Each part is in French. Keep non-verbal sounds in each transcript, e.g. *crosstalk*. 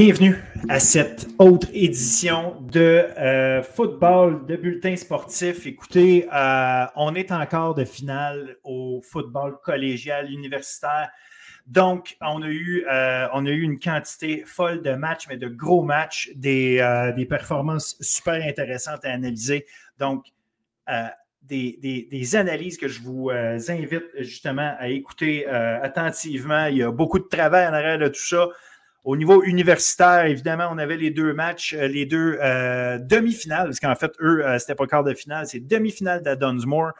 Bienvenue à cette autre édition de euh, football, de bulletin sportif. Écoutez, euh, on est encore de finale au football collégial universitaire. Donc, on a eu, euh, on a eu une quantité folle de matchs, mais de gros matchs, des, performances super intéressantes à analyser. Donc, des, des, analyses que je vous invite justement à écouter attentivement. Il y a beaucoup de travail en arrière de tout ça. Au niveau universitaire, évidemment, on avait les deux matchs, euh, les deux euh, demi-finales, parce qu'en fait, eux, euh, c'était pas quart de finale, c'est demi-finale d'Adonsmore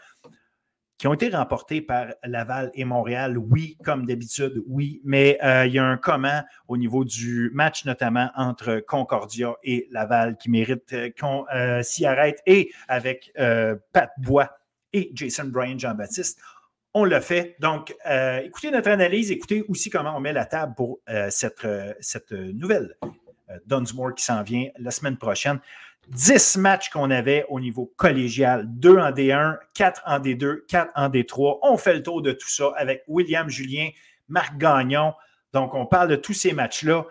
qui ont été remportés par Laval et Montréal. Oui, comme d'habitude, oui, mais il y a un comment au niveau du match, notamment entre Concordia et Laval, qui mérite qu'on s'y arrête, et avec Pat Bois et Jason Bryan Jean-Baptiste on l'a fait. Donc, euh, écoutez notre analyse, écoutez aussi comment on met la table pour euh, cette, euh, cette, nouvelle Dunsmore qui s'en vient la semaine prochaine. 10 matchs qu'on avait au niveau collégial, 2 en D1, 4 en D2, 4 en D3. On fait le tour de tout ça avec William Julien, Marc Gagnon. Donc, on parle de tous ces matchs-là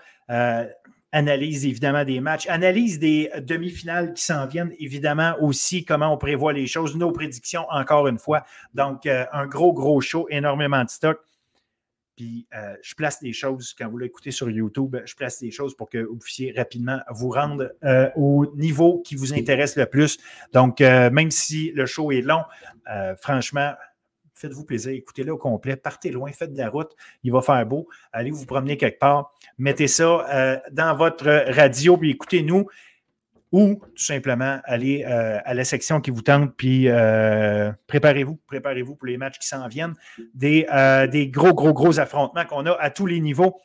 analyse évidemment des matchs, analyse des demi-finales qui s'en viennent, évidemment aussi comment on prévoit les choses, nos prédictions encore une fois. Donc, euh, un gros, gros show, énormément de stock. Puis, euh, je place des choses, quand vous l'écoutez sur YouTube, je place des choses pour que vous puissiez rapidement vous rendre euh, au niveau qui vous intéresse le plus. Donc, même si le show est long, franchement, faites-vous plaisir, écoutez-le au complet, partez loin, faites de la route, il va faire beau, allez vous promener quelque part, mettez ça euh, dans votre radio, puis écoutez-nous, ou tout simplement allez euh, à la section qui vous tente, puis euh, préparez-vous, préparez-vous pour les matchs qui s'en viennent, des, des gros, gros, gros affrontements qu'on a à tous les niveaux.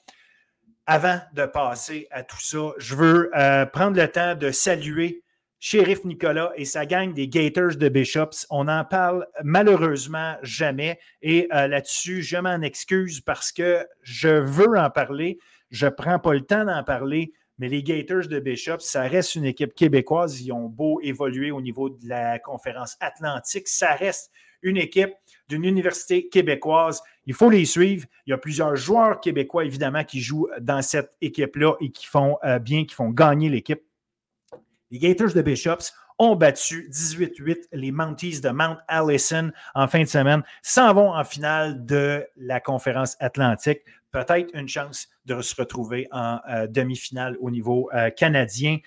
Avant de passer à tout ça, je veux prendre le temps de saluer Sheriff Nicolas et sa gang des Gators de Bishops. On n'en parle malheureusement jamais. Et euh, là-dessus, je m'en excuse parce que je veux en parler. Je ne prends pas le temps d'en parler. Mais les Gators de Bishops, ça reste une équipe québécoise. Ils ont beau évoluer au niveau de la conférence atlantique. Ça reste une équipe d'une université québécoise. Il faut les suivre. Il y a plusieurs joueurs québécois, évidemment, qui jouent dans cette équipe-là et qui font euh, bien, qui font gagner l'équipe. Les Gators de Bishops ont battu 18-8 les Mounties de Mount Allison en fin de semaine, s'en vont en finale de la conférence atlantique. Peut-être une chance de se retrouver en euh, demi-finale au niveau euh, canadien.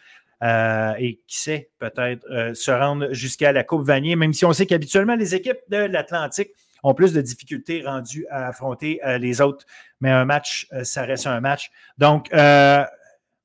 Euh, et qui sait, peut-être se rendre jusqu'à la Coupe Vanier, même si on sait qu'habituellement, les équipes de l'Atlantique ont plus de difficultés rendues à affronter les autres. Mais un match, ça reste un match. Donc,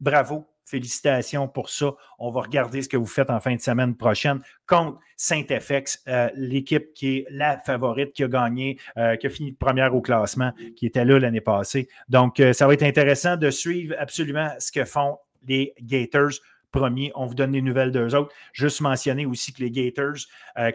bravo Félicitations pour ça. On va regarder ce que vous faites en fin de semaine prochaine contre Saint-FX, euh, l'équipe qui est la favorite, qui a gagné, euh, qui a fini première au classement, qui était là l'année passée. Donc, euh, ça va être intéressant de suivre absolument ce que font les Gators premiers. On vous donne des nouvelles d'eux autres. Juste mentionner aussi que les Gators,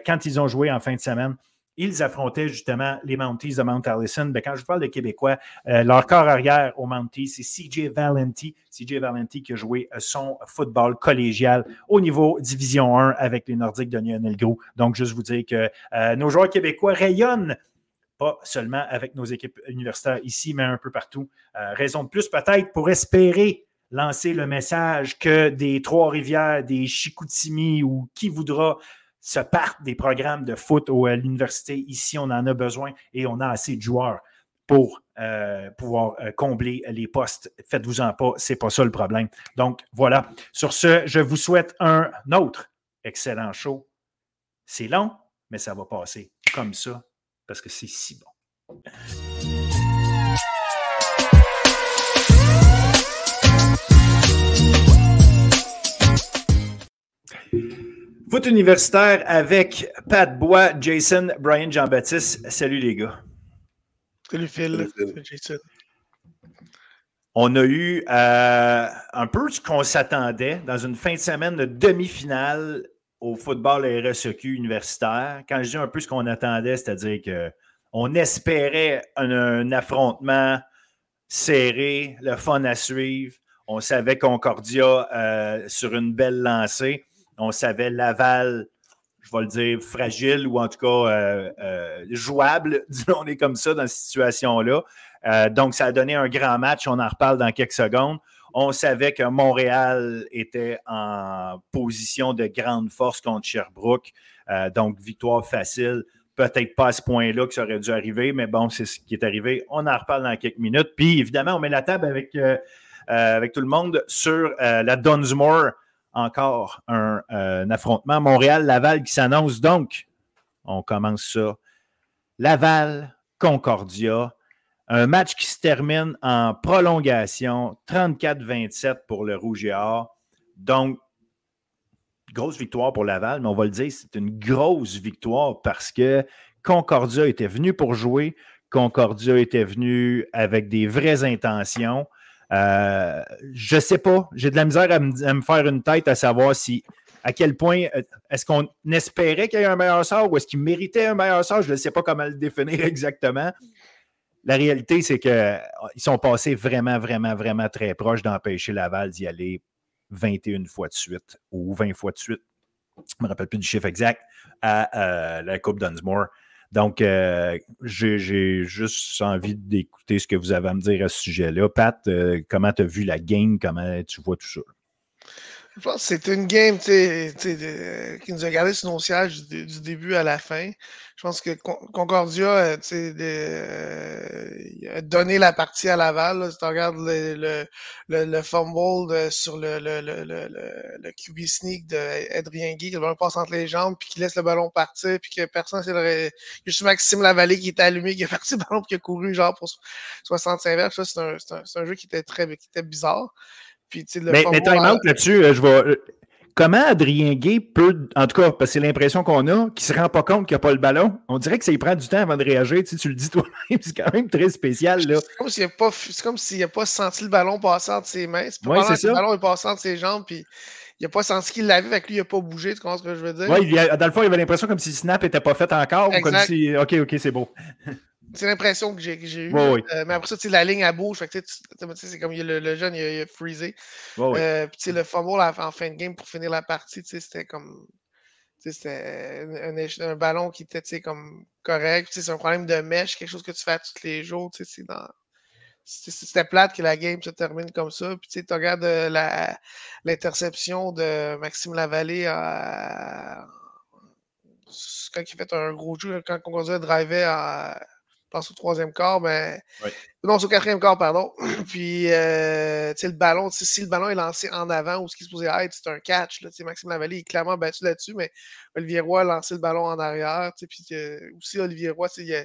quand ils ont joué en fin de semaine, ils affrontaient justement les Mounties de Mount Allison. Ben, quand je parle de Québécois, euh, leur corps arrière aux Mounties, c'est CJ Valenti. CJ Valenti qui a joué euh, son football collégial au niveau Division 1 avec les Nordiques de Lionel Gros. Donc, juste vous dire que euh, nos joueurs québécois rayonnent pas seulement avec nos équipes universitaires ici, mais un peu partout. raison de plus peut-être pour espérer lancer le message que des Trois-Rivières, des Chicoutimi ou qui voudra se partent des programmes de foot à l'université. Ici, on en a besoin et on a assez de joueurs pour euh, pouvoir euh, combler les postes. Faites-vous-en pas, c'est pas ça le problème. Donc, voilà. Sur ce, je vous souhaite un autre excellent show. C'est long, mais ça va passer comme ça parce que c'est si bon. Foot universitaire avec Pat Bois, Jason, Brian, Jean-Baptiste. Salut les gars. Salut Phil. Salut, Jason. On a eu euh, un peu ce qu'on s'attendait dans une fin de semaine de demi-finale au football RSEQ universitaire. Quand je dis un peu ce qu'on attendait, c'est-à-dire qu'on espérait un, affrontement serré, le fun à suivre. On savait Concordia euh, sur une belle lancée on savait Laval, je vais le dire, fragile ou en tout cas euh, euh, jouable, *laughs* disons, est comme ça dans cette situation-là. Euh, donc, ça a donné un grand match. On en reparle dans quelques secondes. On savait que Montréal était en position de grande force contre Sherbrooke. Donc, victoire facile. Peut-être pas à ce point-là que ça aurait dû arriver, mais bon, c'est ce qui est arrivé. On en reparle dans quelques minutes. Puis, évidemment, on met la table avec, avec tout le monde sur la Dunsmore. Encore un, un affrontement Montréal-Laval qui s'annonce. Donc, on commence ça. Laval, Concordia. Un match qui se termine en prolongation, 34-27 pour le Rouge et Or. Donc, grosse victoire pour Laval, mais on va le dire, c'est une grosse victoire parce que Concordia était venu pour jouer. Concordia était venu avec des vraies intentions. Euh, je ne sais pas, j'ai de la misère à me, faire une tête à savoir si à quel point euh, est-ce qu'on espérait qu'il y ait un meilleur sort ou est-ce qu'il méritait un meilleur sort? Je ne sais pas comment le définir *laughs* exactement. La réalité, c'est qu'ils euh, sont passés vraiment, vraiment, vraiment très proches d'empêcher Laval d'y aller 21 fois de suite ou 20 fois de suite. Je ne me rappelle plus du chiffre exact à la Coupe Dunsmore. Donc, j'ai juste envie d'écouter ce que vous avez à me dire à ce sujet-là. Pat, comment tu as vu la game? Comment tu vois tout ça? Je pense que c'était une game qui nous a gardé sur nos sièges du, début à la fin. Je pense que Concordia euh, euh, a donné la partie à Laval. Si tu regardes le, le, le, fumble sur le, le, le, le, QB sneak d'Adrien Guy, qui le ballon passe entre les jambes, puis qui laisse le ballon partir, puis que personne a juste Maxime Lavallée qui était allumé, qui a *laughs* parti le ballon, puis qui a couru genre pour 65 verges. C'est un, un, un, jeu qui était très qui était bizarre mais, mais time out là-dessus, euh, je vais. Euh, comment Adrien Gay peut, en tout cas, parce que c'est l'impression qu'on a, qu'il ne se rend pas compte qu'il n'y a pas le ballon. On dirait que ça lui prend du temps avant de réagir. Tu, tu le dis *laughs* toi-même, c'est quand même très spécial. C'est comme s'il n'a pas, pas, senti le ballon passer entre ses mains. C'est pas c'est le ballon est passé entre ses jambes, puis il n'a pas senti qu'il l'avait, avec lui, il n'a pas bougé. Tu comprends ce que je veux dire? Oui, dans le fond, il avait l'impression comme si le snap n'était pas fait encore. Ou comme si, OK, OK, c'est beau. *laughs* C'est l'impression que j'ai eue. Euh, mais après ça, la ligne à bouge. c'est comme le, jeune, il a, freezé. Euh, le fumble en fin de game pour finir la partie, c'était comme. C'était un, ballon qui était comme correct. C'est un problème de mèche, quelque chose que tu fais tous les jours. C'était plate que la game se termine comme ça. Puis tu regardes euh, l'interception de Maxime Lavallée quand il fait un gros jeu, quand Concordia drivait à au troisième quart, mais. Non, c'est au quatrième quart, pardon. *clears throat* Puis, euh, tu sais, le ballon, si le ballon est lancé en avant ou ce qui se posait être, c'est un catch. Là, Maxime Lavallée est clairement battu là-dessus, mais Olivier Roy a lancé le ballon en arrière. Puis, euh, aussi, Olivier Roy, il y a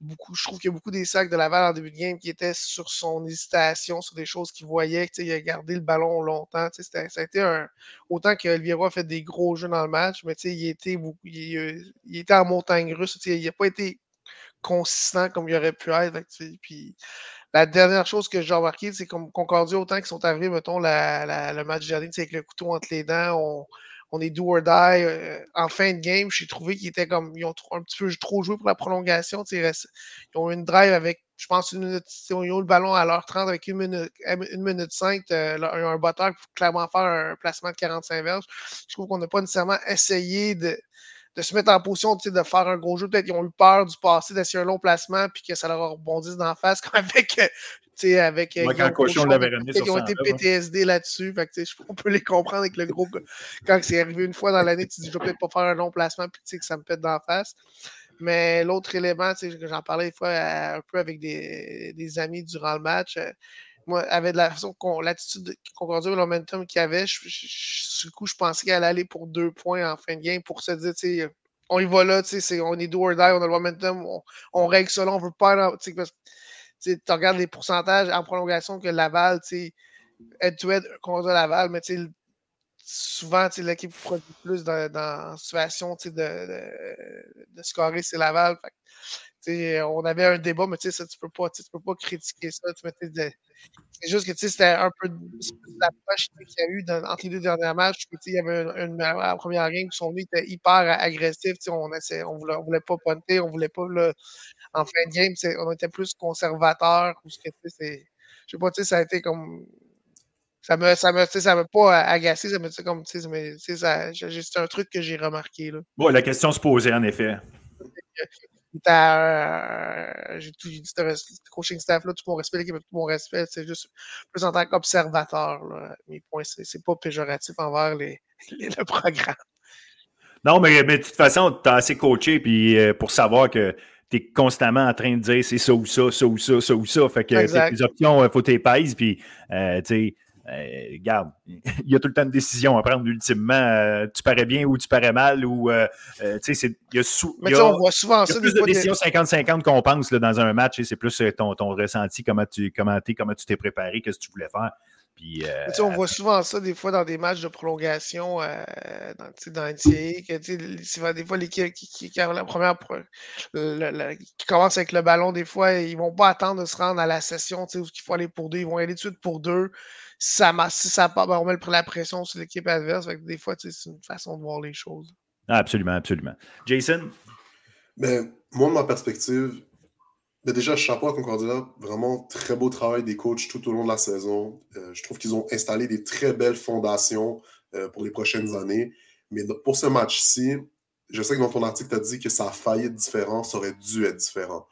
beaucoup, je trouve qu'il y a beaucoup des sacs de Laval en début de game qui étaient sur son hésitation, sur des choses qu'il voyait, il a gardé le ballon longtemps. Ça a été un. Autant qu'Olivier Roy a fait des gros jeux dans le match, mais il était, il, il, était en montagne russe. Il n'a pas été consistant comme il aurait pu être. Puis la dernière chose que j'ai remarqué, c'est comme Concordia, autant qu'ils sont arrivés, mettons, le match dernier, avec le couteau entre les dents, on, est do or die. Euh, en fin de game, j'ai trouvé qu'ils étaient comme. Ils ont un petit peu trop joué pour la prolongation. Ils ont une drive avec, je pense, une minute. Ils ont eu le ballon à l'heure 30 avec une minute, une minute 5. Euh, un batteur pour clairement faire un placement de 45 verges. Je trouve qu'on n'a pas nécessairement essayé de de se mettre en position de faire un gros jeu. Peut-être qu'ils ont eu peur du passé, d'essayer un long placement, puis que ça leur rebondisse d'en face, *laughs* comme avec. Euh, avec euh, quand Cochon l'avait ramené Ils ont été PTSD là-dessus. on peut les comprendre avec le gros. Quand c'est arrivé une fois dans l'année, tu dis je vais peut-être pas faire un long placement, puis que ça me pète d'en face. Mais l'autre élément, j'en parlais des fois euh, un peu avec des, des, amis durant le match moi, avec la façon qu'on, l'attitude qu'on conduit, le momentum qu'il y avait, du coup, je pensais qu'elle allait aller pour deux points en fin de game pour se dire, tu sais, on y va là, tu sais, on est do or die, on a le momentum, on, règle ça là, on veut pas. Tu tu regardes les pourcentages en prolongation que Laval, tu sais, head-to-head contre Laval, mais tu sais, souvent, l'équipe produit plus dans, dans situation de, de, de, scorer, c'est Laval. On avait un débat, mais tu peux pas, tu peux pas critiquer ça. C'est juste que c'était un peu l'approche qu'il y a eu dans, entre les deux derniers matchs. Il y avait une, une, première game qui sont venus, étaient hyper agressifs. On, essaie, on, voulait, voulait pas punter, on voulait pas en fin de game, on était plus conservateur. Je sais pas, ça a été comme ça me ça me ça m'a pas agacé ça me comme c'est un truc que j'ai remarqué là. Bon, la question se posait en effet j'ai tout dit, ce coaching staff-là, tout mon respect, l'équipe, tout mon respect, c'est juste plus en tant qu'observateur. Mes points, c'est pas péjoratif envers *laughs* les, le programme. Non, mais, mais de toute façon, tu as assez coaché puis, euh, pour savoir que tu es constamment en train de dire c'est ça ou ça, ça ou ça, ça ou ça. Fait que les options, il euh, faut tes pèses, puis euh, tu sais. Euh, regarde, *laughs* il y a tout le temps de décision à prendre ultimement. tu parais bien ou tu parais mal ou tu sais, il y a, sou, Mais on voit souvent ça. plus de décisions 50-50 qu'on pense là, dans un match. C'est plus ton, ton ressenti, comment tu comment, comment tu t'es préparé, qu'est-ce que tu voulais faire. Euh, on voit souvent ça des fois dans des matchs de prolongation euh, dans, dans NCAA, que des fois l'équipe qui, qui, qui, la première qui commence avec le ballon, des fois, ils vont pas attendre de se rendre à la session où il faut aller pour deux, ils vont aller tout de suite pour deux. Si ça, si ça part, ben, on met la pression sur l'équipe adverse. des fois, c'est une façon de voir les choses. absolument, absolument. Jason? Ben, moi, de ma perspective, mais déjà, chapeau à Concordia. Vraiment très beau travail des coachs tout au long de la saison. Euh, je trouve qu'ils ont installé des très belles fondations euh, pour les prochaines années. Mais pour ce match-ci, je sais que dans ton article, tu as dit que ça a failli être différent, ça aurait dû être différent.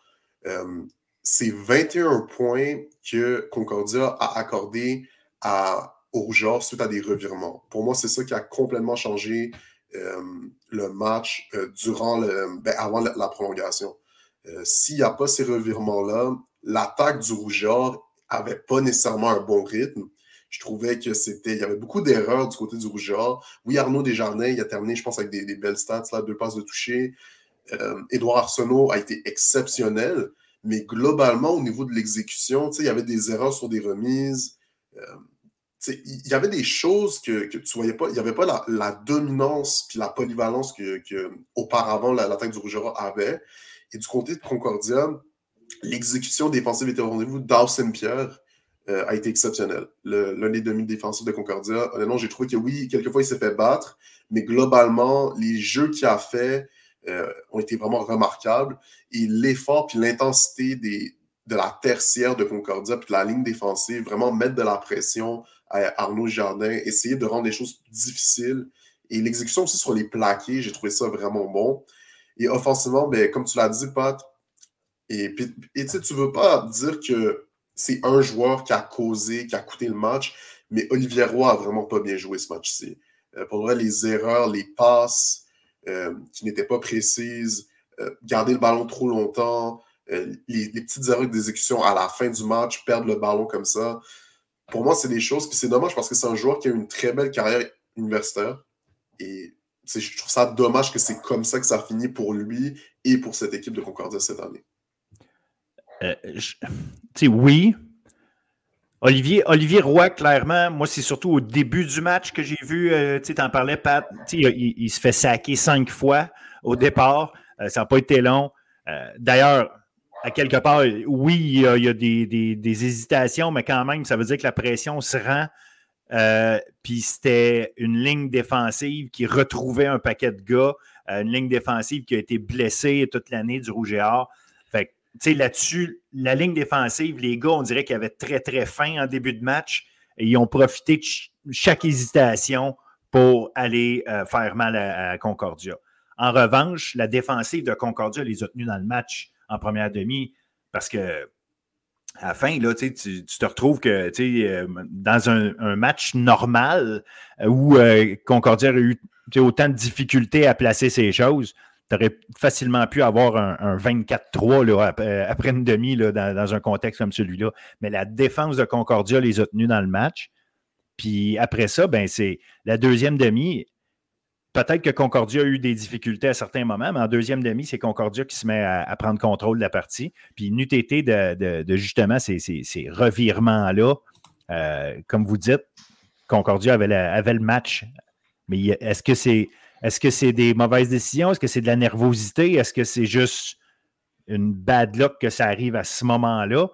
Euh, c'est 21 points que Concordia a accordé au suite à des revirements. Pour moi, c'est ça qui a complètement changé le match durant le, ben, avant la prolongation. Euh, s'il n'y a pas ces revirements-là, l'attaque du Rougeur n'avait pas nécessairement un bon rythme. Je trouvais que c'était. Il y avait beaucoup d'erreurs du côté du Rougeur. Oui, Arnaud Desjardins, il a terminé, je pense, avec des, belles stats, là, deux passes de toucher. Euh, Édouard Arsenault a été exceptionnel, mais globalement, au niveau de l'exécution, il y avait des erreurs sur des remises. Euh, il y avait des choses que, tu tu voyais pas. Il n'y avait pas la, dominance puis la polyvalence que, que auparavant l'attaque du Rougeur avait. Et du côté de Concordia, l'exécution défensive était au rendez-vous. Dawson Pierre euh, a été exceptionnel. L'un des demi-défensifs de Concordia. Honnêtement, j'ai trouvé que oui, quelquefois il s'est fait battre, mais globalement, les jeux qu'il a fait euh, ont été vraiment remarquables. Et l'effort puis l'intensité de la tertiaire de Concordia puis de la ligne défensive, vraiment mettre de la pression à Arnaud Jardin, essayer de rendre les choses difficiles. Et l'exécution aussi sur les plaqués, j'ai trouvé ça vraiment bon. Et offensivement, ben, comme tu l'as dit, Pat, et, tu ne veux pas dire que c'est un joueur qui a causé, qui a coûté le match, mais Olivier Roy a vraiment pas bien joué ce match-ci. Euh, pour vrai, les erreurs, les passes euh, qui n'étaient pas précises, euh, garder le ballon trop longtemps, les, petites erreurs d'exécution à la fin du match, perdre le ballon comme ça. Pour moi, c'est des choses, puis c'est dommage parce que c'est un joueur qui a une très belle carrière universitaire. Et je trouve ça dommage que c'est comme ça que ça finit pour lui et pour cette équipe de Concordia cette année. Euh, oui. Olivier, Olivier Roy, clairement, moi, c'est surtout au début du match que j'ai vu, euh, tu en parlais, Pat, il, se fait saquer cinq fois au départ. Euh, ça n'a pas été long. D'ailleurs, à quelque part, oui, il y a, des, des, hésitations, mais quand même, ça veut dire que la pression se rend euh, puis c'était une ligne défensive qui retrouvait un paquet de gars, euh, une ligne défensive qui a été blessée toute l'année du Rouge et Or. Fait tu sais, là-dessus, la ligne défensive, les gars, on dirait qu'ils avaient très, très faim en début de match et ils ont profité de chaque hésitation pour aller euh, faire mal à, Concordia. En revanche, la défensive de Concordia les a tenus dans le match en première demi parce que à la fin, là, tu, te retrouves que euh, dans un, match normal euh, où euh, Concordia a eu autant de difficultés à placer ces choses, tu aurais facilement pu avoir un, 24-3 après, une demi là, dans, un contexte comme celui-là. Mais la défense de Concordia les a tenus dans le match. Puis après ça, ben, c'est la deuxième demi peut-être que Concordia a eu des difficultés à certains moments, mais en deuxième demi, c'est Concordia qui se met à, prendre contrôle de la partie. Puis n'eût été de, justement ces, revirements-là, euh, comme vous dites, Concordia avait, le match. Mais est-ce que c'est des mauvaises décisions? Est-ce que c'est de la nervosité? Est-ce que c'est juste une bad luck que ça arrive à ce moment-là?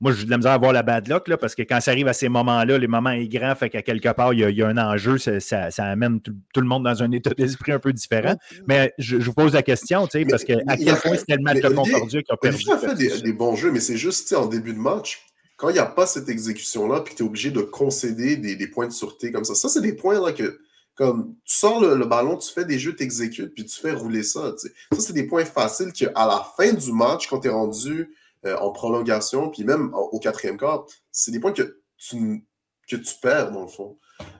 Moi, j'ai de la misère à voir la bad luck, là, parce que quand ça arrive à ces moments-là, les moments est grand, fait qu'à quelque part, il y, a, un enjeu, ça, amène tout, le monde dans un état d'esprit un peu différent. Mais je, vous pose la question, tu sais, parce que à quel point c'était le match de Concordia qui a perdu. Il a fait des, bons jeux, mais c'est juste, en début de match, quand il n'y a pas cette exécution-là, puis tu es obligé de concéder des, points de sûreté comme ça, ça, c'est des points là, que Comme tu sors le, ballon, tu fais des jeux, tu exécutes, puis tu fais rouler ça. Ça, c'est des points faciles qu'à la fin du match, quand tu es rendu euh, en prolongation, puis même au quatrième quart, c'est des points que tu, perds, dans le fond.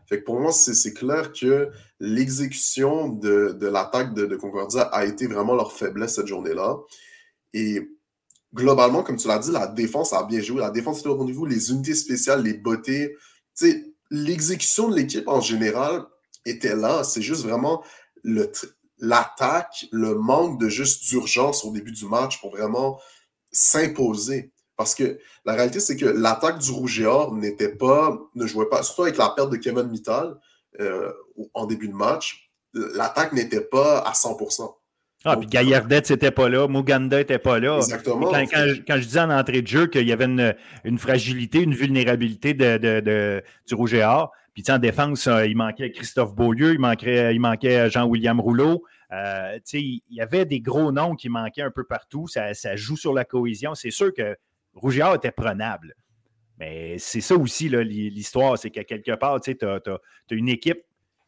Fait que pour moi, c'est clair que l'exécution de, l'attaque de, Concordia a été vraiment leur faiblesse cette journée-là. Et globalement, comme tu l'as dit, la défense a bien joué. La défense était au niveau, les unités spéciales, les beautés. L'exécution de l'équipe en général, était là. C'est juste vraiment l'attaque, le, manque de juste d'urgence au début du match pour vraiment s'imposer. Parce que la réalité, c'est que l'attaque du Rouge et Or n'était pas, ne jouait pas, surtout avec la perte de Kevin Mittal euh, en début de match, l'attaque n'était pas à 100%. Ah, puis Gaillardette n'était pas là, Muganda n'était pas là. Exactement. Quand, je, disais en entrée de jeu qu'il y avait une, fragilité, une vulnérabilité de, du Rouge et Or, puis en défense, euh, il manquait Christophe Beaulieu, il manquait, il manquait Jean-William Rouleau. Euh, il y avait des gros noms qui manquaient un peu partout. Ça, joue sur la cohésion. C'est sûr que Rougiard était prenable. Mais c'est ça aussi l'histoire, c'est qu'à quelque part, tu as, une équipe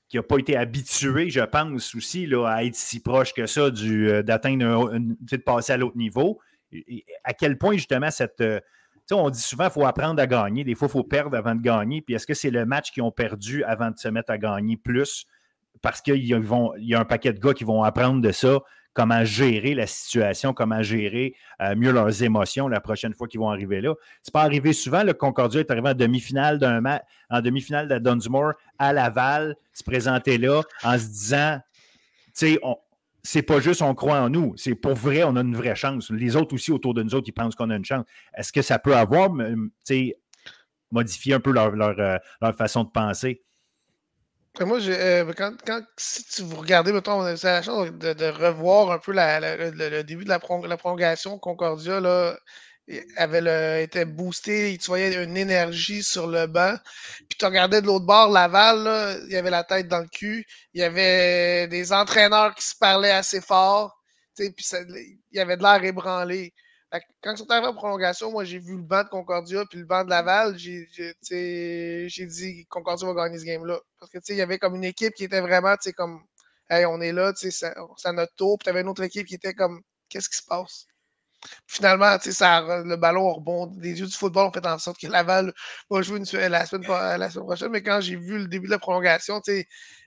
qui n'a pas été habituée, je pense aussi, à être si proche que ça euh, d'atteindre, de passer à l'autre niveau. à quel point, justement, cette, on dit souvent qu'il faut apprendre à gagner. Des fois, il faut perdre avant de gagner. Puis est-ce que c'est le match qu'ils ont perdu avant de se mettre à gagner plus? Parce qu'il y, a un paquet de gars qui vont apprendre de ça, comment gérer la situation, comment gérer euh, mieux leurs émotions la prochaine fois qu'ils vont arriver là. C'est pas arrivé souvent. Le Concordia est arrivé en demi-finale d'un match, en demi-finale de Dunsmore à Laval, se présenter là en se disant, tu sais, c'est pas juste on croit en nous, c'est pour vrai, on a une vraie chance. Les autres aussi autour de nous autres, ils pensent qu'on a une chance. Est-ce que ça peut avoir, modifié un peu euh, leur, façon de penser? Moi, euh, quand, si tu vous regardez, mettons, on a la chance de, revoir un peu le, début de la, la prolongation Concordia, là, avait le, était boosté, tu voyais une énergie sur le banc. Puis tu regardais de l'autre bord, Laval, il y avait la tête dans le cul. Il y avait des entraîneurs qui se parlaient assez fort. Puis il y avait de l'air ébranlé. Quand ils sont arrivés en prolongation, moi j'ai vu le banc de Concordia puis le banc de Laval. J'ai dit Concordia va gagner ce game-là. Parce que il y avait comme une équipe qui était vraiment comme Hey, on est là, c'est à notre tour. Puis tu avais une autre équipe qui était comme Qu'est-ce qui se passe? Finalement, ça, le ballon rebond. Les yeux du football ont fait en sorte que Laval va jouer la, semaine, prochaine. Mais quand j'ai vu le début de la prolongation,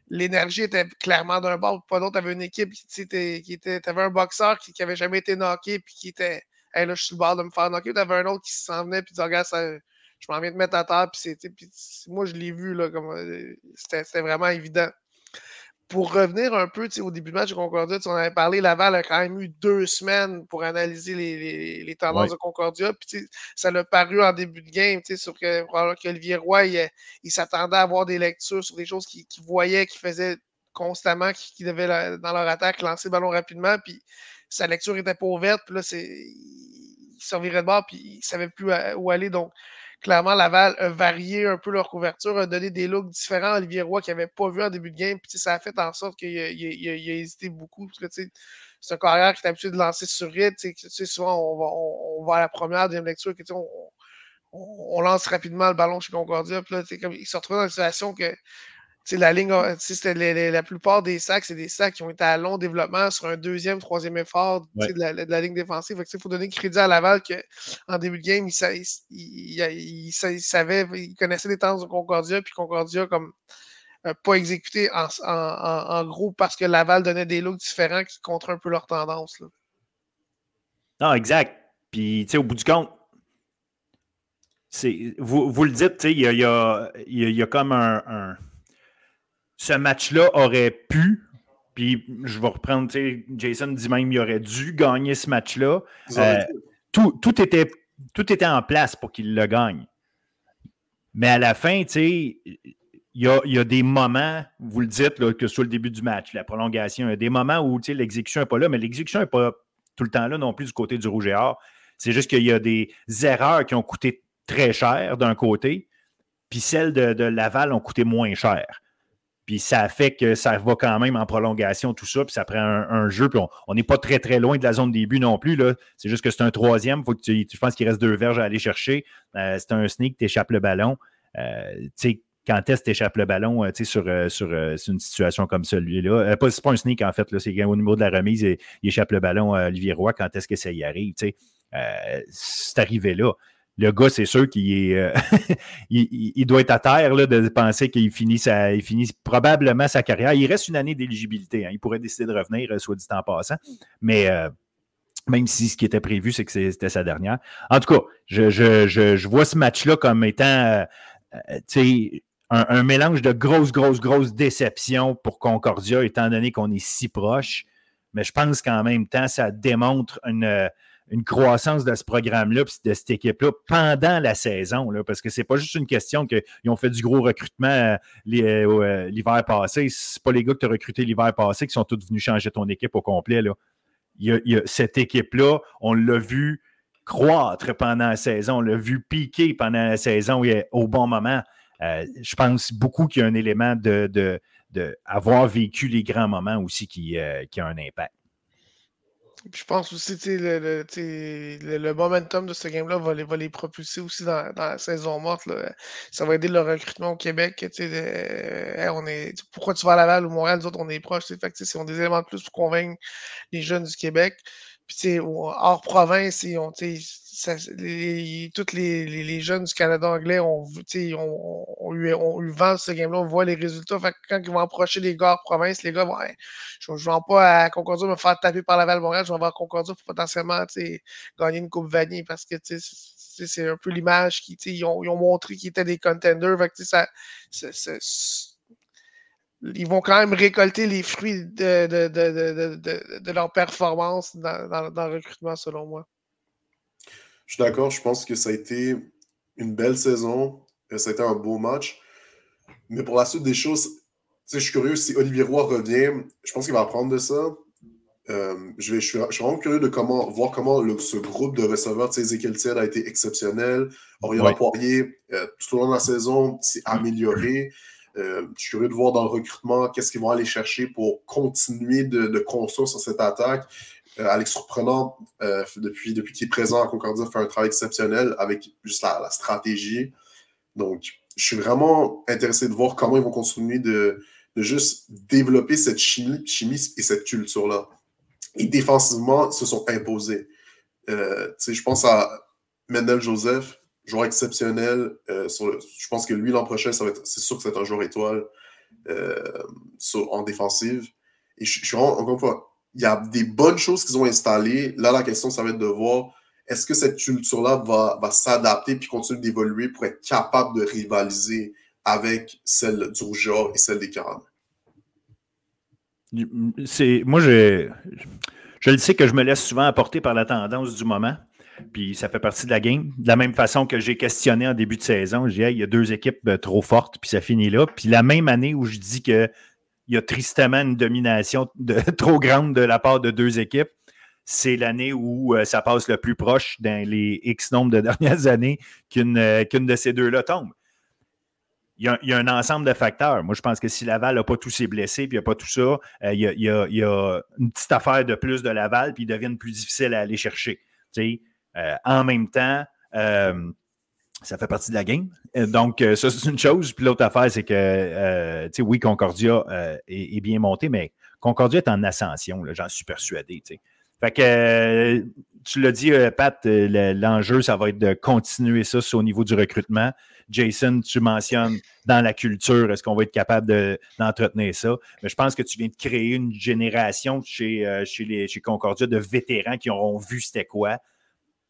l'énergie était clairement d'un bord, pas d'autre. Tu avais une équipe qui, était, qui. Tu avais un boxeur qui n'avait jamais été knocké puis qui était. Hey, là, je suis le bord de me faire knocker. Tu avais un autre qui s'en venait puis disait Regarde, je m'en viens de mettre à terre. Puis, puis moi, je l'ai vu. là comme euh, C'était vraiment évident pour revenir un peu au début du match de Concordia, on avait parlé, Laval a quand même eu deux semaines pour analyser les, les, tendances de Concordia. Puis ça l'a paru en début de game, sur que, qu'Olivier Roy, il, s'attendait à avoir des lectures sur des choses qu'il voyait, qu'il faisait constamment, qu'il devait, dans leur attaque, lancer le ballon rapidement. Puis sa lecture était pas ouverte. Puis là, il servirait de bord, puis il savait plus où aller. Donc, clairement, Laval a varié un peu leur couverture, a donné des looks différents à Olivier Roy qu'il n'avait pas vu en début de game. Puis, ça a fait en sorte qu'il a, hésité beaucoup. c'est un carrière qui est habitué de lancer sur rythme. Souvent, on va, on, va, à la première, deuxième lecture, on, on, lance rapidement le ballon chez Concordia. Puis là, comme, il se retrouve dans une situation que la ligne, la plupart des sacs, c'est des sacs qui ont été à long développement sur un deuxième, troisième effort de, la, ligne défensive. Il faut donner crédit à Laval qu'en début de game, il, savait, il connaissait les temps de Concordia, puis Concordia, comme pas exécuté en, gros parce que Laval donnait des looks différents qui contre un peu leur tendance. Non, exact. Puis, tu sais, au bout du compte, vous, vous le dites, il y a, y, a, comme un ce match-là aurait pu, puis je vais reprendre, Jason dit même qu'il aurait dû gagner ce match-là. Euh, tout, tout, était, tout était en place pour qu'il le gagne. Mais à la fin, il y a, des moments, vous le dites, là, que soit le début du match, la prolongation, il y a des moments où l'exécution n'est pas là, mais l'exécution n'est pas tout le temps là non plus du côté du Rouge et Or. C'est juste qu'il y a des erreurs qui ont coûté très cher d'un côté, puis celles de, de Laval ont coûté moins cher. Puis ça fait que ça va quand même en prolongation, tout ça, puis ça prend un, jeu. Puis on n'est pas très, très loin de la zone début non plus. C'est juste que c'est un troisième. je pense qu'il reste deux verges à aller chercher. Euh, c'est un sneak, tu échappes le ballon. Euh, quand est-ce échappe le ballon sur, sur, une situation comme celui-là? pas, c'est pas un sneak, en fait, c'est au niveau de la remise, il, échappe le ballon à Olivier Roy. Quand est-ce que ça y arrive? c'est arrivé là. Le gars, c'est sûr qu'il est, *laughs* il, doit être à terre de penser qu'il finit, sa, probablement sa carrière. Il reste une année d'éligibilité. Hein. Il pourrait décider de revenir, soit dit en passant. Mais même si ce qui était prévu, c'est que c'était sa dernière. En tout cas, je, vois ce match-là comme étant euh, euh, un, un, mélange de grosse, grosse, grosse déception pour Concordia, étant donné qu'on est si proche. Mais je pense qu'en même temps, ça démontre une, une croissance de ce programme-là, de cette équipe-là pendant la saison, parce que c'est pas juste une question qu'ils ont fait du gros recrutement euh, l'hiver passé. C'est pas les gars que tu as recrutés l'hiver passé qui sont tous venus changer ton équipe au complet. Là il y a, cette équipe-là, on l'a vu croître pendant la saison, on l'a vu piquer pendant la saison au bon moment. Euh, je pense beaucoup qu'il y a un élément de, de, vécu les grands moments aussi euh, qui a un impact je pense aussi le, le, le, momentum de ce game-là va les, va les propulser aussi dans, dans, la saison morte. Là. Ça va aider le recrutement au Québec. on est, pourquoi tu vas à Laval ou Montréal, nous autres, on est proches. Fait que, c'est des éléments de plus pour convaincre les jeunes du Québec. Puis, hors province, ils ont, les, tous les, jeunes du Canada anglais ont, ont, ont, eu, ont eu vent ce game-là, on voit les résultats. Quand ils vont approcher les gars en province, les gars vont je ne vais pas à Concordia me faire taper par la Val-Montréal, je vais voir Concordia pour potentiellement gagner une Coupe Vanille parce que c'est un peu l'image qu'ils ils ont, montré qu'ils étaient des contenders. Ils vont quand même récolter les fruits de, leur performance dans, le recrutement, selon moi. Je suis d'accord, je pense que ça a été une belle saison, ça a été un beau match. Mais pour la suite des choses, je suis curieux si Olivier Roy revient, je pense qu'il va apprendre de ça. Euh, je, vais, je, suis, vraiment curieux de comment, voir comment ce groupe de receveurs, Ezekiel Thiel a été exceptionnel. Orion Poirier, euh, tout au long de la saison, s'est amélioré. Euh, je suis curieux de voir dans le recrutement qu'est-ce qu'ils vont aller chercher pour continuer de, de construire sur cette attaque. Euh, Alex Surprenant, euh, depuis, depuis qu'il est présent à Concordia, fait un travail exceptionnel avec juste la, stratégie. Donc, je suis vraiment intéressé de voir comment ils vont continuer de, juste développer cette chimie, chimie et cette culture-là. Et défensivement, ils se sont imposés. Euh, je pense à Mendel Joseph, joueur exceptionnel. je pense que lui, l'an prochain, c'est sûr que c'est un joueur étoile en défensive. Et je, je suis vraiment, encore une fois, il y a des bonnes choses qu'ils ont installées. Là, la question, ça va être de voir est-ce que cette culture-là va, va s'adapter puis continuer d'évoluer pour être capable de rivaliser avec celle du Rougeard et celle des Carabins? C'est, moi, je, je le sais que je me laisse souvent apporter par la tendance du moment. Puis ça fait partie de la game. De la même façon que j'ai questionné en début de saison, je dis il y a deux équipes euh, trop fortes, puis ça finit là. Puis la même année où je dis que il y a tristement une domination *laughs* trop grande de la part de deux équipes. C'est l'année où euh, ça passe le plus proche dans les X nombre de *laughs* dernières années qu'une euh, de ces deux-là tombe. Il y, a, un ensemble de facteurs. Moi, je pense que si Laval n'a pas tous ses blessés, puis il n'y a pas tout ça, euh, il, y a, une petite affaire de plus de Laval, puis ils deviennent plus difficiles à aller chercher. en même temps, ça fait partie de la game. Euh, donc, euh, ça, c'est une chose. Puis l'autre affaire, c'est que, euh, tu sais, oui, Concordia est, bien monté, mais Concordia est en ascension, j'en suis persuadé. sais. Fait que, tu l'as dit, Pat, l'enjeu, ça va être de continuer ça au niveau du recrutement. Jason, tu mentionnes dans la culture, est-ce qu'on va être capable d'entretenir ça? Mais je pense que tu viens de créer une génération chez, chez, les, chez Concordia de vétérans qui auront vu c'était quoi,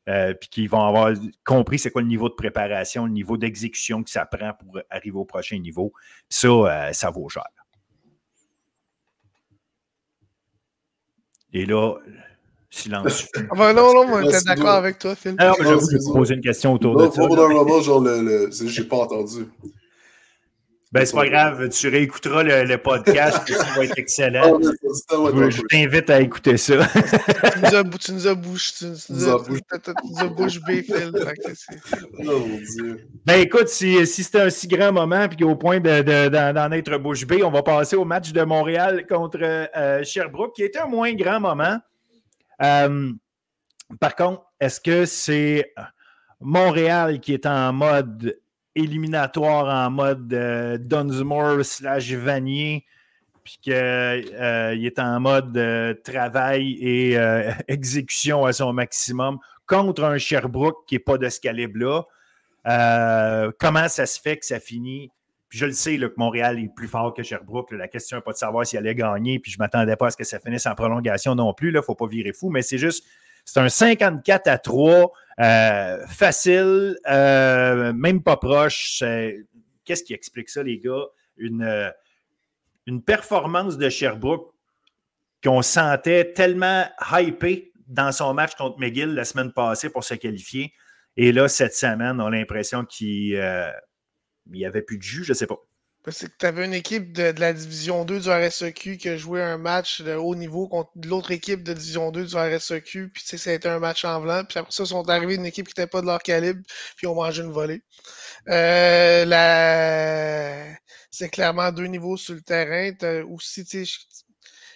euh, puis qu'ils vont avoir compris c'est quoi le niveau de préparation, le niveau d'exécution que ça prend pour arriver au prochain niveau. ça, euh, ça vaut cher. Et là, silence. *laughs* Ah ben non, non, moi, j'étais d'accord avec toi, Phil. Alors, je vais vous poser une question autour de ça. Pendant un moment, genre, le, le, j'ai pas entendu. Ben, c'est pas grave, tu réécouteras le, podcast, ça va être excellent. *laughs* Ah, je t'invite à écouter ça. tu nous as, tu nous as bouche, tu, nous as, bouche Phil. Oh, ben, écoute, si, si c'était un si grand moment, puis au point d'en de, être bouche bée, on va passer au match de Montréal contre euh, Sherbrooke, qui était un moins grand moment. Euh, par contre, est-ce que c'est Montréal qui est en mode éliminatoire en mode Dunsmore slash Vanier, puis qu'il est en mode travail et *laughs* exécution à son maximum contre un Sherbrooke qui n'est pas de ce calibre-là. comment ça se fait que ça finit? Je le sais que Montréal est plus fort que Sherbrooke. la question n'est pas de savoir s'il allait gagner, puis je ne m'attendais pas à ce que ça finisse en prolongation non plus. Il ne faut pas virer fou, mais c'est juste, c'est un 54 à 3, euh, facile, euh, même pas proche. Qu'est-ce qui explique ça, les gars? Une, euh, performance de Sherbrooke qu'on sentait tellement hypé dans son match contre McGill la semaine passée pour se qualifier. Et là, cette semaine, on a l'impression qu'il il n'y avait plus de jus, je ne sais pas. C'est que tu avais une équipe de, la Division 2 du RSEQ qui a joué un match de haut niveau contre l'autre équipe de Division 2 du RSEQ, puis ça a été un match en blanc, puis après ça, ils sont arrivés une équipe qui n'était pas de leur calibre, puis ont mangé une volée. Euh, la... C'est clairement deux niveaux sur le terrain. aussi,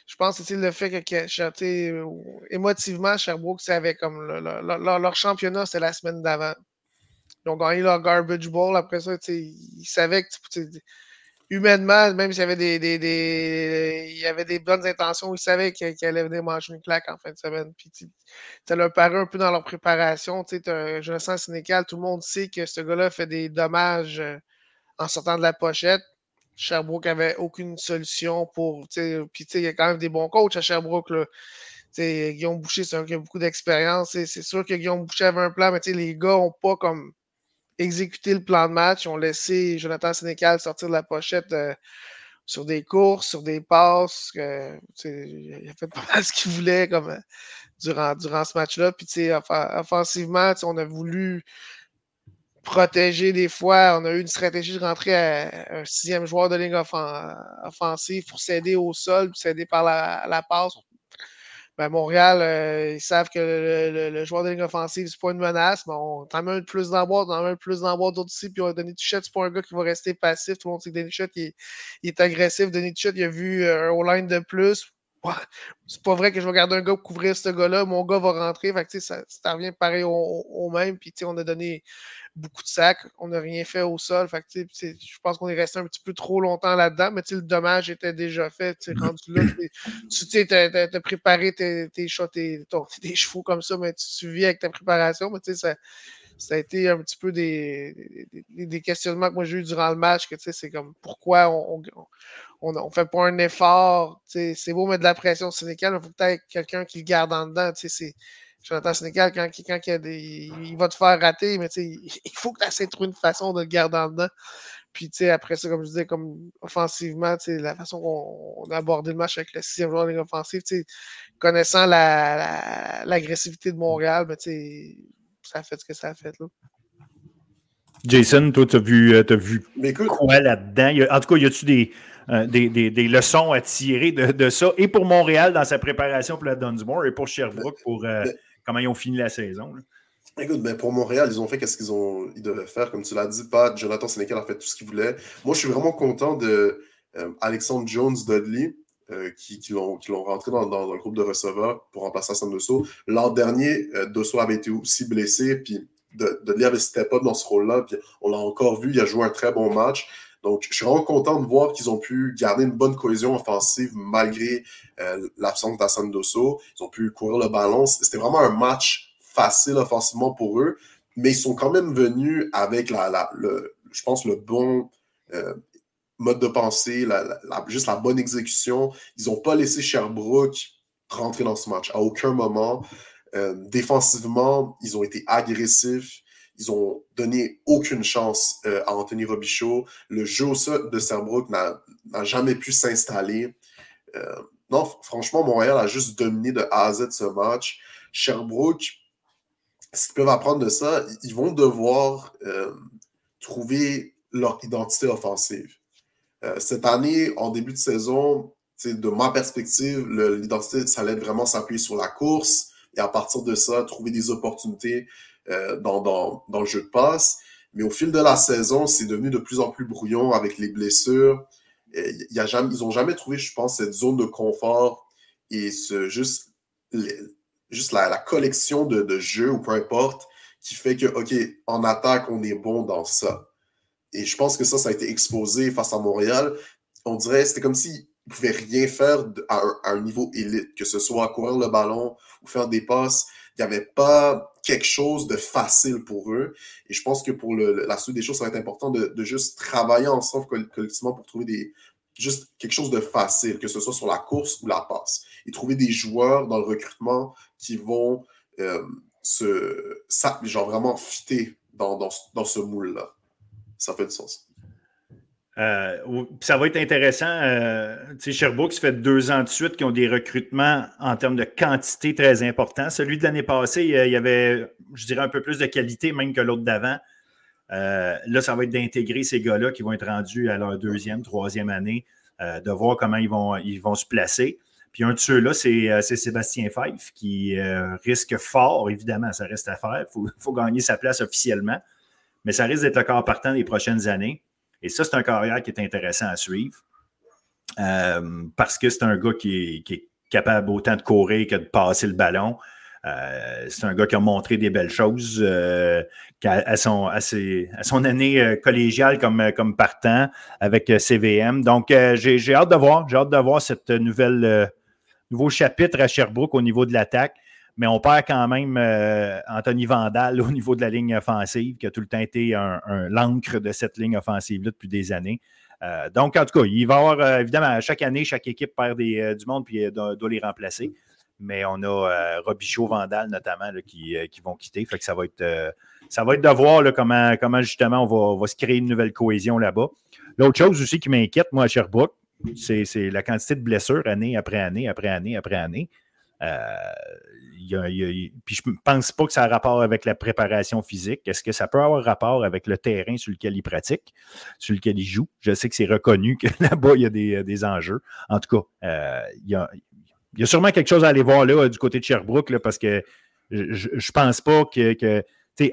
je pense que le fait que, émotivement, Sherbrooke, savait comme leur championnat, c'est la semaine d'avant. Ils ont gagné leur Garbage Bowl. Après ça, ils savaient que humainement, même s'il y avait des, des, il avait des bonnes intentions, ils savaient qu'ils allaient venir manger une claque en fin de semaine. Puis ça leur paraît un peu dans leur préparation. Tu sais, je sens Sénécal, tout le monde sait que ce gars-là fait des dommages euh, en sortant de la pochette. Sherbrooke n'avait aucune solution pour. Puis il y a quand même des bons coachs à Sherbrooke. Là. Guillaume Boucher, c'est un qui a beaucoup d'expérience. C'est sûr que Guillaume Boucher avait un plan, mais les gars n'ont pas comme exécuté le plan de match. Ils ont laissé Jonathan Sénécal sortir de la pochette euh, sur des courses, sur des passes. il a fait *laughs* pas mal ce qu'il voulait comme, euh, durant, durant ce match-là. Puis offensivement, on a voulu protéger des fois. On a eu une stratégie de rentrer à un sixième joueur de ligne offensive pour s'aider au sol, pour s'aider par la, la passe, ben, Montréal, euh, ils savent que le, joueur de ligne offensive, c'est pas une menace, mais on t'en met un plus dans on en met un plus dans d'autres ici, puis on a donné Tuchette, c'est pas un gars qui va rester passif. Tout le monde sait que Denis Tuchette, il, est agressif. Denis Tuchette, il a vu euh, un O-line de plus. C'est pas vrai que je vais garder un gars pour couvrir ce gars-là. Mon gars va rentrer. Fait que, ça, ça revient pareil au, au même. Puis on a donné beaucoup de sacs. On n'a rien fait au sol. Fait que, je pense qu'on est resté un petit peu trop longtemps là-dedans, mais le dommage était déjà fait. Rendu là, tu as, préparé tes, tes tes, *laughs* tes, chevaux comme ça, mais tu, vis avec ta préparation. Mais ça, ça a été un petit peu des, des, questionnements que moi j'ai eu durant le match. que C'est comme pourquoi on, on, fait pas un effort. C'est beau mettre de la pression sur Sénégal, mais il faut peut-être quelqu'un qui le garde en dedans. Jonathan Sénégal, quand, quand il, a des, il va te faire rater, mais *laughs* il faut que tu essaies de trouver une façon de le garder en dedans. Puis après ça, comme je disais, comme offensivement, la façon qu'on a abordé le match avec le sixième joueur de ligne offensive, connaissant l'agressivité la, de Montréal, ça a fait ce que ça a fait. Là. Jason, toi, tu as vu, euh, as vu quoi là-dedans? En tout cas, y a-tu des, euh, des, des, des, leçons à tirer de, de, ça? Et pour Montréal dans sa préparation pour la Dunsmore et pour Sherbrooke pour euh, comment ils ont fini la saison? Écoute, ben pour Montréal, ils ont fait ce qu'ils ont ils devaient faire. Comme tu l'as dit, pas Jonathan Sénécal a fait tout ce qu'il voulait. Moi, je suis vraiment content de Alexandre Jones Dudley. qui, qui l'ont rentré dans, le groupe de receveurs pour remplacer Sam Dosso. L'an dernier, Dosso avait été aussi blessé, puis de, de avait step up dans ce rôle-là. Puis on l'a encore vu, il a joué un très bon match. Donc, je suis vraiment content de voir qu'ils ont pu garder une bonne cohésion offensive malgré euh, l'absence d'Assan Dosso. Ils ont pu courir le ballon. C'était vraiment un match facile offensivement pour eux, mais ils sont quand même venus avec, la, le, je pense, le bon euh, mode de pensée, juste la bonne exécution. Ils n'ont pas laissé Sherbrooke rentrer dans ce match à aucun moment. Euh, défensivement, ils ont été agressifs. Ils ont donné aucune chance euh, à Anthony Robichaud. Le jeu de Sherbrooke n'a jamais pu s'installer. Euh, non, franchement, Montréal a juste dominé de A à Z ce match. Sherbrooke, ce qu'ils peuvent apprendre de ça, ils vont devoir trouver leur identité offensive. Cette année, en début de saison, de ma perspective, l'identité, ça allait vraiment s'appuyer sur la course, et à partir de ça, trouver des opportunités euh, dans, dans, dans, le jeu de passe. Mais au fil de la saison, c'est devenu de plus en plus brouillon avec les blessures. Y a jamais, ils n'ont jamais trouvé, je pense, cette zone de confort et ce, juste, juste la, la collection de, de, jeux ou peu importe qui fait que, OK, en attaque, on est bon dans ça. Et je pense que ça, ça a été exposé face à Montréal. On dirait, c'était comme s'ils ne pouvaient rien faire à, un, niveau élite, que ce soit courir le ballon ou faire des passes. Il n'y avait pas quelque chose de facile pour eux. Et je pense que pour la suite des choses, ça va être important de, juste travailler ensemble collectivement pour trouver des, juste quelque chose de facile, que ce soit sur la course ou la passe. Et trouver des joueurs dans le recrutement qui vont euh, se, genre vraiment fitter dans, dans ce moule-là ça fait du sens. Euh, ça va être intéressant. Euh, Sherbrooke, ça fait deux ans de suite qu'ils ont des recrutements en termes de quantité très importants. Celui de l'année passée, il y avait, je dirais, un peu plus de qualité même que l'autre d'avant. Euh, là, ça va être d'intégrer ces gars-là qui vont être rendus à leur deuxième, troisième année, euh, de voir comment ils vont, ils vont se placer. Puis un de ceux-là, c'est Sébastien Fife qui risque fort, évidemment, ça reste à faire. Il faut, gagner sa place officiellement mais ça risque d'être le corps partant des prochaines années. Et ça, c'est un carrière qui est intéressant à suivre euh, parce que c'est un gars qui est, capable autant de courir que de passer le ballon. Euh, c'est un gars qui a montré des belles choses euh, à, son, année collégiale comme, comme partant avec CVM. Donc, j'ai hâte de voir. J'ai hâte de voir cette nouvelle nouveau chapitre à Sherbrooke au niveau de l'attaque mais on perd quand même euh, Anthony Vandal *laughs* au niveau de la ligne offensive, qui a tout le temps été un, l'encre de cette ligne offensive-là depuis des années. Euh, donc, en tout cas, il va y avoir, euh, évidemment, chaque année, chaque équipe perd des, du monde puis doit, doit, les remplacer. Mais on a Robichaud, Vandal notamment qui, qui, vont quitter. Fait que ça va être, ça va être de voir comment, comment justement on va, va, se créer une nouvelle cohésion là-bas. L'autre chose aussi qui m'inquiète, moi, à Sherbrooke, c'est, la quantité de blessures année après année, après année, après année. Euh, puis je ne pense pas que ça a rapport avec la préparation physique. Est-ce que ça peut avoir rapport avec le terrain sur lequel il pratique, sur lequel il joue? Je sais que c'est reconnu que *laughs* là-bas, il y a des, enjeux. En tout cas, euh, il, y a, sûrement quelque chose à aller voir là du côté de Sherbrooke parce que je ne pense pas que, que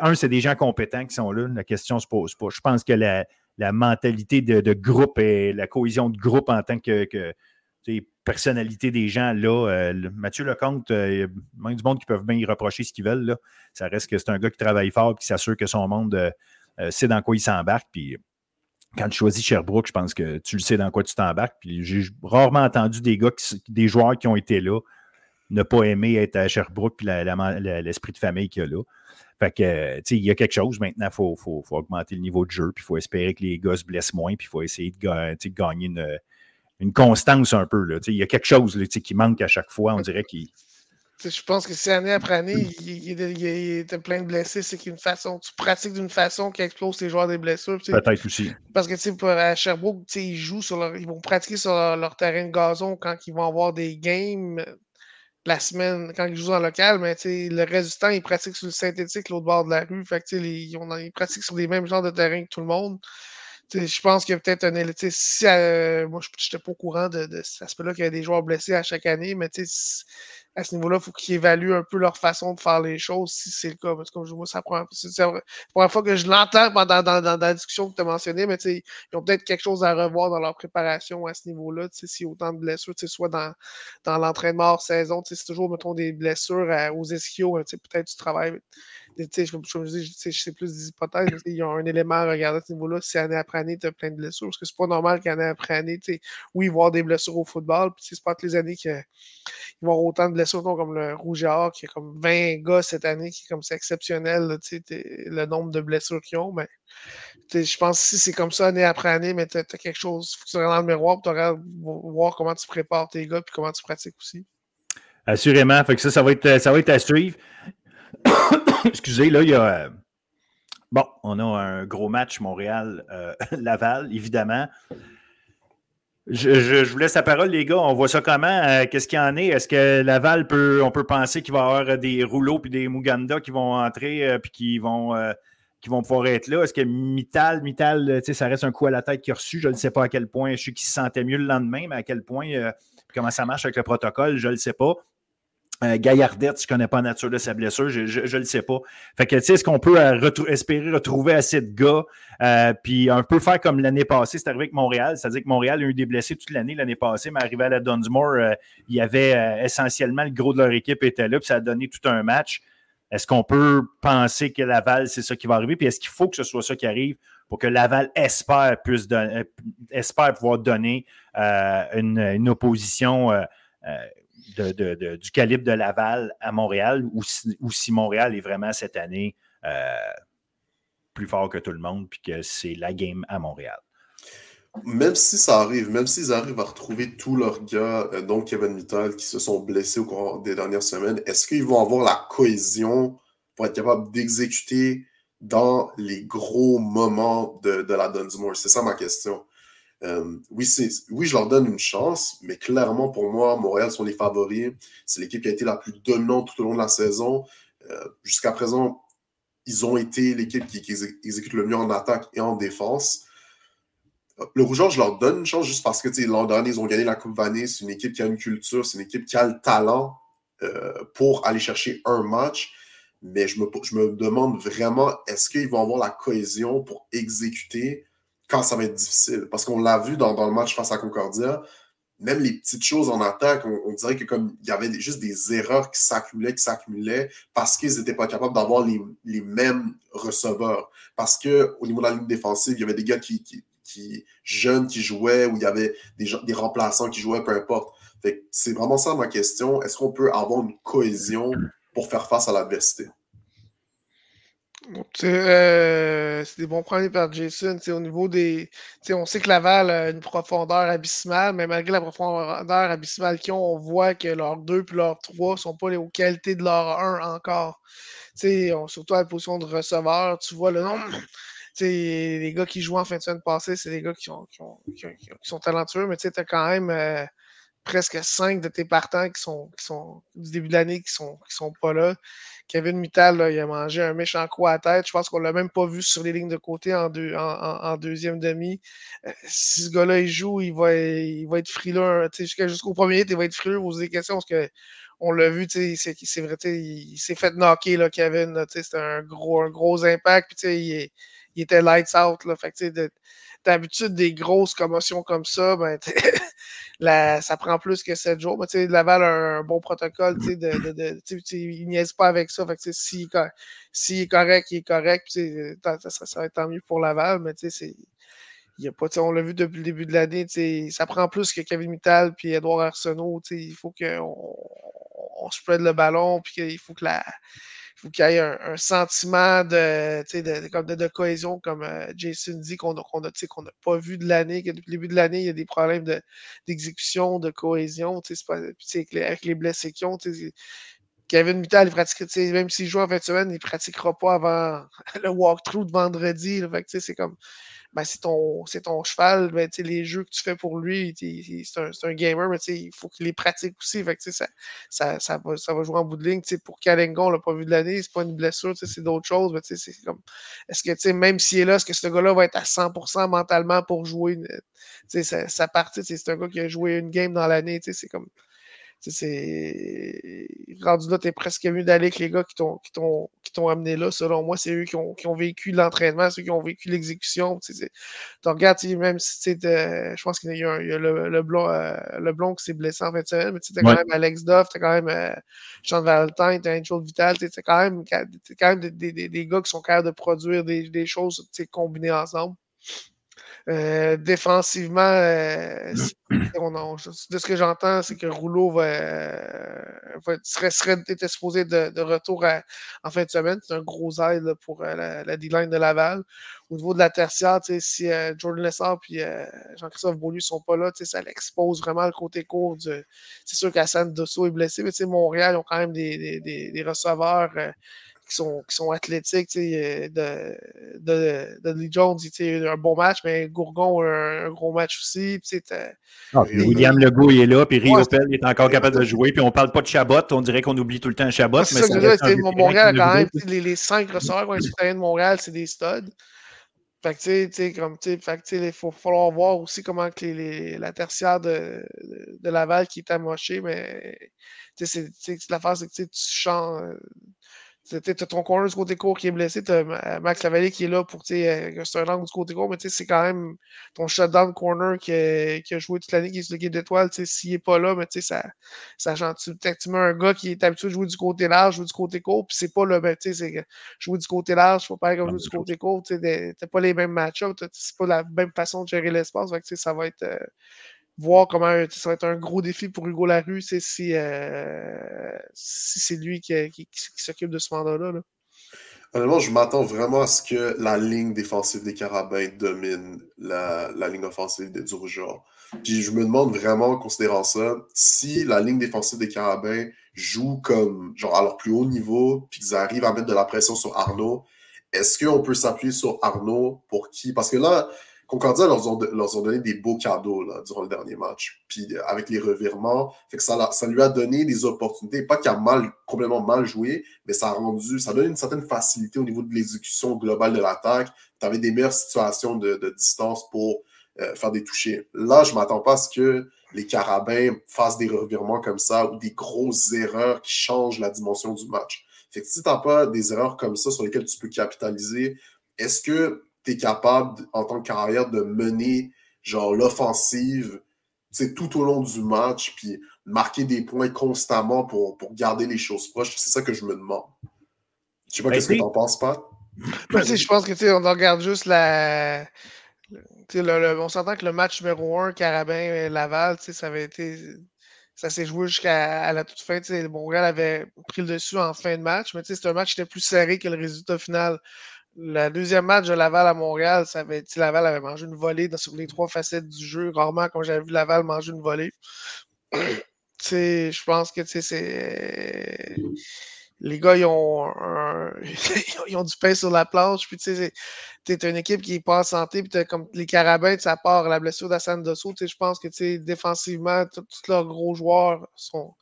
un, c'est des gens compétents qui sont là. La question ne se pose pas. Je pense que la, mentalité de, groupe et la cohésion de groupe en tant que personnalité des gens, là, euh, Mathieu Lecomte, euh, il y a du monde qui peuvent bien y reprocher ce qu'ils veulent. Là. Ça reste que c'est un gars qui travaille fort qui s'assure que son monde euh, sait dans quoi il s'embarque. Puis quand tu choisis Sherbrooke, je pense que tu le sais dans quoi tu t'embarques. Puis j'ai rarement entendu des gars, des joueurs qui ont été là ne pas aimer être à Sherbrooke puis l'esprit de famille qu'il y a là. Fait que, tu il y a quelque chose. Maintenant, il faut, faut, augmenter le niveau de jeu, puis il faut espérer que les gars se blessent moins, puis il faut essayer de, gagner une, une constance un peu. Là. Il y a quelque chose là, qui manque à chaque fois. On dirait qu'il. Je pense que c'est année après année, il, y a plein de blessés. C'est qu'une façon, tu pratiques d'une façon qui explose tes joueurs des blessures. Peut-être aussi. Parce que pour, à Sherbrooke, ils jouent sur leur, ils vont pratiquer sur leur, terrain de gazon quand ils vont avoir des games la semaine, quand ils jouent en local, mais le reste du temps, ils pratiquent sur le synthétique, l'autre bord de la rue. Fait que, ils, pratiquent sur les mêmes genres de terrain que tout le monde je pense qu'il y a peut-être un Si, euh, moi, je n'étais pas au courant de, de cet aspect-là qu'il y a des joueurs blessés à chaque année, mais à ce niveau-là, il faut qu'ils évaluent un peu leur façon de faire les choses, si c'est le cas. Parce que moi, c'est la première, fois que je l'entends dans, dans, dans, la discussion que tu as mentionnée, mais ils ont peut-être quelque chose à revoir dans leur préparation à ce niveau-là. A autant de blessures, soit dans, dans l'entraînement hors saison, c'est toujours, mettons, des blessures aux ischios, hein, peut-être du travail je, je, sais plus des hypothèses, il y a un élément à regarder à ce niveau-là. Si année après année, tu as plein de blessures, parce que c'est pas normal qu'année après année, oui, voir des blessures au football, puis c'est pas toutes les années qu'ils vont avoir autant de blessures, comme le Rouge qui a comme 20 gars cette année, qui comme c'est exceptionnel, le nombre de blessures qu'ils ont, mais je pense que si c'est comme ça année après année, mais tu as, quelque chose, faut que tu regardes dans le miroir pour voir comment tu prépares tes gars, puis comment tu pratiques aussi. Assurément. Que ça, ça va être, ça va être à suivre. *coughs* Excusez, là, il y a. Bon, on a un gros match Montréal-Laval, euh, *laughs* évidemment. Je, vous laisse la parole, les gars. On voit ça comment? Euh, qu'est-ce qu'il y en est? Est-ce que Laval peut, on peut penser qu'il va y avoir des rouleaux puis des Muganda qui vont entrer puis qui vont, qui vont pouvoir être là? Est-ce que Mittal, Mittal, ça reste un coup à la tête qu'il a reçu? Je ne sais pas à quel point. Je sais qu'il se sentait mieux le lendemain, mais à quel point, comment ça marche avec le protocole, je ne le sais pas. Euh, Gaillardette, je ne connais pas la nature de sa blessure, je ne le sais pas. Fait que, tu sais, est-ce qu'on peut euh, espérer retrouver assez de gars, euh, puis un peu faire comme l'année passée, c'est arrivé avec Montréal, c'est-à-dire que Montréal a eu des blessés toute l'année l'année passée, mais arrivé à la Dunsmore, il y avait essentiellement le gros de leur équipe était là, puis ça a donné tout un match. Est-ce qu'on peut penser que Laval, c'est ça qui va arriver? Puis est-ce qu'il faut que ce soit ça qui arrive pour que Laval espère, puisse espère pouvoir donner une, opposition du calibre de Laval à Montréal ou si, Montréal est vraiment cette année plus fort que tout le monde puis que c'est la game à Montréal? même si ça arrive, même s'ils arrivent à retrouver tous leurs gars, euh, dont Kevin Mittal, qui se sont blessés au cours des dernières semaines, est-ce qu'ils vont avoir la cohésion pour être capables d'exécuter dans les gros moments de, la Dunsmore? C'est ça ma question. Euh, oui, oui, je leur donne une chance, mais clairement, pour moi, Montréal sont les favoris. C'est l'équipe qui a été la plus dominante tout au long de la saison. Euh, jusqu'à présent, ils ont été l'équipe qui, exécute le mieux en attaque et en défense le Rougeant, je leur donne une chance juste parce que l'an dernier, ils ont gagné la Coupe Vannée. C'est une équipe qui a une culture, c'est une équipe qui a le talent euh, pour aller chercher un match. Mais je me, je me demande vraiment, est-ce qu'ils vont avoir la cohésion pour exécuter ça va être difficile? Parce qu'on l'a vu dans, le match face à Concordia, même les petites choses en attaque, on, dirait que comme il y avait juste des erreurs qui s'accumulaient, qui s'accumulaient parce qu'ils n'étaient pas capables d'avoir les, mêmes receveurs. Parce qu'au niveau de la ligne défensive, il y avait des gars qui, qui, jeunes qui jouaient, ou il y avait des, des remplaçants qui jouaient, peu importe. C'est vraiment ça ma question. Est-ce qu'on peut avoir une cohésion pour faire face à l'adversité? Euh, c'est des bons problèmes par Jason. Au niveau des. On sait que Laval a une profondeur abyssale, mais malgré la profondeur abyssale qu'ils ont, on voit que leurs 2 et leurs 3 ne sont pas les, aux qualités de leur 1 encore. On, surtout à la position de receveur, tu vois le nombre *clears throat* les gars qui jouent en fin de semaine passée, c'est des gars qui, sont talentueux, mais tu as quand même euh, presque cinq de tes partants qui sont, qui sont du début de l'année qui sont, qui sont pas là. Kevin Mittal, il a mangé un méchant coup à tête. Je pense qu'on l'a même pas vu sur les lignes de côté en, en, deuxième demi. Euh, si ce gars-là, il joue, il va, il va être frileux. Jusqu'au premier, il va être frileux, vous des questions parce que on l'a vu, c'est vrai, il s'est fait knocker, là, Kevin. C'était un gros, un gros impact. Puis, il il était lights out. Là. Fait des grosses commotions comme ça, ben, ça prend plus que 7 jours. Mais Laval a un bon protocole. De, de, il niaise pas avec ça. S'il, est correct, il est correct. Ça, va être tant mieux pour Laval. Mais. Il a pas, on l'a vu depuis le début de l'année, ça prend plus que Kevin Mittal et Edouard Arsenault. Il faut qu'on on spread le ballon, puis il faut que la, faut qu'il y ait un, sentiment de, de, de, cohésion, comme euh, Jason dit, qu'on n'a pas vu de l'année, que depuis le début de l'année, il y a des problèmes d'exécution, de, cohésion. Pas, avec les blessés qu'ils ont, Kevin Mittal, il même s'il joue en fin de semaine, il ne pratiquera pas avant *laughs* le walkthrough de vendredi. c'est comme ben, c'est ton, ton cheval, ben, les jeux que tu fais pour lui, c'est un, un, gamer, mais il faut qu'il les pratique aussi. Fait ça, ça, ça, va, ça va jouer en bout de ligne. Pour Kalengon, on l'a pas vu de l'année, c'est pas une blessure, c'est d'autres choses. Mais c'est comme est-ce que même s'il est là, est-ce que ce gars-là va être à 100% mentalement pour jouer sa partie? C'est un gars qui a joué une game dans l'année, c'est comme c'est rendu là, t'es presque mieux d'aller avec les gars qui t'ont, qui t'ont, amené là. Selon moi, c'est eux qui ont, qui ont vécu l'entraînement, ceux qui ont vécu l'exécution. Tu regardes, même si je pense qu'il y a, le, le, blond, euh, le blond qui s'est blessé en fin de semaine, mais tu as quand même Alex Duff, tu as quand même euh, Sean Valentine, tu as Angel Vital, tu as quand même, quand même des, des, des, gars qui sont capables de produire des, des choses combinées ensemble. Euh, défensivement, euh, de ce que j'entends, c'est que Rouleau va, euh, serait, serait était supposé de, retour en fin de semaine. C'est un gros aide pour la, la D-line de Laval. Au niveau de la tertiaire, si Jordan Lessard et Jean-Christophe Beaulieu ne sont pas là, ça l'expose vraiment le côté court. C'est sûr qu'Hassan Dosso est blessé, mais Montréal, ils ont quand même des, des, des, des receveurs qui sont, qui sont athlétiques. Euh, de, de, de Lee Jones, il a un bon match, mais Gourgon a un, gros match aussi. Ah, William Legault il est là, puis Rio ouais, est encore capable de jouer, puis on ne parle pas de Chabot, on dirait qu'on oublie tout le temps Chabot. mais ça, ça Montréal, quand même, les, les, cinq receveurs qui ont de Montréal, c'est des studs. Fait que, tu sais, comme, tu sais, il faut falloir voir aussi comment que les, la tertiaire de, de, Laval qui est amochée, mais, tu sais, c'est la phase, c'est que tu changes, Tu as ton corner du côté court qui est blessé, tu as Max Lavallée qui est là pour. C'est un angle du côté court, mais c'est quand même ton shutdown corner qui a, qui a joué toute l'année, qui est sur l'équipe d'étoiles. S'il n'est pas là, mais ça, ça change. Tu, tu mets un gars qui est habitué de jouer du côté large, jouer du côté court, puis c'est pas le. Ben, c'est jouer du côté large, faut pas comme jouer du côté court. Tu n'as pas les mêmes match-ups, c'est pas la même façon de gérer l'espace. Ça va être. Euh, voir comment ça va être un gros défi pour Hugo Larue si, euh, si c'est lui qui, s'occupe de ce mandat-là. Là. Honnêtement, je m'attends vraiment à ce que la ligne défensive des Carabins domine la, ligne offensive des du Puis je me demande vraiment, en considérant ça, si la ligne défensive des Carabins joue comme genre à leur plus haut niveau, puis qu'ils arrivent à mettre de la pression sur Arnaud, est-ce qu'on peut s'appuyer sur Arnaud pour qui? Parce que là, Concordia leur ont, leur ont donné des beaux cadeaux durant le dernier match. Puis euh, avec les revirements, ça, lui a donné des opportunités. Pas qu'il a mal, complètement mal joué, mais ça a rendu, ça donne une certaine facilité au niveau de l'exécution globale de l'attaque. Tu avais des meilleures situations de, distance pour euh, faire des touchés. Là, je ne m'attends pas à ce que les carabins fassent des revirements comme ça ou des grosses erreurs qui changent la dimension du match. Fait que si tu n'as pas des erreurs comme ça sur lesquelles tu peux capitaliser, est-ce que tu es capable, en tant que carrière, de mener genre l'offensive tout au long du match, puis marquer des points constamment pour, pour garder les choses proches. C'est ça que je me demande. Je sais pas ben, qu'est-ce que tu en penses, Pat. je pense que on regarde juste la. on s'entend que le match numéro 1, Carabin-Laval, ça avait été. Ça s'est joué jusqu'à la toute fin. Montréal avait pris le dessus en fin de match, mais c'est un match qui était plus serré que le résultat final le deuxième match de Laval à Montréal, ça avait Laval avait mangé une volée sur les trois facettes du jeu. Rarement, comme j'avais vu Laval manger une volée. *clears throat* je pense que c'est. Les gars, ils ont, *laughs* ils ont du pain sur la planche. Puis, tu sais, t'es une équipe qui n'est pas en santé. Puis, as comme les Carabins, ça part la blessure d'Assan Dosso. Je pense que, défensivement, tous leurs gros joueurs sont,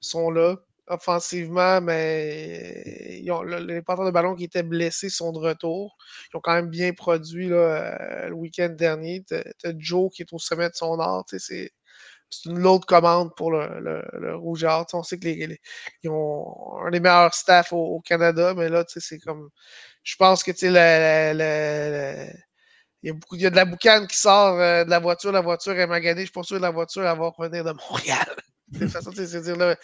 sont là offensivement, mais les porteurs de ballon qui étaient blessés sont de retour. Ils ont quand même bien produit euh, le week-end dernier. Tu as, Joe qui est au sommet de son art. C'est une autre commande pour le, Rouge Art. On sait qu'ils ont un des meilleurs staffs au, Canada, mais là, c'est comme. Je pense que le, le, il y, a beaucoup, il y a de la boucane qui sort euh, de la voiture, la voiture est maganée. Je suis pas sûr que la voiture va revenir de Montréal. De façon, c'est dire le,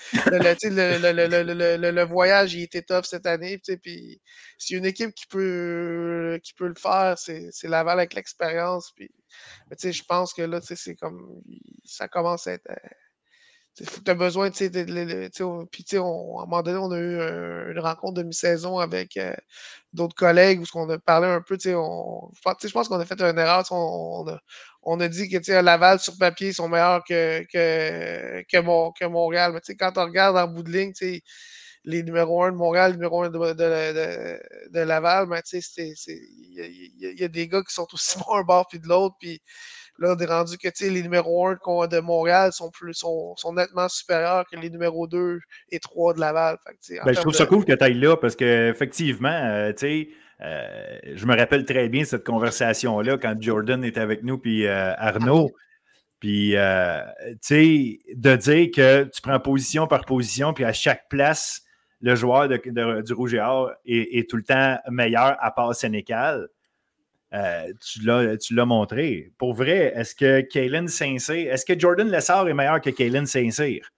le, voyage, il était tough cette année. Puis, s'il y a une équipe qui peut, qui peut le faire, c'est Laval avec l'expérience. Puis, je pense que là, c'est comme ça commence à être euh, tu as besoin, tu sais, puis à un moment donné, on a eu une rencontre de mi-saison avec euh, d'autres collègues où on a parlé un peu, tu sais, je pense qu'on a fait une erreur, on, a, on, a, dit que, tu sais, Laval sur papier, ils sont meilleurs que, que, que, Montréal, mais tu sais, quand on regarde en bout de ligne, tu sais, les numéros 1 de Montréal, les numéros 1 de, de, de, de Laval, mais tu sais, il y, y, a des gars qui sont aussi bons un bord puis de l'autre, puis Là, on est rendu que les numéros 1 de Montréal sont, plus, sont, sont, nettement supérieurs que les numéros 2 et 3 de Laval. ben, je trouve ça cool que tu ailles là parce qu'effectivement, euh, euh, je me rappelle très bien cette conversation-là quand Jordan était avec nous puis euh, Arnaud. Puis, euh, tu sais, de dire que tu prends position par position, puis à chaque place, le joueur de, du Rouge et Or est, est, tout le temps meilleur à part Sénécal. Euh, tu l'as montré. Pour vrai, est-ce que Kalen Saint-Cyr, est-ce que Jordan Lessard est meilleur que Kalen Saint-Cyr?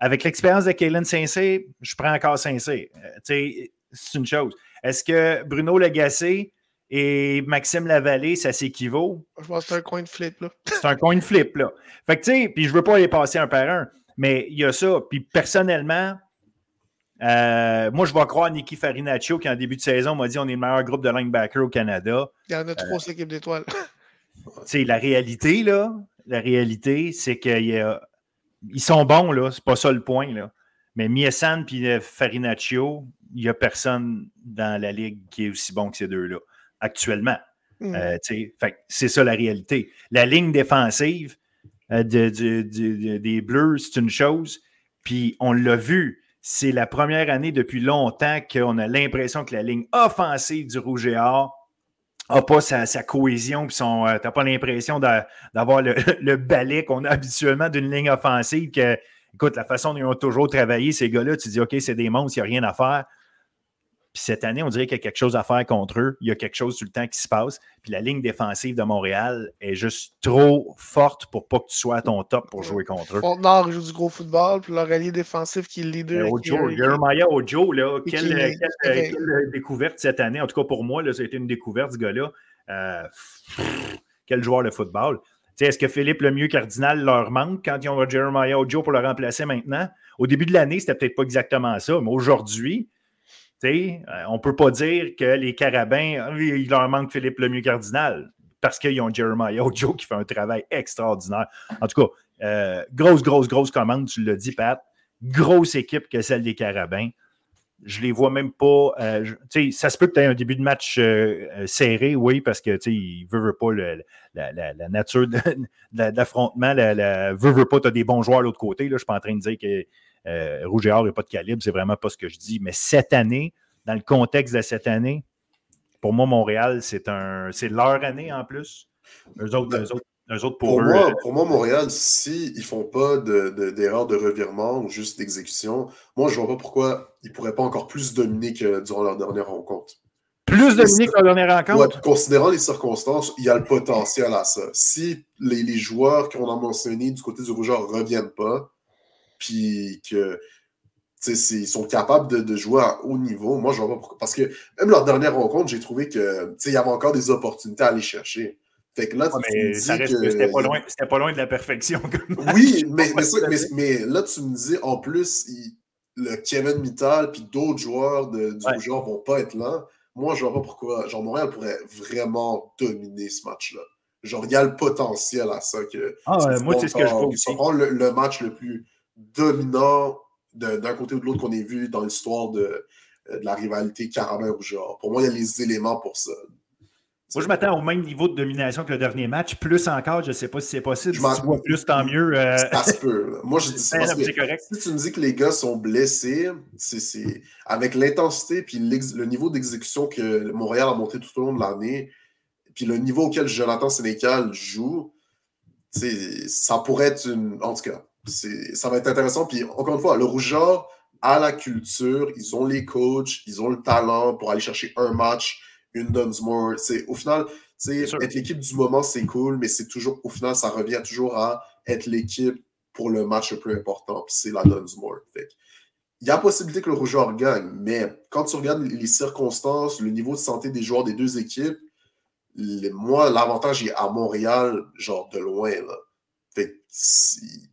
Avec l'expérience de Kalen Saint-Cyr, je prends encore Saint-Cyr. Euh, c'est une chose. Est-ce que Bruno Lagacé et Maxime Lavallée, ça s'équivaut? Je pense que c'est un coin de flip, là. *laughs* c'est un coin de flip, là. Fait que, tu sais, puis je veux pas les passer un par un, mais il y a ça. Puis personnellement, euh, moi, je vais croire Nicky Farinaccio qui, en début de saison, m'a dit on est le meilleur groupe de linebacker au Canada. Il y en a trois euh, équipes d'étoiles. La réalité, là. La réalité, c'est qu'ils sont bons, là. C'est pas ça le point, là. Mais Miesan et Farinaccio, il n'y a personne dans la ligue qui est aussi bon que ces deux-là, actuellement. Hmm. Euh, c'est ça la réalité. La ligne défensive des Bleus, c'est une chose. Puis on l'a vu c'est la première année depuis longtemps qu'on a l'impression que la ligne offensive du Rouge et Or n'a pas sa, cohésion, euh, tu n'as pas l'impression d'avoir *laughs* le, balai qu'on a habituellement d'une ligne offensive. Que, écoute, la façon dont ils ont toujours travaillé, ces gars-là, tu dis, OK, c'est des monstres, il n'y a rien à faire. Puis cette année, on dirait qu'il y a quelque chose à faire contre eux. Il y a quelque chose tout le temps qui se passe. Puis la ligne défensive de Montréal est juste trop forte pour pas que tu sois à ton top pour jouer contre eux. Nord joue du gros football, puis leur allié défensif qui est le leader. Ojo, Jeremiah Ojo, là, quelle, découverte cette année. En tout cas, pour moi, là, ça a été une découverte, ce gars-là. Euh, quel joueur de football. Est-ce que Philippe Lemieux Cardinal leur manque quand ils ont Jeremiah Ojo pour le remplacer maintenant? Au début de l'année, c'était peut-être pas exactement ça, mais aujourd'hui, euh, on ne peut pas dire que les Carabins, ah, il leur manque Philippe Lemieux Cardinal parce qu'ils ont Jeremiah Ojo qui fait un travail extraordinaire. En tout cas, euh, grosse, grosse, grosse commande, tu l'as dit, Pat. Grosse équipe que celle des Carabins. Je les vois même pas. Euh, ça se peut que tu aies un début de match serré, oui, parce que il veut, pas la, nature de, *laughs* l'affrontement. Tu as des bons joueurs à l'autre côté. Je ne suis pas en train de dire que euh, Rouge et Or n'est pas de calibre, c'est vraiment pas ce que je dis. Mais cette année, dans le contexte de cette année, pour moi, Montréal, c'est un c'est leur année en plus. Eux autres, autres, pour, moi, pour moi, Montréal, s'ils ne font pas d'erreur de, de, revirement ou juste d'exécution, moi, je ne vois pas pourquoi ils ne pourraient pas encore plus dominer que durant leur dernière rencontre. Plus dominer que leur dernière rencontre? considérant les circonstances, il y a le potentiel à ça. Si les, les joueurs qu'on a mentionnés du côté du rougeur ne reviennent pas, puis que ils sont capables de, jouer à haut niveau. Moi, je vois pas pourquoi. Parce que même leur dernière rencontre, j'ai trouvé que il y avait encore des opportunités à aller chercher. Fait que là, tu c'était pas, loin, pas loin de la perfection. oui, mais, *laughs* mais, là, tu me dis, en plus, le Kevin Mittal puis d'autres joueurs de, du genre vont pas être là. Moi, je vois pas pourquoi. Genre, Montréal pourrait vraiment dominer ce match-là. Genre, il y a le potentiel à ça. Que, ah, moi, c'est ce que je vois aussi. le match le plus dominant d'un côté ou de l'autre qu'on ait vu dans l'histoire de, euh, de, la rivalité Carabin-Rougeur. Pour moi, il y a les éléments pour ça. Moi, je m'attends au même niveau de domination que le dernier match. Plus encore, je ne sais pas si c'est possible. Si tu vois plus, tant mieux. Euh... Ça se peut. Moi, je dis ça. *laughs* correct. Si tu me dis que les gars sont blessés, c'est avec l'intensité et le niveau d'exécution que Montréal a monté tout au long de l'année, puis le niveau auquel Jonathan Sénécal joue, ça pourrait être une. En tout cas, ça va être intéressant. Puis encore une fois, le Rougeur a la culture, ils ont les coachs, ils ont le talent pour aller chercher un match, une Dunsmore. Au final, être l'équipe du moment, c'est cool, mais c'est toujours, au final, ça revient toujours à être l'équipe pour le match le plus important, puis c'est la Dunsmore. il y a possibilité que le Rougeur gagne, mais quand tu regardes les circonstances, le niveau de santé des joueurs des deux équipes, moi, l'avantage est à Montréal, genre de loin. Là.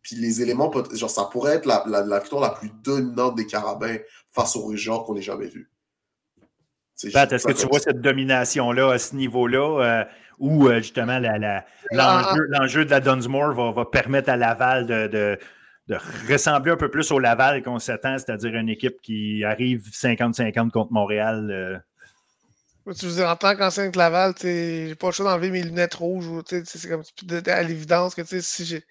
Puis les éléments, genre, ça pourrait être la, la, victoire la plus dominante des Carabins face au Régent qu'on ait jamais vu. est-ce que tu vois cette domination-là à ce niveau-là euh, où euh, justement l'enjeu de la Dunsmore va, va, permettre à Laval de, de, de, ressembler un peu plus au Laval qu'on s'attend, c'est-à-dire une équipe qui arrive 50-50 contre Montréal euh, tu veux en tant qu'ancien de Laval, j'ai pas le choix d'enlever mes lunettes rouges. C'est comme à l'évidence que si j'ai.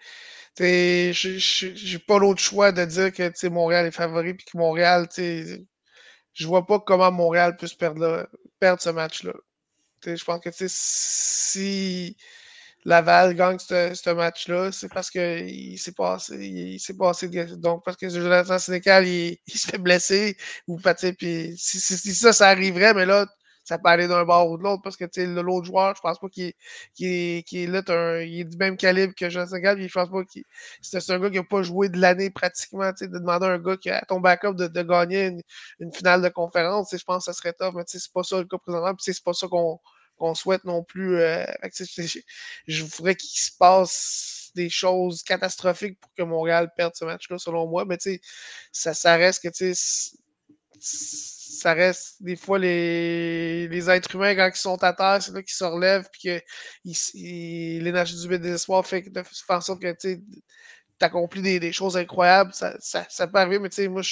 J'ai pas l'autre choix de dire que Montréal est favori puis que Montréal, je vois pas comment Montréal puisse perdre, perdre ce match-là. Je pense que si Laval gagne ce match-là, c'est parce qu'il s'est passé, il, s'est passé. Donc, parce que Jonathan Sénécal, il, il se fait blesser ou puis si, si, ça, ça arriverait, mais là, ça peut aller d'un bord ou de l'autre parce que l'autre joueur, je pense pas qu'il est, là, il est du même calibre que Jean Segal, je pense pas qu'il c'est un gars qui n'a pas joué de l'année pratiquement, de demander à un gars qui a ton backup de, de gagner une, finale de conférence, je pense que ça serait tough, mais c'est pas ça le cas présentement, puis c'est pas ça qu'on souhaite non plus. Euh, je voudrais qu'il se passe des choses catastrophiques pour que Montréal perde ce match-là, selon moi. Mais ça, ça reste que ça reste des fois les, les êtres humains, quand ils sont à terre, c'est là qu'ils se relèvent, puis que l'énergie du désespoir fait, fait en sorte que tu accomplis des, des, choses incroyables. Ça, ça, ça peut arriver, mais moi,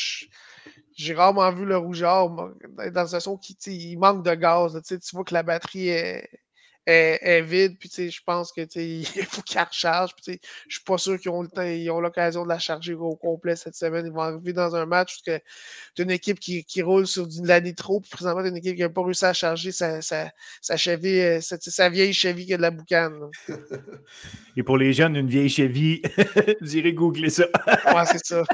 j'ai rarement vu le rougeur dans une situation qui il manque de gaz. tu vois que la batterie est, est, vide. Puis, je pense que il *laughs* faut qu'elle recharge. Puis, je suis pas sûr qu'ils ont ont l'occasion de la charger au complet cette semaine. Ils vont arriver dans un match parce que tu une équipe qui, qui, roule sur de la nitro. Puis, présentement, tu une équipe qui n'a pas réussi à charger sa, sa, sa, cheville, euh, sa, vieille cheville qui a de la boucane. *laughs* Et pour les jeunes, une vieille cheville, *laughs* vous irez googler ça. ouais, c'est ça.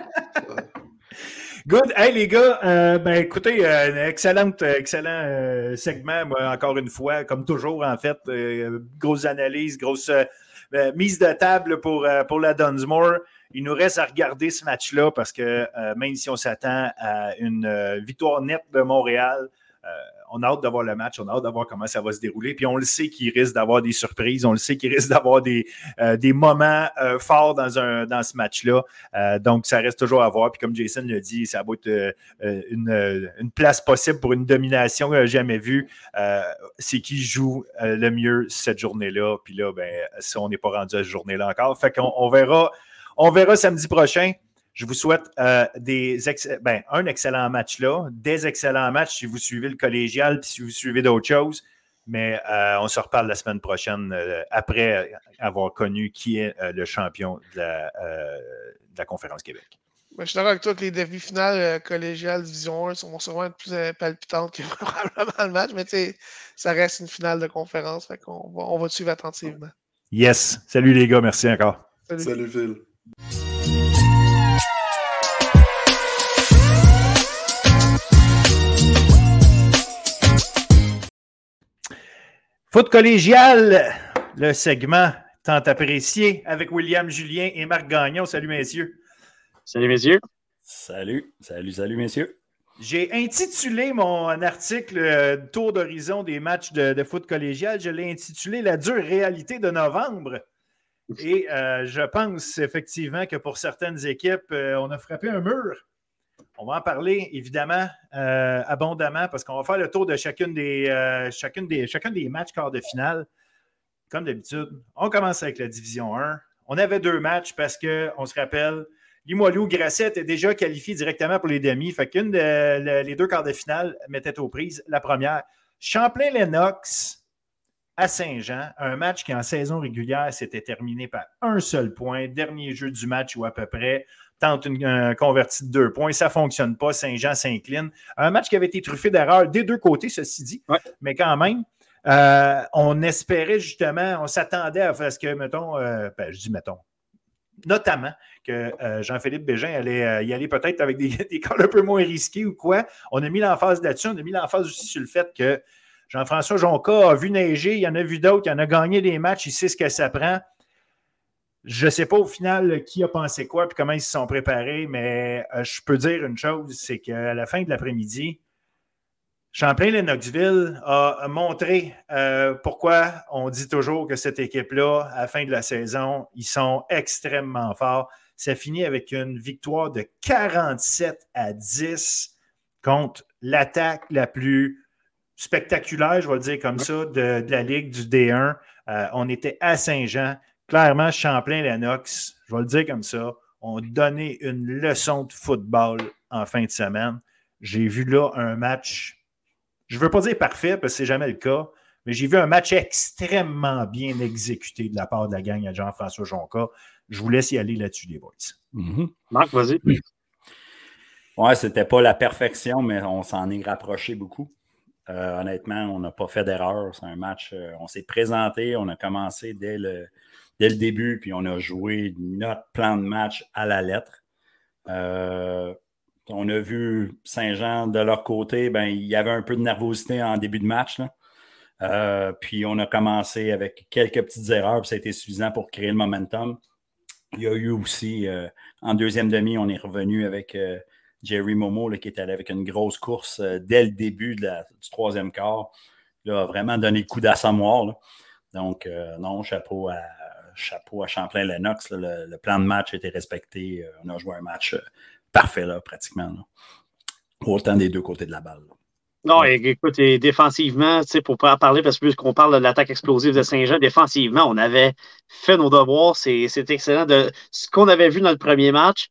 Good. Hey, les gars, euh, ben écoutez, euh, excellent, excellent euh, segment, encore une fois, comme toujours, en fait. grosse analyse, grosse mise de table pour, pour la Dunsmore. Il nous reste à regarder ce match-là parce que même si on s'attend à une victoire nette de Montréal, on a hâte d'avoir le match, on a hâte d'avoir comment ça va se dérouler. Puis on le sait qu'il risque d'avoir des surprises, on le sait qu'il risque d'avoir des, euh, des moments euh, forts dans, un, dans ce match-là. Euh, donc, ça reste toujours à voir. Puis comme Jason l'a dit, ça va être une, une, place possible pour une domination jamais vue. C'est qui joue le mieux cette journée-là? Puis là, ben, si on n'est pas rendu à cette journée-là encore. Fait qu'on on verra, on verra samedi prochain. Je vous souhaite euh, des ben, un excellent match là, des excellents matchs si vous suivez le collégial, puis si vous suivez d'autres choses. Mais euh, on se reparle la semaine prochaine euh, après avoir connu qui est le champion de la, conférence Québec. Ben, je suis d'accord avec toi que les demi-finales collégiales Division 1 sont sûrement plus palpitantes que *laughs* probablement le match, mais ça reste une finale de conférence. on, va, on va te suivre attentivement. Yes. Salut les gars, merci encore. Salut, Salut Phil. Foot collégial, le segment tant apprécié avec William Julien et Marc Gagnon. Salut, messieurs. Salut, messieurs. Salut, salut, salut, messieurs. J'ai intitulé mon article euh, Tour d'horizon des matchs de, foot collégial. Je l'ai intitulé La dure réalité de novembre. Et euh, je pense effectivement que pour certaines équipes, euh, on a frappé un mur. On va en parler évidemment euh, abondamment parce qu'on va faire le tour de chacune des, euh, des, des matchs quart de finale. Comme d'habitude, on commence avec la Division 1. On avait deux matchs parce qu'on se rappelle, Limoilou, Grasset est déjà qualifié directement pour les demi. Fait qu'une les deux quarts de finale mettait aux prises. La première, Champlain-Lennox à Saint-Jean, un match qui en saison régulière s'était terminé par un seul point. Dernier jeu du match ou à peu près tente une, un converti de deux points. Ça ne fonctionne pas. Saint-Jean s'incline. Un match qui avait été truffé d'erreurs des deux côtés, ceci dit. Mais quand même, euh, on espérait justement, on s'attendait à ce que, mettons, euh, ben, je dis mettons, notamment que euh, Jean-Philippe Bégin allait y aller peut-être avec des, *laughs* des un peu moins risqués ou quoi. On a mis l'emphase là-dessus. On a mis l'emphase aussi sur le fait que Jean-François Jonca a vu neiger, il y en a vu d'autres, il en a gagné des matchs, il sait ce que ça prend. Je ne sais pas au final qui a pensé quoi et comment ils se sont préparés, mais euh, je peux dire une chose, c'est qu'à la fin de l'après-midi, Champlain-Lennoxville a montré euh, pourquoi on dit toujours que cette équipe-là, à la fin de la saison, ils sont extrêmement forts. Ça finit avec une victoire de 47 à 10 contre l'attaque la plus spectaculaire, je vais le dire comme ça, de, la Ligue du D1. Euh, on était à Saint-Jean clairement, Champlain-Lennox, je vais le dire comme ça, ont donné une leçon de football en fin de semaine. J'ai vu là un match, je ne veux pas dire parfait parce que ce n'est jamais le cas, mais j'ai vu un match extrêmement bien exécuté de la part de la gang à Jean-François Jonca. Je vous laisse y aller là-dessus, les boys. Mm-hmm. Marc, vas-y. Ouais, c'était pas la perfection, mais on s'en est rapproché beaucoup. Euh, honnêtement, on n'a pas fait d'erreur. C'est un match, euh, on s'est présenté, on a commencé dès le, dès le début, puis on a joué notre plan de match à la lettre. Euh, on a vu Saint-Jean de leur côté, ben, il y avait un peu de nervosité en début de match. Euh, puis on a commencé avec quelques petites erreurs, puis ça a été suffisant pour créer le momentum. Il y a eu aussi, euh, en deuxième demi, on est revenu avec Jerry Momo qui est allé avec une grosse course dès le début du troisième quart. Il a vraiment donné le coup d'assommoir. Donc, non, chapeau à, chapeau à Champlain-Lennox. Le, plan de match été respecté. Euh, on a joué un match euh, parfait, là, pratiquement. Autant des deux côtés de la balle. Non, écoute, et défensivement, pour pas parler, parce que puisqu'on parle de l'attaque explosive de Saint-Jean, défensivement, on avait fait nos devoirs. C'est excellent de ce qu'on avait vu dans le premier match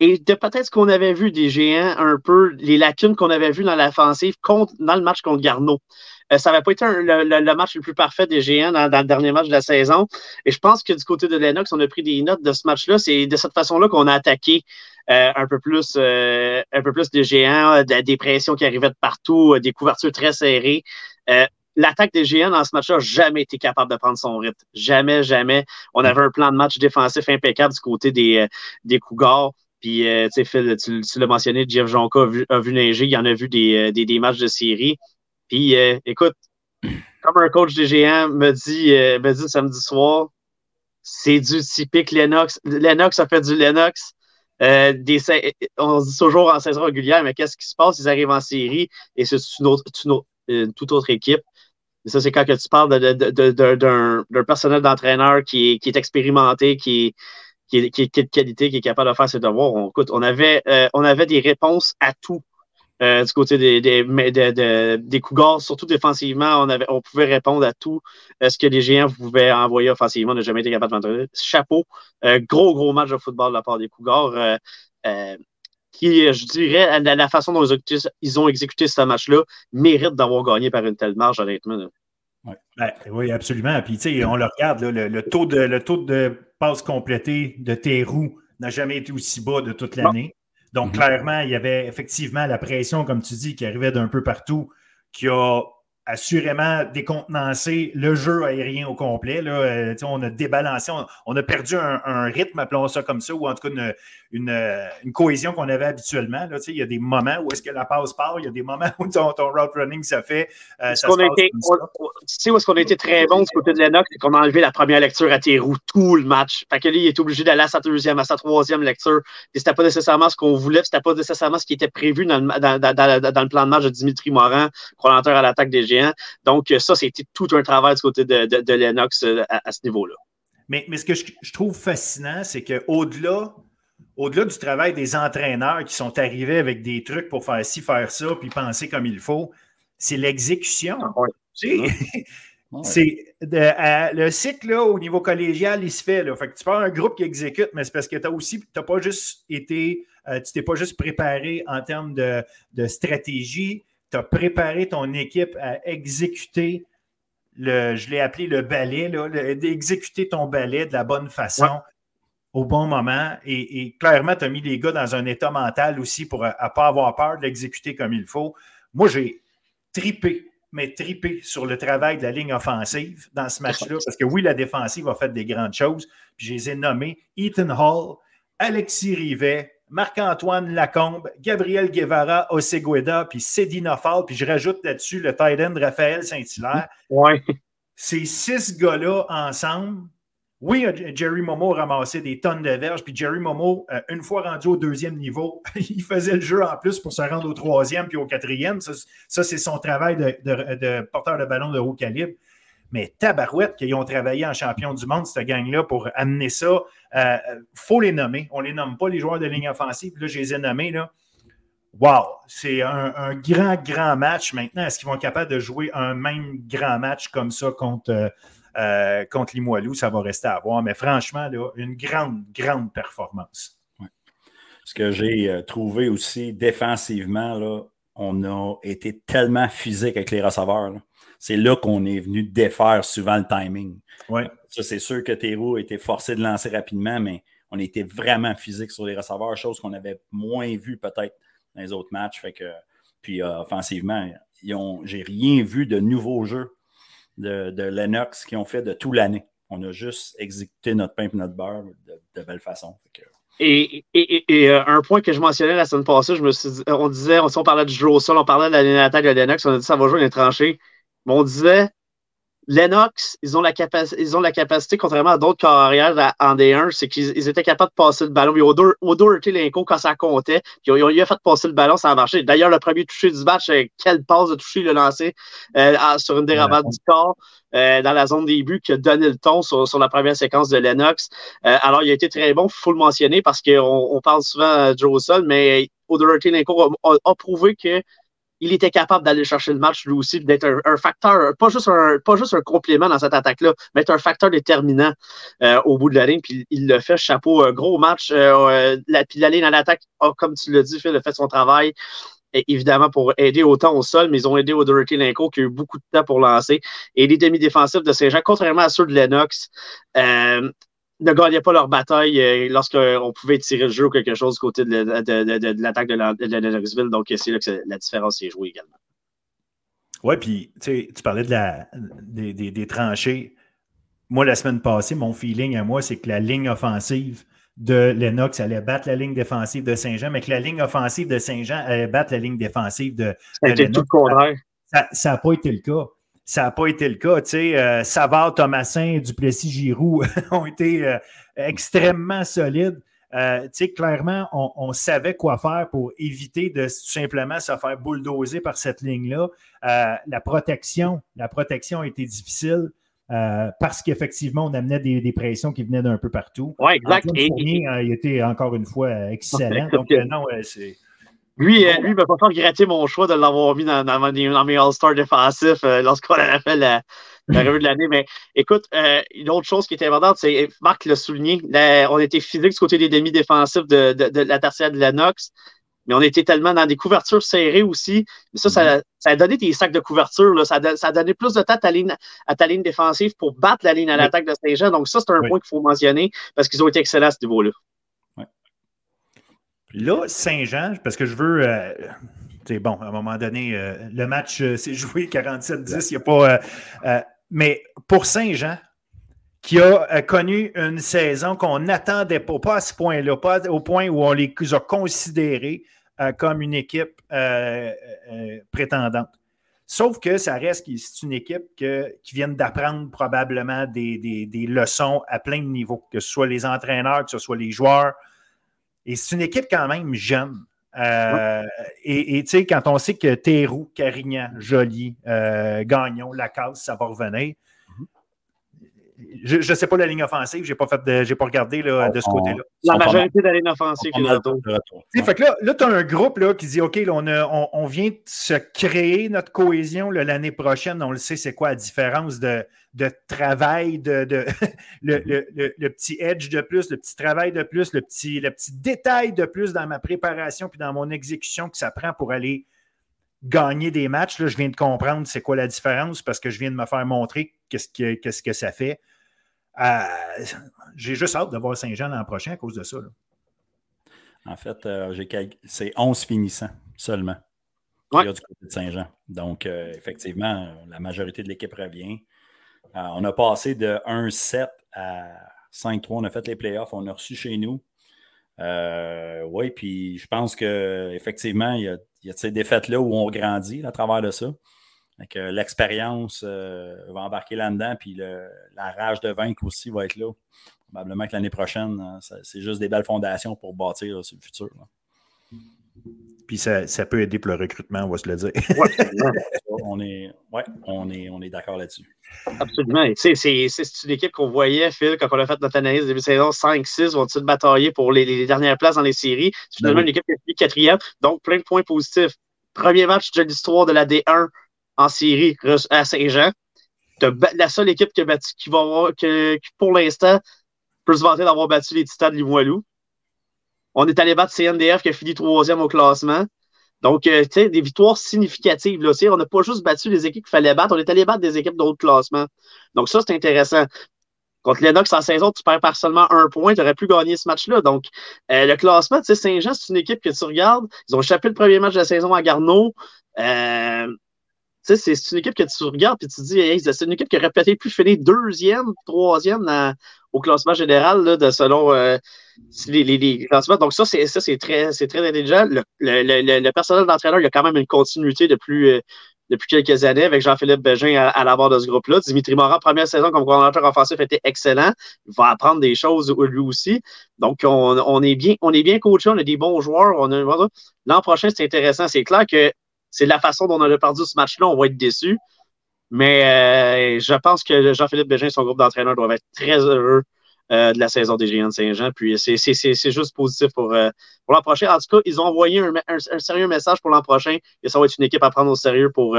et de peut-être ce qu'on avait vu des géants, un peu les lacunes qu'on avait vues dans l'offensive dans le match contre Garneau. Euh, ça n'avait pas été le, match le plus parfait des géants dans, le dernier match de la saison. Et je pense que du côté de Lennox, on a pris des notes de ce match-là. C'est de cette façon-là qu'on a attaqué euh, un peu plus euh, un peu plus des géants, des pressions qui arrivaient de partout, des couvertures très serrées. L'attaque des géants dans ce match-là n'a jamais été capable de prendre son rythme. Jamais, jamais. On avait un plan de match défensif impeccable du côté des, des Cougars. Puis, tu sais, Phil, tu, l'as mentionné, Jeff Jonka a vu, a vu neiger, il en a vu des, des, des matchs de série. Puis, écoute, *clears throat* comme un coach des géants me dit, me dit samedi soir, c'est du typique Lennox. Lennox a fait du Lennox. Euh, des, on se dit toujours en saison régulière, mais qu'est-ce qui se passe? Ils arrivent en série et c'est une, une, toute autre équipe. Et ça, c'est quand que tu parles d'un personnel d'entraîneur qui est, expérimenté, qui est, qui, de qualité, qui est capable de faire ses devoirs. On, écoute, on avait, euh, on avait des réponses à tout euh, du côté des, des, des, Cougars, surtout défensivement, on, avait, on pouvait répondre à tout euh, ce que les géants pouvaient envoyer offensivement. On n'a jamais été capable de Chapeau. Euh, gros, gros match de football de la part des Cougars. qui, je dirais, la, façon dont ils ont exécuté, ce match-là, mérite d'avoir gagné par une telle marge, honnêtement. Ben, oui, absolument. Puis, tu sais, on le regarde, le, taux de, le taux de passe complétée de Théroux n'a jamais été aussi bas de toute l'année. Donc, mhm. clairement, il y avait effectivement la pression, comme tu dis, qui arrivait d'un peu partout, qui a assurément décontenancé le jeu aérien au complet. Là. Euh, on a débalancé, on, a perdu un, rythme, appelons ça comme ça, ou en tout cas une, cohésion qu'on avait habituellement. Là. Il y a des moments où est-ce que la passe part, il y a des moments *laughs* où ton, route running ça fait. Euh, ça tu sais où est-ce qu'on a été très bon du côté de Lennox, c'est qu'on a enlevé la première lecture à tes roues tout le match. Fait que lui, il est obligé d'aller à sa deuxième, à sa troisième lecture. Et c'était pas nécessairement ce qu'on voulait, c'était pas nécessairement ce qui était prévu dans le, dans, le plan de match de Dimitri Morin, coordinateur à l'attaque des géants. Donc, ça, c'était tout un travail du côté de, Lennox euh, à, ce niveau-là. Mais, mais, ce que je, trouve fascinant, c'est qu'au-delà au-delà du travail des entraîneurs qui sont arrivés avec des trucs pour faire ci, faire ça, puis penser comme il faut, c'est l'exécution. Ah *laughs* c'est le cycle au niveau collégial, il se fait. Là. Fait que tu parles un groupe qui exécute, mais c'est parce que tu as aussi, tu pas juste été, euh, tu t'es pas juste préparé en termes de, de stratégie, tu as préparé ton équipe à exécuter le, je l'ai appelé le ballet, d'exécuter ton ballet de la bonne façon au bon moment. Et, clairement, tu as mis les gars dans un état mental aussi pour ne pas avoir peur de l'exécuter comme il faut. Moi, j'ai tripé, mais tripé sur le travail de la ligne offensive dans ce match-là, parce que oui, la défensive a fait des grandes choses. Puis je les ai nommés Ethan Hall, Alexis Rivet, Marc-Antoine Lacombe, Gabriel Guevara, Osegueda, puis Cédina Fall, puis je rajoute là-dessus le tight end Raphaël Saint-Hilaire. Ouais. Ces six gars-là ensemble, oui, Jerry Momo ramassé des tonnes de verges, puis Jerry Momo, euh, une fois rendu au deuxième niveau, *laughs* il faisait le jeu en plus pour se rendre au troisième puis au quatrième. Ça, c'est son travail de, porteur de ballon de haut calibre. Mais tabarouette qu'ils ont travaillé en champion du monde, cette gang-là, pour amener ça. Il euh, faut les nommer. On ne les nomme pas, les joueurs de ligne offensive. Là, je les ai nommés. Là. Wow! C'est un, grand, grand match. Maintenant, est-ce qu'ils vont être capables de jouer un même grand match comme ça contre, euh, contre Limoilou? Ça va rester à voir. Mais franchement, là, une grande, grande performance. Ce que j'ai euh, trouvé aussi défensivement, là, on a été tellement physique avec les receveurs. C'est là, qu'on est venu défaire souvent le timing. Ouais. Ça, c'est sûr que Thérault a été forcé de lancer rapidement, mais on était vraiment physique sur les receveurs, chose qu'on avait moins vu peut-être dans les autres matchs. Fait que, puis euh, offensivement, j'ai rien vu de nouveaux jeux de, de Lennox qui ont fait de tout l'année. On a juste exécuté notre pain et notre beurre de, belle façon. Et, euh, un point que je mentionnais la semaine passée, je me suis on disait, on, parlait du jeu au sol, on parlait de la ligne d'attaque de Lennox, on a dit ça va jouer les tranchées. Mais on disait, Lennox, ils ont la, capacité, ils ont la capacité, contrairement à d'autres carrières en D1, c'est qu'ils étaient capables de passer le ballon. Mais Odor Linko, quand ça comptait, ils ont, ils ont, fait passer le ballon, ça a marché. D'ailleurs, le premier touché du match, euh, quelle passe de toucher a lancé euh, sur une dérobade du corps euh, dans la zone début qui a donné le ton sur, la première séquence de Lennox. alors, il a été très bon, il faut le mentionner parce qu'on on parle souvent de Joe Sol, mais Odor Linko a prouvé que il était capable d'aller chercher le match lui aussi, d'être un, facteur, pas juste un, pas juste un complément dans cette attaque-là, mais être un facteur déterminant euh, au bout de la ligne. Puis il le fait, chapeau, un gros match. Euh, la, puis la ligne à l'attaque, comme tu l'as dit, fait, le fait son travail. Évidemment, pour aider autant au sol, mais ils ont aidé au Dorothy Linko qui a eu beaucoup de temps pour lancer. Et les demi-défensifs de Saint-Jean, contrairement à ceux de Lennox, euh, ne gagnaient pas leur bataille euh, lorsqu'on pouvait tirer le jeu ou quelque chose du côté de, l'attaque de, Lennoxville. Donc, c'est là que la différence s'est jouée également. Oui, puis tu parlais de la, des, tranchées. Moi, la semaine passée, mon feeling à moi, c'est que la ligne offensive de Lennox allait battre la ligne défensive de Saint-Jean, mais que la ligne offensive de Saint-Jean allait battre la ligne défensive de, ça Lennox. Ça n'a pas été le cas. Ça n'a pas été le cas. Tu sais, euh, Savard, Thomasin, Duplessis, Giroux *laughs* ont été euh, extrêmement solides. Euh, tu sais, clairement, on, savait quoi faire pour éviter de tout simplement se faire bulldozer par cette ligne-là. la protection, la protection a été difficile. parce qu'effectivement, on amenait des, pressions qui venaient d'un peu partout. Oui, exact. il était encore une fois excellent. Donc, non, c'est. Lui, euh, lui, il m'a pas fait regretter mon choix de l'avoir mis dans, dans, mes All-Star défensifs euh, lorsqu'on *laughs* a fait la, revue de l'année. Mais écoute, euh, une autre chose qui était importante, c'est Marc l'a souligné, on était physique du côté des demi-défensifs de, de, la tertiaire de la Nox, mais on était tellement dans des couvertures serrées aussi. Mais ça, ça, mm-hmm. ça a donné des sacs de couverture. Là. Ça, a, ça, a, donné plus de temps à ta ligne, à ta ligne défensive pour battre la ligne à l'attaque de Saint-Jean. Donc, ça, c'est un point qu'il faut mentionner parce qu'ils ont été excellents à ce niveau-là. Là, Saint-Jean, parce que je veux. c'est euh, bon, à un moment donné, euh, le match euh, s'est joué 47-10. Il n'y a pas. mais pour Saint-Jean, qui a connu une saison qu'on n'attendait pas, pas à ce point-là, pas au point où on les a considérés comme une équipe prétendante. Sauf que ça reste c'est une équipe qui vient d'apprendre probablement des, des, leçons à plein de niveaux, que ce soit les entraîneurs, que ce soit les joueurs, et c'est une équipe quand même jeune. Euh, et tu sais, quand on sait que Théroux, Carignan, Joly, euh, Gagnon, Lacasse, ça va revenir, je ne sais pas la ligne offensive, je n'ai pas, fait pas regardé là, de ce côté-là. La majorité de la ligne offensive est de Fait que là, là tu as un groupe là, qui dit OK, là, on, on, vient de se créer notre cohésion l'année prochaine. On le sait, c'est quoi la différence de, de travail, de, de *laughs* le, le, le, petit edge de plus, le petit travail de plus, le petit, le petit détail de plus dans ma préparation puis dans mon exécution que ça prend pour aller gagner des matchs. Là, je viens de comprendre c'est quoi la différence parce que je viens de me faire montrer qu'est-ce que, qu'est-ce que ça fait. Euh, j'ai juste hâte de voir Saint-Jean l'an prochain à cause de ça. En fait, euh, c'est 11 finissants seulement. du côté de Saint-Jean. Donc, euh, effectivement, la majorité de l'équipe revient. on a passé de 1-7 à 5-3. On a fait les playoffs. On a reçu chez nous. Oui, puis je pense qu'effectivement, il y a, il y a ces défaites-là où on grandit à travers de ça. L'expérience euh, va embarquer là-dedans, puis la rage de vaincre aussi va être là. Probablement que l'année prochaine, euh, c'est juste des belles fondations pour bâtir sur le futur. Puis ça, peut aider pour le recrutement, on va se le dire. *laughs* on est, ouais, on est, on est d'accord là-dessus. Absolument. C'est une équipe qu'on voyait, Phil, quand on a fait notre analyse début de saison 5-6, vont-ils batailler pour les, dernières places dans les séries? C'est finalement ben une équipe qui est quatrième. Donc, plein de points positifs. Premier match de l'histoire de la D1 en série à Saint-Jean. La seule équipe qui, battu, qui va avoir, qui, pour l'instant, peut se vanter d'avoir battu les Titans de Limoilou. On est allé battre CNDF qui a fini troisième au classement. Donc, euh, tu sais, des victoires significatives. Là, on n'a pas juste battu les équipes qu'il fallait battre, on est allé battre des équipes d'autres classements. Donc, ça, c'est intéressant. Contre Lennox en saison, tu perds par seulement un point, tu aurais pu gagner ce match-là. Donc, euh, le classement, tu sais, Saint-Jean, c'est une équipe que tu regardes. Ils ont échappé le premier match de la saison à Garneau. Euh, c'est une équipe que tu regardes et tu te dis, c'est une équipe qui aurait peut-être pu finir deuxième, troisième au classement général là, de selon euh, les, classements. Donc, ça, c'est très, très intelligent. Le, le, personnel d'entraîneur, il y a quand même une continuité depuis, euh, depuis quelques années avec Jean-Philippe Bégin à, à la barre de ce groupe-là. Dimitri Morin, première saison comme coordinateur offensif, était excellent. Il va apprendre des choses lui aussi. Donc, on, est, bien, on est bien coaché, on a des bons joueurs. L'an prochain, c'est intéressant. C'est clair que c'est la façon dont on a perdu ce match-là, on va être déçu. Mais euh, je pense que Jean-Philippe Bégin et son groupe d'entraîneurs doivent être très heureux euh, de la saison des Géants de Saint-Jean. Puis c'est juste positif pour, euh, pour l'an prochain. En tout cas, ils ont envoyé un, sérieux message pour l'an prochain et ça va être une équipe à prendre au sérieux pour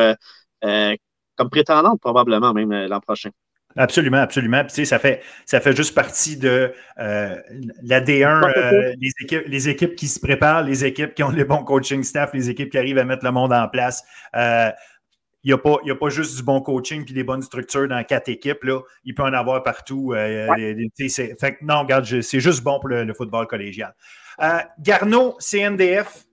comme prétendante probablement même l'an prochain. Absolument, absolument. Puis, ça, fait, ça fait juste partie de euh, la D1, euh, les, équipes, les équipes qui se préparent, les équipes qui ont les bons coaching staff, les équipes qui arrivent à mettre le monde en place. Euh, il n'y a, pas, a pas juste du bon coaching puis des bonnes structures dans quatre équipes. Là. Il peut en avoir partout. fait non, regarde, c'est juste bon pour le, football collégial. Garneau, CNDF,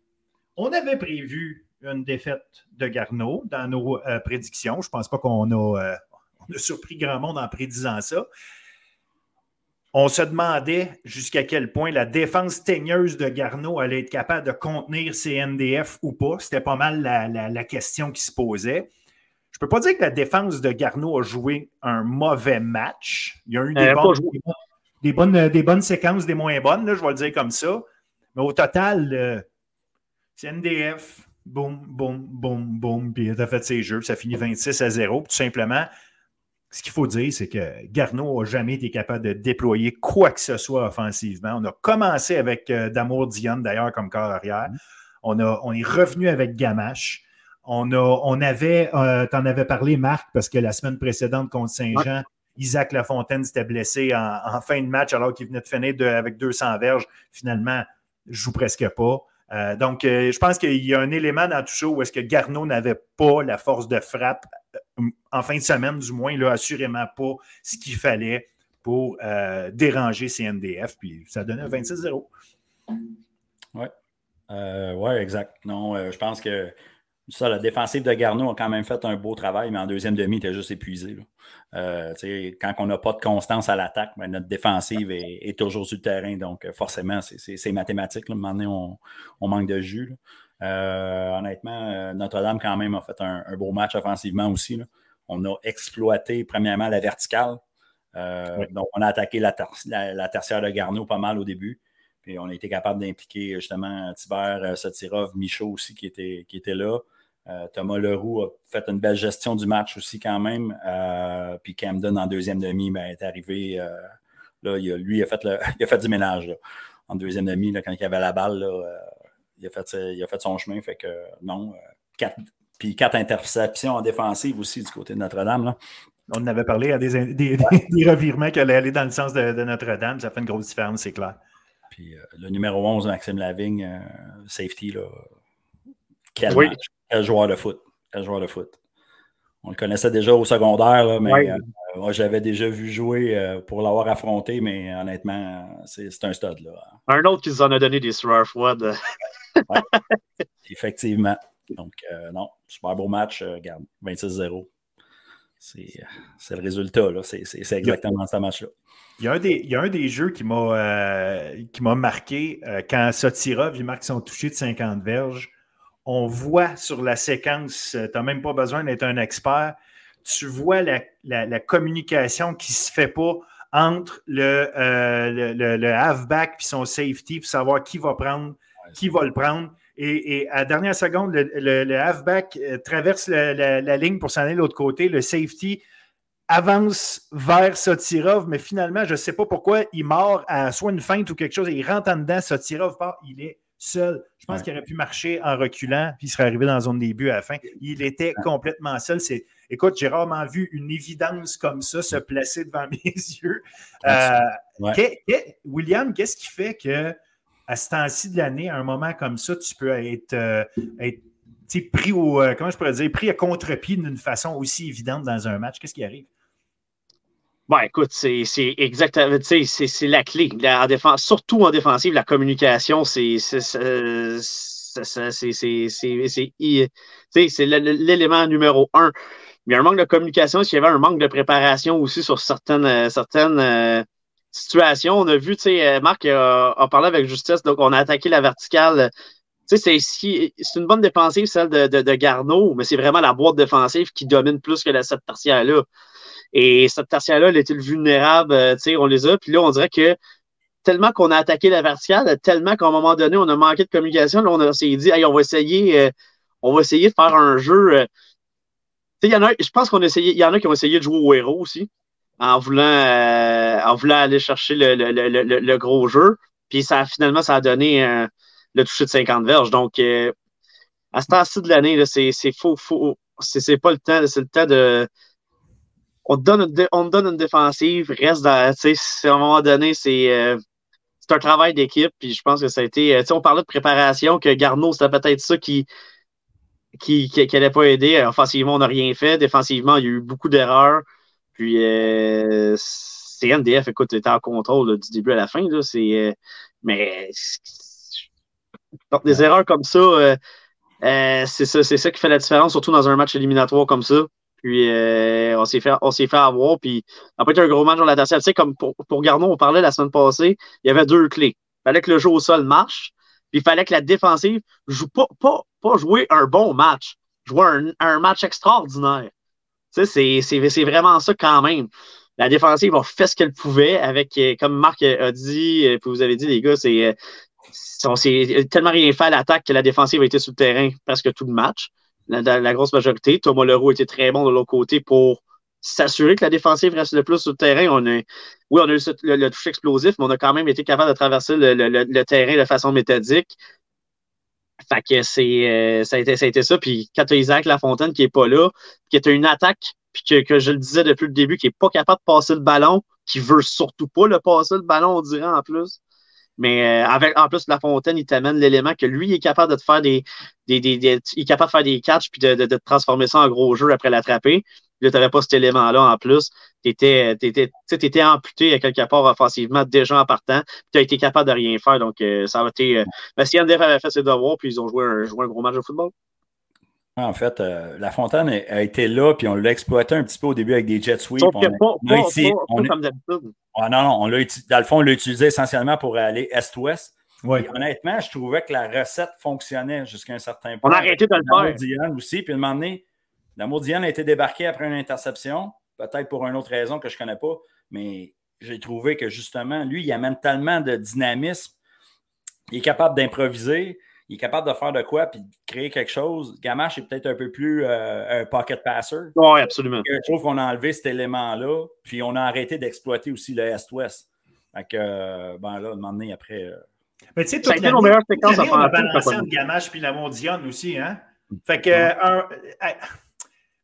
on avait prévu une défaite de Garneau dans nos prédictions. Je ne pense pas qu'on a on a surpris grand monde en prédisant ça. on se demandait jusqu'à quel point la défense teigneuse de Garneau allait être capable de contenir ses NDF ou pas. C'était pas mal la, question qui se posait. Je ne peux pas dire que la défense de Garneau a joué un mauvais match. Il y a eu des, bonnes, des, bonnes, séquences, des moins bonnes, je vais le dire comme ça. Mais au total, euh, c'est NDF, boum, boum, boum, boum, puis il a fait ses jeux, ça finit 26 à 0. Tout simplement, ce qu'il faut dire, c'est que Garneau n'a jamais été capable de déployer quoi que ce soit offensivement. On a commencé avec euh, Damour Dion, d'ailleurs, comme corps arrière. Mm-hmm. On, a, on est revenu avec Gamache. On, a, on avait, euh, tu en avais parlé, Marc, parce que la semaine précédente contre Saint-Jean, Isaac Lafontaine s'était blessé en, fin de match alors qu'il venait de finir avec 200 verges. Finalement, je joue presque pas. Euh, donc, je pense qu'il y a un élément dans tout ça où est-ce que Garneau n'avait pas la force de frappe en fin de semaine, du moins, là, assurément pas ce qu'il fallait pour euh, déranger ces NDF. Puis ça donnait 26-0. Oui. Euh, oui, exact. Non, euh, je pense que ça, la défensive de Garneau a quand même fait un beau travail, mais en deuxième demi, il était juste épuisé. quand on n'a pas de constance à l'attaque, ben, notre défensive est, toujours sur le terrain. Donc, forcément, c'est mathématique. Là. on, on, manque de jus. Euh, honnêtement, euh, Notre-Dame, quand même, a fait un, beau match offensivement aussi. On a exploité, premièrement, la verticale. Euh, donc, on a attaqué la, tertiaire de Garneau pas mal au début. Puis, on a été capable d'impliquer justement Tibert, Sotirov, Michaud aussi qui était, qui était là. Thomas Leroux a fait une belle gestion du match aussi quand même. puis Camden en deuxième demi ben, est arrivé. là, lui, il a, fait *laughs* il a fait du ménage en deuxième demi quand il avait la balle. Là, il a fait, il a fait son chemin. Fait que non. Euh, quatre, puis quatre interceptions en défensive aussi du côté de Notre-Dame. On en avait parlé à des, *laughs* des, revirements qui allaient aller dans le sens de, Notre-Dame. Ça fait une grosse différence, c'est clair. Puis euh, le numéro 11, Maxime Lavigne, euh, safety, là. Quel, joueur de foot. Quel joueur de foot. On le connaissait déjà au secondaire, mais moi, j'avais déjà vu jouer pour l'avoir affronté, mais honnêtement, c'est un stud. Là. Un autre qui nous en a donné des sueurs froides. *laughs* Effectivement. Donc, euh, non, super beau match. Euh, regarde, 26-0. C'est le résultat. C'est exactement ce match-là. Il y, a un des, il y a un des jeux qui m'a euh, marqué quand Sotira il marque son toucher de 50 verges. On voit sur la séquence, tu n'as même pas besoin d'être un expert, tu vois la, la, communication qui ne se fait pas entre le, le, le halfback et son safety pour savoir qui va prendre qui va le prendre. Et, à la dernière seconde, le, halfback euh, traverse la, ligne pour s'en aller de l'autre côté. Le safety avance vers Sotirov, mais finalement, je ne sais pas pourquoi, il mord à soit une feinte ou quelque chose et il rentre en dedans. Sotirov part, il est seul. Je pense qu'il aurait pu marcher en reculant, puis il serait arrivé dans la zone début à la fin. Il était complètement seul. C'est, écoute, j'ai rarement vu une évidence comme ça se placer devant *laughs* mes yeux. Euh, William, qu'est-ce qui fait que à ce temps-ci de l'année, à un moment comme ça, tu peux être, euh, pris au, euh, comment je pourrais dire, pris à contre-pied d'une façon aussi évidente dans un match? Qu'est-ce qui arrive? Bon, écoute, c'est exactement, c'est la clé. en défense, surtout en défensive, la communication, c'est l'élément numéro un. Il y a un manque de communication, s'il y avait un manque de préparation aussi sur certaines, certaines situation. On a vu, tu sais, euh, Marc a, parlé avec justesse, donc on a attaqué la verticale. Tu sais, c'est une bonne défensive, celle de, de, Garneau, mais c'est vraiment la boîte défensive qui domine plus que la cette tertiaire-là. Et cette tertiaire-là, elle était vulnérable, euh, on les a. Puis là, on dirait que tellement qu'on a attaqué la verticale, tellement qu'à un moment donné, on a manqué de communication, on s'est dit, hey, on va essayer, euh, on va essayer de faire un jeu. sais, il y en a, je pense qu'on essayé, il y en a qui ont essayé de jouer au héros aussi en voulant, euh, en voulant aller chercher le, le, le, le, gros jeu. Puis ça, finalement, ça a donné euh, le toucher de 50 verges. Donc, euh, à ce temps-ci de l'année, c'est faux, faux. C'est pas le temps, c'est le temps de. On te donne, une, on donne une défensive, reste dans. À un moment donné, c'est c'est un travail d'équipe. Puis je pense que ça a été. On parlait de préparation, que Garneau, c'était peut-être ça qui qui n'allait pas aider. Offensivement, on n'a rien fait. Défensivement, il y a eu beaucoup d'erreurs. Puis, euh, CNDF, écoute, était en contrôle du début à la fin. Là, euh, mais des erreurs comme ça, euh, euh, c'est ça, ça qui fait la différence, surtout dans un match éliminatoire comme ça. Puis euh, on s'est fait, on s'est fait avoir. Puis été un gros match dans la Tu sais, comme pour, pour on parlait la semaine passée, il y avait deux clés. Il fallait que le jeu au sol marche, puis il fallait que la défensive joue pas, pas, pas jouer un bon match, jouer un, un match extraordinaire. Tu sais, c'est vraiment ça quand même. La défensive a fait ce qu'elle pouvait avec, euh, comme Marc a dit, euh, puis vous avez dit, les gars, c'est on s'est tellement rien fait à l'attaque que la défensive a été sur le terrain presque tout le match. La, grosse majorité. Thomas Leroux était très bon de l'autre côté pour s'assurer que la défensive reste le plus sur le terrain. On a, oui, on a eu le, touche explosif, mais on a quand même été capable de traverser le, terrain de façon méthodique. Fait que euh, ça, a été, ça a été ça. Puis quand tu as Isaac Lafontaine qui n'est pas là, qui est une attaque, puis que, que, je le disais depuis le début, qui n'est pas capable de passer le ballon, qui veut surtout pas le passer le ballon, on dirait en plus. Mais euh, avec en plus La Fontaine, il t'amène l'élément que lui il est capable de te faire des, des, des, il est capable de faire des catchs puis de, de, de transformer ça en gros jeu après l'attraper. Là, tu pas cet élément-là en plus. Tu étais, étais, amputé à quelque part offensivement déjà en partant. Tu as été capable de rien faire. Donc, euh, ça a été. Euh, mais si MDF avait fait ses devoirs, puis ils ont joué un, joué un gros match de football. En fait, euh, La Fontaine a, été là, puis on l'a exploité un petit peu au début avec des jet sweeps. on, d'habitude. non, non, on dans le fond, on l'a utilisé essentiellement pour aller est-ouest. Honnêtement, je trouvais que la recette fonctionnait jusqu'à un certain point. On a arrêté de le faire. aussi, puis à un moment donné, L'amour Diane a été débarqué après une interception, peut-être pour une autre raison que je ne connais pas, mais j'ai trouvé que justement, lui, il amène tellement de dynamisme, il est capable d'improviser, il est capable de faire de quoi puis de créer quelque chose. Gamache est peut-être un peu plus euh, un pocket passer. Oui, absolument. Je trouve qu'on a enlevé cet élément-là, puis on a arrêté d'exploiter aussi le Est-Ouest. Fait que, euh, ben là, un moment donné, après. Euh, Mais tu sais, toute la meilleure séquence à faire. On a balancé Gamache puis l'amour Diane aussi, hein? Fait que. Un,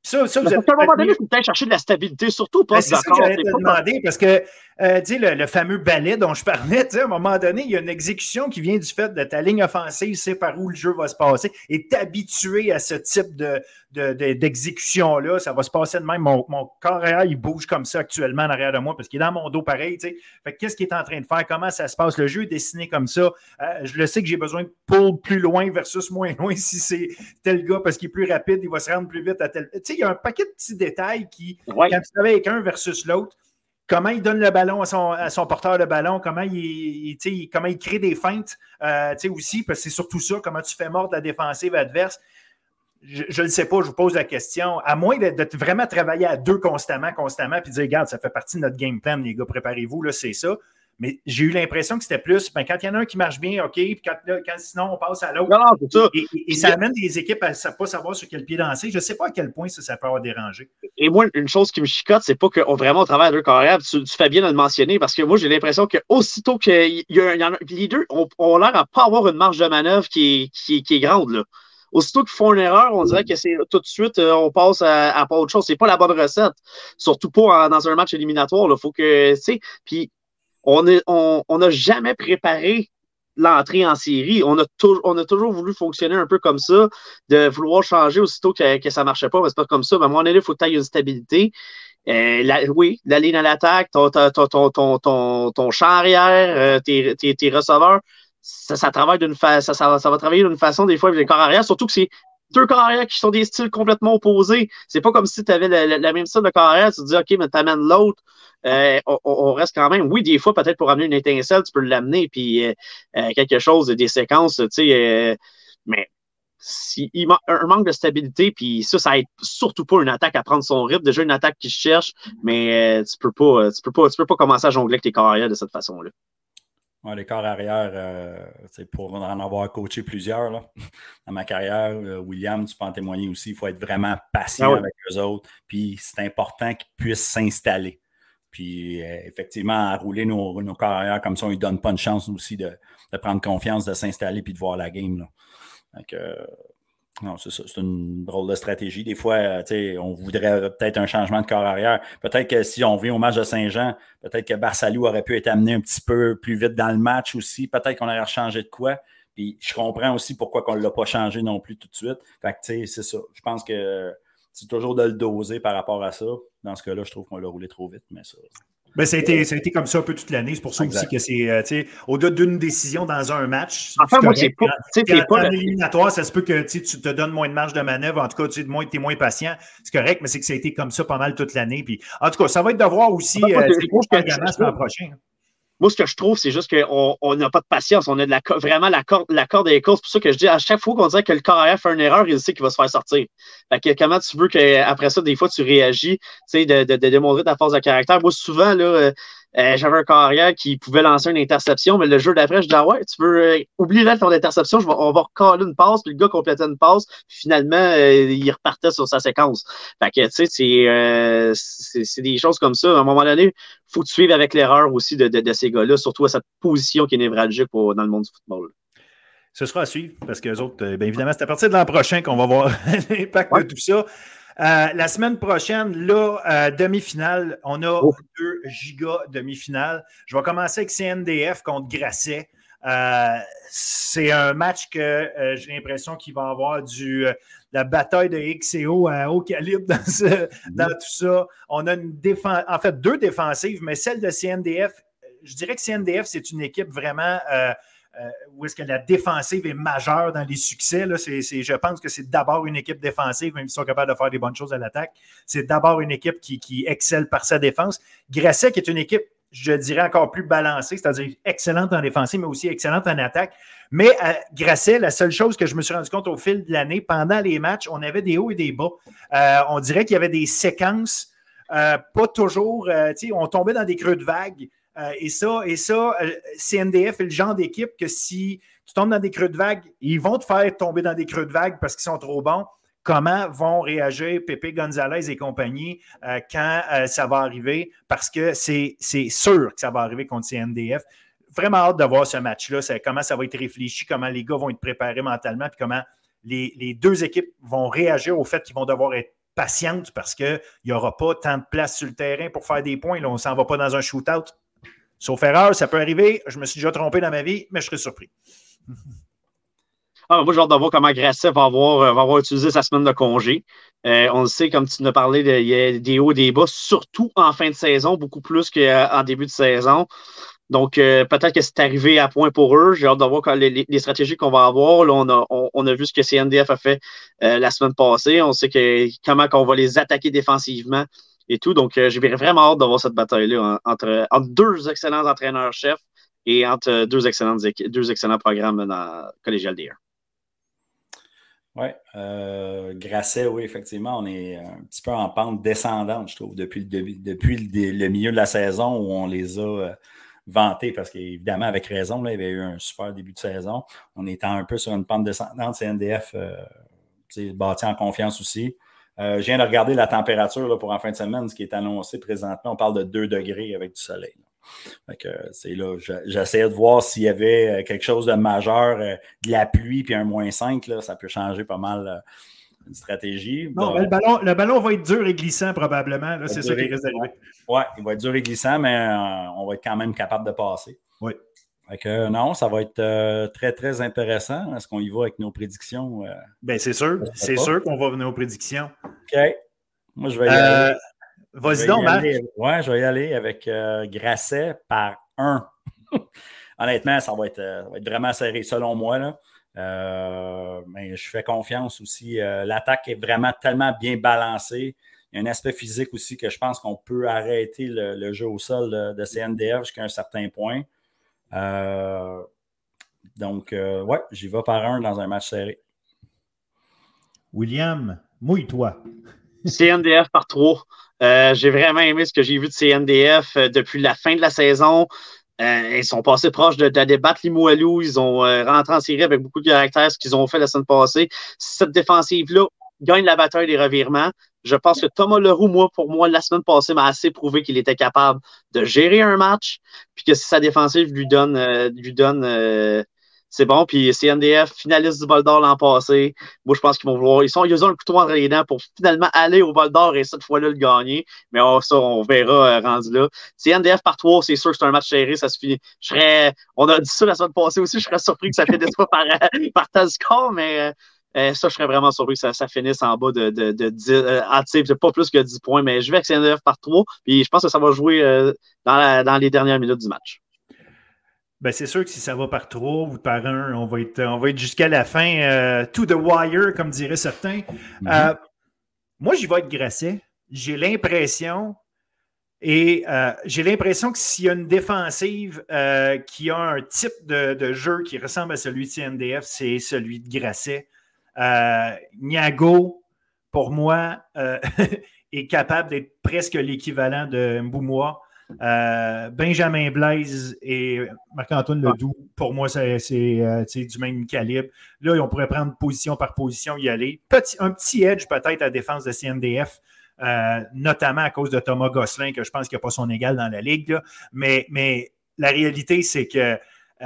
ça, ça, vous êtes... À un moment donné, il faut peut-être chercher de la stabilité, surtout pas C'est ça que j'allais te demander, parce que euh, le, le, fameux ballet dont je parlais, *laughs* à un moment donné, il y a une exécution qui vient du fait de ta ligne offensive, c'est par où le jeu va se passer, et habitué à ce type de, d'exécution-là, ça va se passer de même. Mon, mon corps arrière, il bouge comme ça actuellement en arrière de moi parce qu'il est dans mon dos pareil. Fait qu'est-ce qu'il est en train de faire? Comment ça se passe? Le jeu est dessiné comme ça. Euh, je le sais que j'ai besoin de pull plus loin versus moins loin si c'est tel gars parce qu'il est plus rapide, il va se rendre plus vite à tel. Tu sais, il y a un paquet de petits détails qui, quand tu travailles avec un versus l'autre, comment il donne le ballon à son, à son porteur de ballon, comment il, comment il crée des feintes euh, aussi, parce que c'est surtout ça, comment tu fais mordre la défensive adverse je ne sais pas, je vous pose la question. À moins de, vraiment travailler à deux constamment, constamment, puis dire, regarde, ça fait partie de notre game plan, les gars, préparez-vous, là, c'est ça. Mais j'ai eu l'impression que c'était plus, ben, quand il y en a un qui marche bien, OK, puis quand, sinon on passe à l'autre. Et, ça amène des équipes à ne pas savoir sur quel pied danser. Je ne sais pas à quel point ça, peut avoir dérangé. Et moi, une chose qui me chicote, c'est pas qu'on vraiment travaille à deux carrières. Tu, fais bien de le mentionner parce que moi, j'ai l'impression qu'aussitôt qu'il y, y, en a, les deux ont, l'air à pas avoir une marge de manœuvre qui est, qui, qui est grande. Là aussitôt qu'ils font une erreur, on dirait que c'est tout de suite, euh, on passe à, pas autre chose. C'est pas la bonne recette. Surtout pas dans un match éliminatoire. Il faut que, tu sais, puis on n'a on, jamais préparé l'entrée en série. On a, on a toujours voulu fonctionner un peu comme ça, de vouloir changer aussitôt que, ça ne marchait pas, mais c'est pas comme ça. Mais à un moment donné, il faut que tu une stabilité. Euh, oui, la ligne à l'attaque, ton, ton, ton, ton, champ arrière, euh, tes, tes, tes receveurs, ça, travaille d'une fa... ça, ça, va travailler d'une façon des fois avec les corps arrière, surtout que c'est deux corps arrière qui sont des styles complètement opposés. C'est pas comme si tu avais la, même style de corps arrière, tu te dis OK, mais t'amènes l'autre. Euh, on, reste quand même. Oui, des fois, peut-être pour amener une étincelle, tu peux l'amener, puis euh, euh, quelque chose, des séquences, tu sais, mais si, un manque de stabilité, puis ça, ça aide surtout pas une attaque à prendre son rythme. Déjà, une attaque qui cherche, mais tu peux pas, tu peux pas, tu peux pas commencer à jongler avec tes corps arrière de cette façon-là les corps arrière, euh, pour en avoir coaché plusieurs là, *laughs* dans ma carrière, euh, William, tu peux en témoigner aussi, il faut être vraiment patient ah avec eux autres. Puis c'est important qu'ils puissent s'installer. Puis euh, effectivement, à rouler nos, nos corps arrière comme ça, on ne donne pas une chance aussi de, prendre confiance, de s'installer puis de voir la game. Là. Donc, non, c'est ça. C'est une drôle de stratégie. Des fois, euh, on voudrait peut-être un changement de corps arrière. Peut-être que si on vient au match de Saint-Jean, peut-être que Barsalou aurait pu être amené un petit peu plus vite dans le match aussi. Peut-être qu'on aurait changé de quoi. Puis je comprends aussi pourquoi on ne l'a pas changé non plus tout de suite. Fait que, c'est ça. Je pense que c'est toujours de le doser par rapport à ça. Dans ce cas-là, je trouve qu'on l'a roulé trop vite, mais ça. Ben, ça, a été, ça a été comme ça un peu toute l'année. C'est pour ça aussi que c'est, euh, au-delà d'une décision dans un match. Enfin, moi, c'est pas. Quand, pas éliminatoire, ça se peut que tu te donnes moins de marge de manœuvre. En tout cas, tu es moins, es moins patient. C'est correct, mais c'est que ça a été comme ça pas mal toute l'année. Puis, en tout cas, ça va être de voir aussi. Euh, l'an prochain. Moi, ce que je trouve, c'est juste qu'on n'a pas de patience. On a vraiment la corde, la corde des courses. C'est pour ça que je dis à chaque fois qu'on dirait que le carrière fait une erreur, il sait qu'il va se faire sortir. Fait que comment tu veux qu'après ça, des fois, tu réagis, tu sais, de, de, de, démontrer ta force de caractère? Moi, souvent, là, euh, euh, j'avais un carrière qui pouvait lancer une interception, mais le jeu d'après, je dis ah ouais, tu veux euh, oublier là ton interception, je vais, on va recaler une passe, puis le gars complétait une passe, puis finalement, euh, il repartait sur sa séquence. Fait que, tu sais, c'est des choses comme ça. À un moment donné, il faut que tu suives avec l'erreur aussi de, de, ces gars-là, surtout à cette position qui est névralgique dans le monde du football. Ce sera à suivre parce que les autres, bien évidemment, c'est à partir de l'an prochain qu'on va voir *laughs* l'impact de tout ça. Euh, la semaine prochaine, là, euh, demi-finale, on a oh. deux gigas demi-finales. Je vais commencer avec CNDF contre Grasset. Euh, c'est un match que j'ai l'impression qu'il va y avoir du, la bataille de XCO à haut calibre dans, mm-hmm. tout ça. On a une défense, en fait deux défensives, mais celle de CNDF, je dirais que CNDF, c'est une équipe vraiment où est-ce que la défensive est majeure dans les succès. Je pense que c'est d'abord une équipe défensive, même s'ils sont capables de faire des bonnes choses à l'attaque. C'est d'abord une équipe qui, excelle par sa défense. Grasset, qui est une équipe, je dirais, encore plus balancée, c'est-à-dire excellente en défensive, mais aussi excellente en attaque. Mais à Grasset, la seule chose que je me suis rendu compte au fil de l'année, pendant les matchs, on avait des hauts et des bas. Euh, on dirait qu'il y avait des séquences, euh, pas toujours, on tombait dans des creux de vagues. Euh, et ça, et ça euh, CNDF est le genre d'équipe que si tu tombes dans des creux de vague, ils vont te faire tomber dans des creux de vague parce qu'ils sont trop bons. Comment vont réagir Pepe Gonzalez et compagnie euh, quand ça va arriver? Parce que c'est sûr que ça va arriver contre CNDF. Vraiment hâte de voir ce match-là, comment ça va être réfléchi, comment les gars vont être préparés mentalement, puis comment les, les deux équipes vont réagir au fait qu'ils vont devoir être patientes parce qu'il n'y aura pas tant de place sur le terrain pour faire des points. Là, on ne s'en va pas dans un shootout Sauf erreur, ça peut arriver. Je me suis déjà trompé dans ma vie, mais je serais surpris. Ah, moi, j'ai hâte de voir comment Grasset va avoir, euh, va avoir utilisé sa semaine de congé. Euh, on le sait, comme tu nous as parlé, il y a des hauts des bas, surtout en fin de saison, beaucoup plus qu'en début de saison. Donc, euh, peut-être que c'est arrivé à point pour eux. J'ai hâte de voir les, les, stratégies qu'on va avoir. Là, on, a, on, a vu ce que CNDF a fait la semaine passée. On sait que, comment on va les attaquer défensivement et tout. Donc, euh, j'ai vraiment hâte d'avoir cette bataille-là entre, deux excellents entraîneurs-chefs et entre deux, deux excellents programmes dans Collégial DR. Oui, euh, Grasset, oui, effectivement, on est un petit peu en pente descendante, je trouve, depuis le, depuis le, milieu de la saison où on les a euh, vantés, parce qu'évidemment, avec raison, il y avait eu un super début de saison. On était un peu sur une pente descendante, CNDF euh, bâti en confiance aussi. Euh, je viens de regarder la température pour en fin de semaine, ce qui est annoncé présentement. On parle de 2 degrés avec du soleil. c'est là, j'essayais de voir s'il y avait euh, quelque chose de majeur, euh, de la pluie puis un moins 5, là, ça peut changer pas mal une stratégie. Non, le, ballon, le ballon va être dur et glissant probablement. C'est ça qui risque d'arriver. Oui, il va être dur et glissant, mais on va être quand même capable de passer. Oui non, ça va être euh, très, très intéressant. Est-ce qu'on y va avec nos prédictions? Euh? Bien, c'est sûr. C'est sûr qu'on va avec nos prédictions. OK. Moi, je vais y aller. Euh, vas-y donc, Marc. Je vais y aller avec Grasset par 1. *laughs* Honnêtement, ça va, être, vraiment serré, selon moi. Là. mais je fais confiance aussi. L'attaque est vraiment tellement bien balancée. Il y a un aspect physique aussi que je pense qu'on peut arrêter le, jeu au sol de, de CNDF jusqu'à un certain point. Euh, donc, euh, ouais, j'y vais par un dans un match serré. William, mouille-toi. CNDF par trois. Euh, j'ai vraiment aimé ce que j'ai vu de CNDF depuis la fin de la saison. ils sont passés proches de, de débattre Limoilou. Ils ont rentré en série avec beaucoup de caractère, ce qu'ils ont fait la semaine passée. Cette défensive-là gagne la bataille des revirements. Je pense que Thomas Leroux, moi, pour moi, la semaine passée, m'a assez prouvé qu'il était capable de gérer un match, puis que si sa défensive lui donne, euh, lui donne euh, c'est bon. Puis CNDF, finaliste du bol d'or l'an passé. Moi, je pense qu'ils vont vouloir. Ils, sont, ils ont le couteau entre les dents pour finalement aller au bol d'or et cette fois-là le gagner. Mais ça, on verra euh, rendu là. CNDF par trois, c'est sûr que c'est un match serré. Ça se finit. Je serais. On a dit ça la semaine passée aussi. Je serais surpris que ça des fois par, *laughs* par tel mais ça, je serais vraiment surpris que ça, finisse en bas de, de, de 10, pas plus que 10 points, mais je vais avec CNDF par 3, puis je pense que ça va jouer dans, dans les dernières minutes du match. Ben, c'est sûr que si ça va par trois ou par un, on va être, on va être jusqu'à la fin, euh, to the wire, comme diraient certains. Mhm. Euh, moi, j'y vais être Grasset. J'ai l'impression, et euh, j'ai l'impression que s'il y a une défensive qui a un type de, jeu qui ressemble à celui de CNDF, c'est celui de Grasset. Niago, pour moi, *laughs* est capable d'être presque l'équivalent de Mboumois. Euh, Benjamin Blaise et Marc-Antoine Ledoux, pour moi, c'est euh, du même calibre. Là, on pourrait prendre position par position, y aller. Petit, un petit edge peut-être à défense de CNDF, euh, notamment à cause de Thomas Gosselin, que je pense qu'il n'a pas son égal dans la ligue. Mais, mais la réalité, c'est que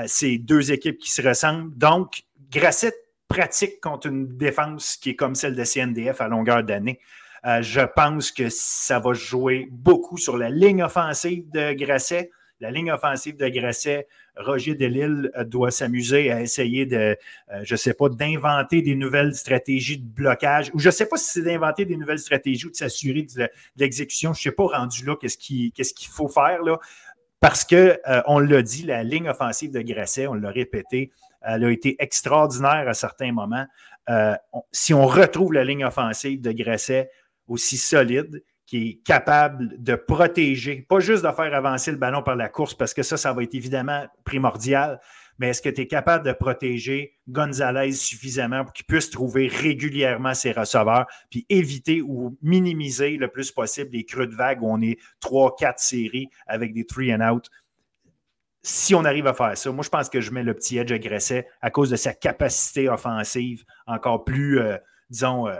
c'est deux équipes qui se ressemblent. Donc, Grasset pratique contre une défense qui est comme celle de CNDF à longueur d'année. Euh, je pense que ça va jouer beaucoup sur la ligne offensive de Grasset. La ligne offensive de Grasset, Roger Delille euh, doit s'amuser à essayer de, euh, je ne sais pas, d'inventer des nouvelles stratégies de blocage, ou je ne sais pas si c'est d'inventer des nouvelles stratégies ou de s'assurer de, l'exécution. Je ne sais pas rendu là qu'est-ce qu'il faut faire là. Parce qu'on l'a dit, la ligne offensive de Grasset, on l'a répété, elle a été extraordinaire à certains moments. si on retrouve la ligne offensive de Grasset, aussi solide, qui est capable de protéger, pas juste de faire avancer le ballon par la course, parce que ça, ça va être évidemment primordial, mais est-ce que tu es capable de protéger Gonzalez suffisamment pour qu'il puisse trouver régulièrement ses receveurs, puis éviter ou minimiser le plus possible les creux de vague où on est 3-4 séries avec des three and out? Si on arrive à faire ça, moi, je pense que je mets le petit edge agressé à cause de sa capacité offensive encore plus, euh, disons, euh,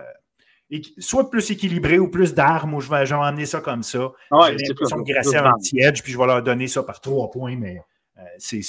soit plus équilibré ou plus d'armes, ou je vais, emmener ça comme ça. Ouais, J'ai l'impression de grasser un petit edge, puis je vais leur donner ça par trois points, mais euh, c'est.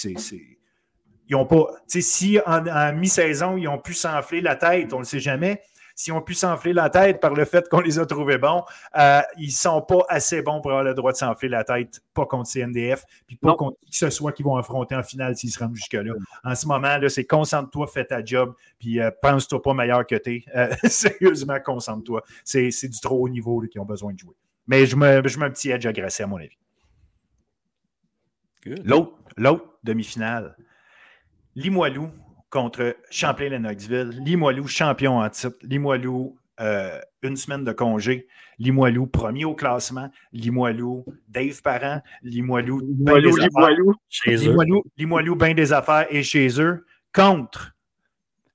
Ils ont pas. Si en, mi-saison, ils ont pu s'enfler la tête, on ne le sait jamais. S'ils ont pu s'enfler la tête par le fait qu'on les a trouvés bons, euh, ils ne sont pas assez bons pour avoir le droit de s'enfler la tête, pas contre CNDF, puis pas contre qui que ce soit qu'ils vont affronter en finale s'ils se rendent jusque-là. En ce moment, là, c'est concentre-toi, fais ta job, puis euh, pense-toi pas meilleur que t'es. Euh, *laughs* sérieusement, concentre-toi. C'est, du trop haut niveau qu'ils ont besoin de jouer. Mais je me, je mets un petit edge agressé, à mon avis. L'autre, l'autre demi-finale, Limoilou contre Champlain-Lennoxville. Limoilou, champion en titre. Limoilou, euh, une semaine de congé. Limoilou, premier au classement. Limoilou, Dave Parent. Limoilou, Limoilou, Limoilou, chez eux. Limoilou, bien des affaires et chez eux. Contre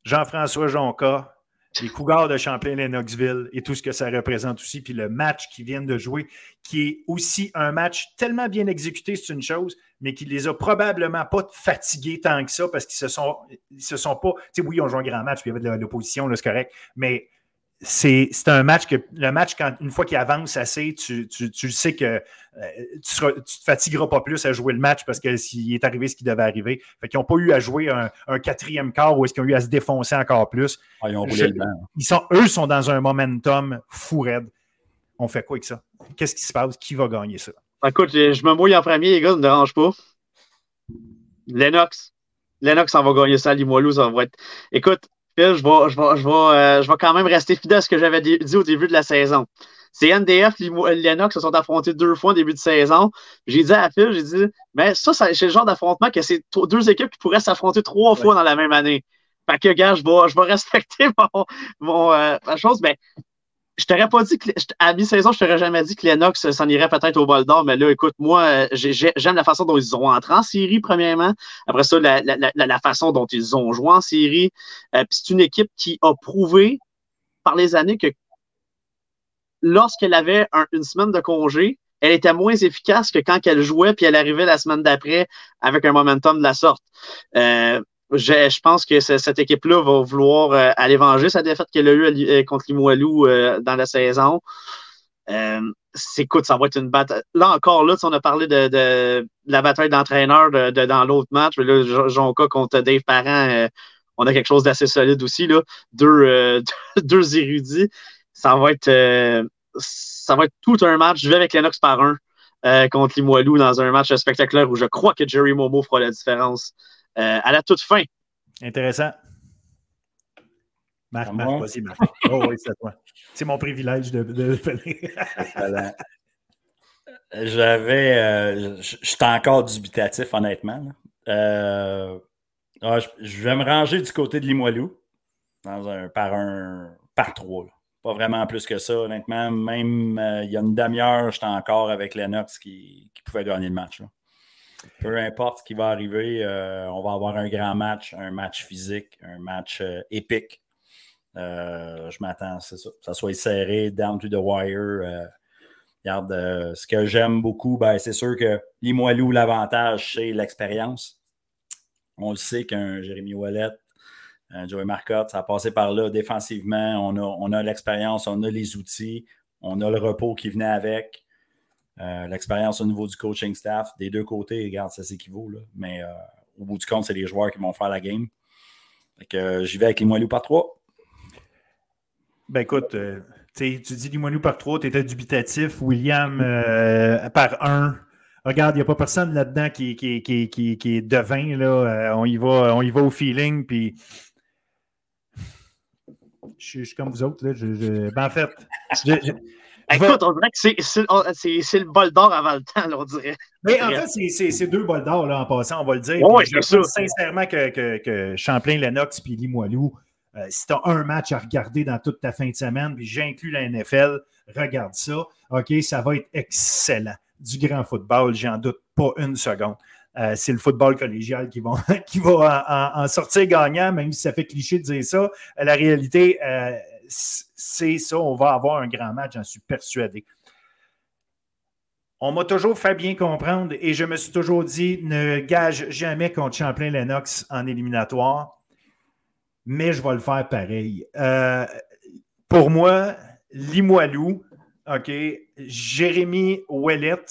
Jean-François Jonca, les Cougars de Champlain-Lennoxville et tout ce que ça représente aussi. Puis le match qu'ils viennent de jouer, qui est aussi un match tellement bien exécuté, c'est une chose, mais qui les a probablement pas fatigués tant que ça parce qu'ils se sont, ils se sont pas. Tu sais, oui, ils ont joué un grand match, puis il y avait de l'opposition, c'est correct, mais c'est un match que le match, quand une fois qu'il avance assez, tu, tu, sais que euh, tu, ne te fatigueras pas plus à jouer le match parce que s'il est arrivé ce qui devait arriver. Fait qu'ils n'ont pas eu à jouer un, quatrième quart ou est-ce qu'ils ont eu à se défoncer encore plus. Ah, ils ont roulé le banc. Ils sont, eux sont dans un momentum fou raide. On fait quoi avec ça? Qu'est-ce qui se passe? Qui va gagner ça? Écoute, je me mouille en premier, les gars, ça ne me dérange pas. Lennox. Lennox, ça va gagner ça à Limoilou. Ça va être. Écoute, Je vais, je, vais, je, vais, euh, je vais quand même rester fidèle à ce que j'avais dit au début de la saison. C'est NDF et Lennox se sont affrontés deux fois au début de saison. J'ai dit à Phil, j'ai dit, mais ça, c'est le genre d'affrontement que c'est deux équipes qui pourraient s'affronter trois fois dans la même année. Fait que, gars, je vais, je vais *laughs* respecter mon, mon euh, ma chose, mais je t'aurais pas dit que, à mi-saison, je t'aurais jamais dit que Lennox s'en irait peut-être au bol d'or, mais là, écoute, moi, euh, j'aime la façon dont ils ont entré en série, premièrement. Après ça, la, façon dont ils ont joué en série. Euh, c'est une équipe qui a prouvé par les années que lorsqu'elle avait une semaine de congé, elle était moins efficace que quand elle jouait, puis elle arrivait la semaine d'après avec un momentum de la sorte. Euh, je, pense que cette équipe-là va vouloir euh, aller venger sa défaite qu'elle a eue euh, contre Limoilou euh, dans la saison. écoute, ça va être une bataille. Là encore, là, on a parlé de, la bataille d'entraîneur de, dans l'autre match. Mais là, Jonka contre Dave Parent, on a quelque chose d'assez solide aussi. Là. Deux, *laughs* deux érudits. Ça va être ça va être tout un match. Je vais avec Lennox par un contre Limoilou dans un match spectaculaire où je crois que Jerry Momo fera la différence. Euh, à la toute fin. Intéressant. Marc, Marc, vas-y, Marc. Oh oui, c'est toi. C'est mon privilège de, de J'avais. Euh, J'étais encore dubitatif, honnêtement. Euh, ah, je, vais me ranger du côté de Limoilou dans un, par un par trois. Pas vraiment plus que ça, honnêtement. Même euh, il y a une demi-heure, j'étais encore avec Lennox qui, qui, pouvait gagner le match. Peu importe ce qui va arriver, on va avoir un grand match, un match physique, un match épique. je m'attends, c'est ça. Ça soit serré, down to the wire. Regarde, euh, ce que j'aime beaucoup, ben, c'est sûr que Limoilou, l'avantage, c'est l'expérience. On le sait qu'un Jérémy Wallet, un Joey Marcotte, ça a passé par là défensivement. On a, on a l'expérience, on a les outils, on a le repos qui venait avec. Euh, l'expérience au niveau du coaching staff, des deux côtés, regarde, ça s'équivaut. Mais euh, au bout du compte, c'est les joueurs qui vont faire la game. j'y vais avec Limoilou par trois. Ben écoute, tu dis Limoilou par trois, tu étais dubitatif. William euh, par un. Regarde, il n'y a pas personne là-dedans qui, qui, qui, qui, est devin. Là. Euh, on, y va, on y va au feeling. Puis... Je, suis comme vous autres. Là. Ben, en fait, Écoute, on dirait que c'est le bol d'or avant le temps, là, on dirait. Mais en fait, c'est deux bols d'or en passant, on va le dire. Oui, je sûr. sincèrement que, que, que Champlain-Lennox et Limoilou, euh, si tu as un match à regarder dans toute ta fin de semaine, puis j'inclus la NFL, regarde ça. OK, ça va être excellent. Du grand football, j'en doute pas une seconde. Euh, c'est le football collégial qui va, *laughs* qui va en, sortir gagnant, même si ça fait cliché de dire ça. La réalité, euh, c'est ça. On va avoir un grand match, j'en suis persuadé. On m'a toujours fait bien comprendre et je me suis toujours dit ne gage jamais contre Champlain-Lennox en éliminatoire mais je vais le faire pareil. Euh, pour moi, Limoilou, OK, Jérémy Ouellet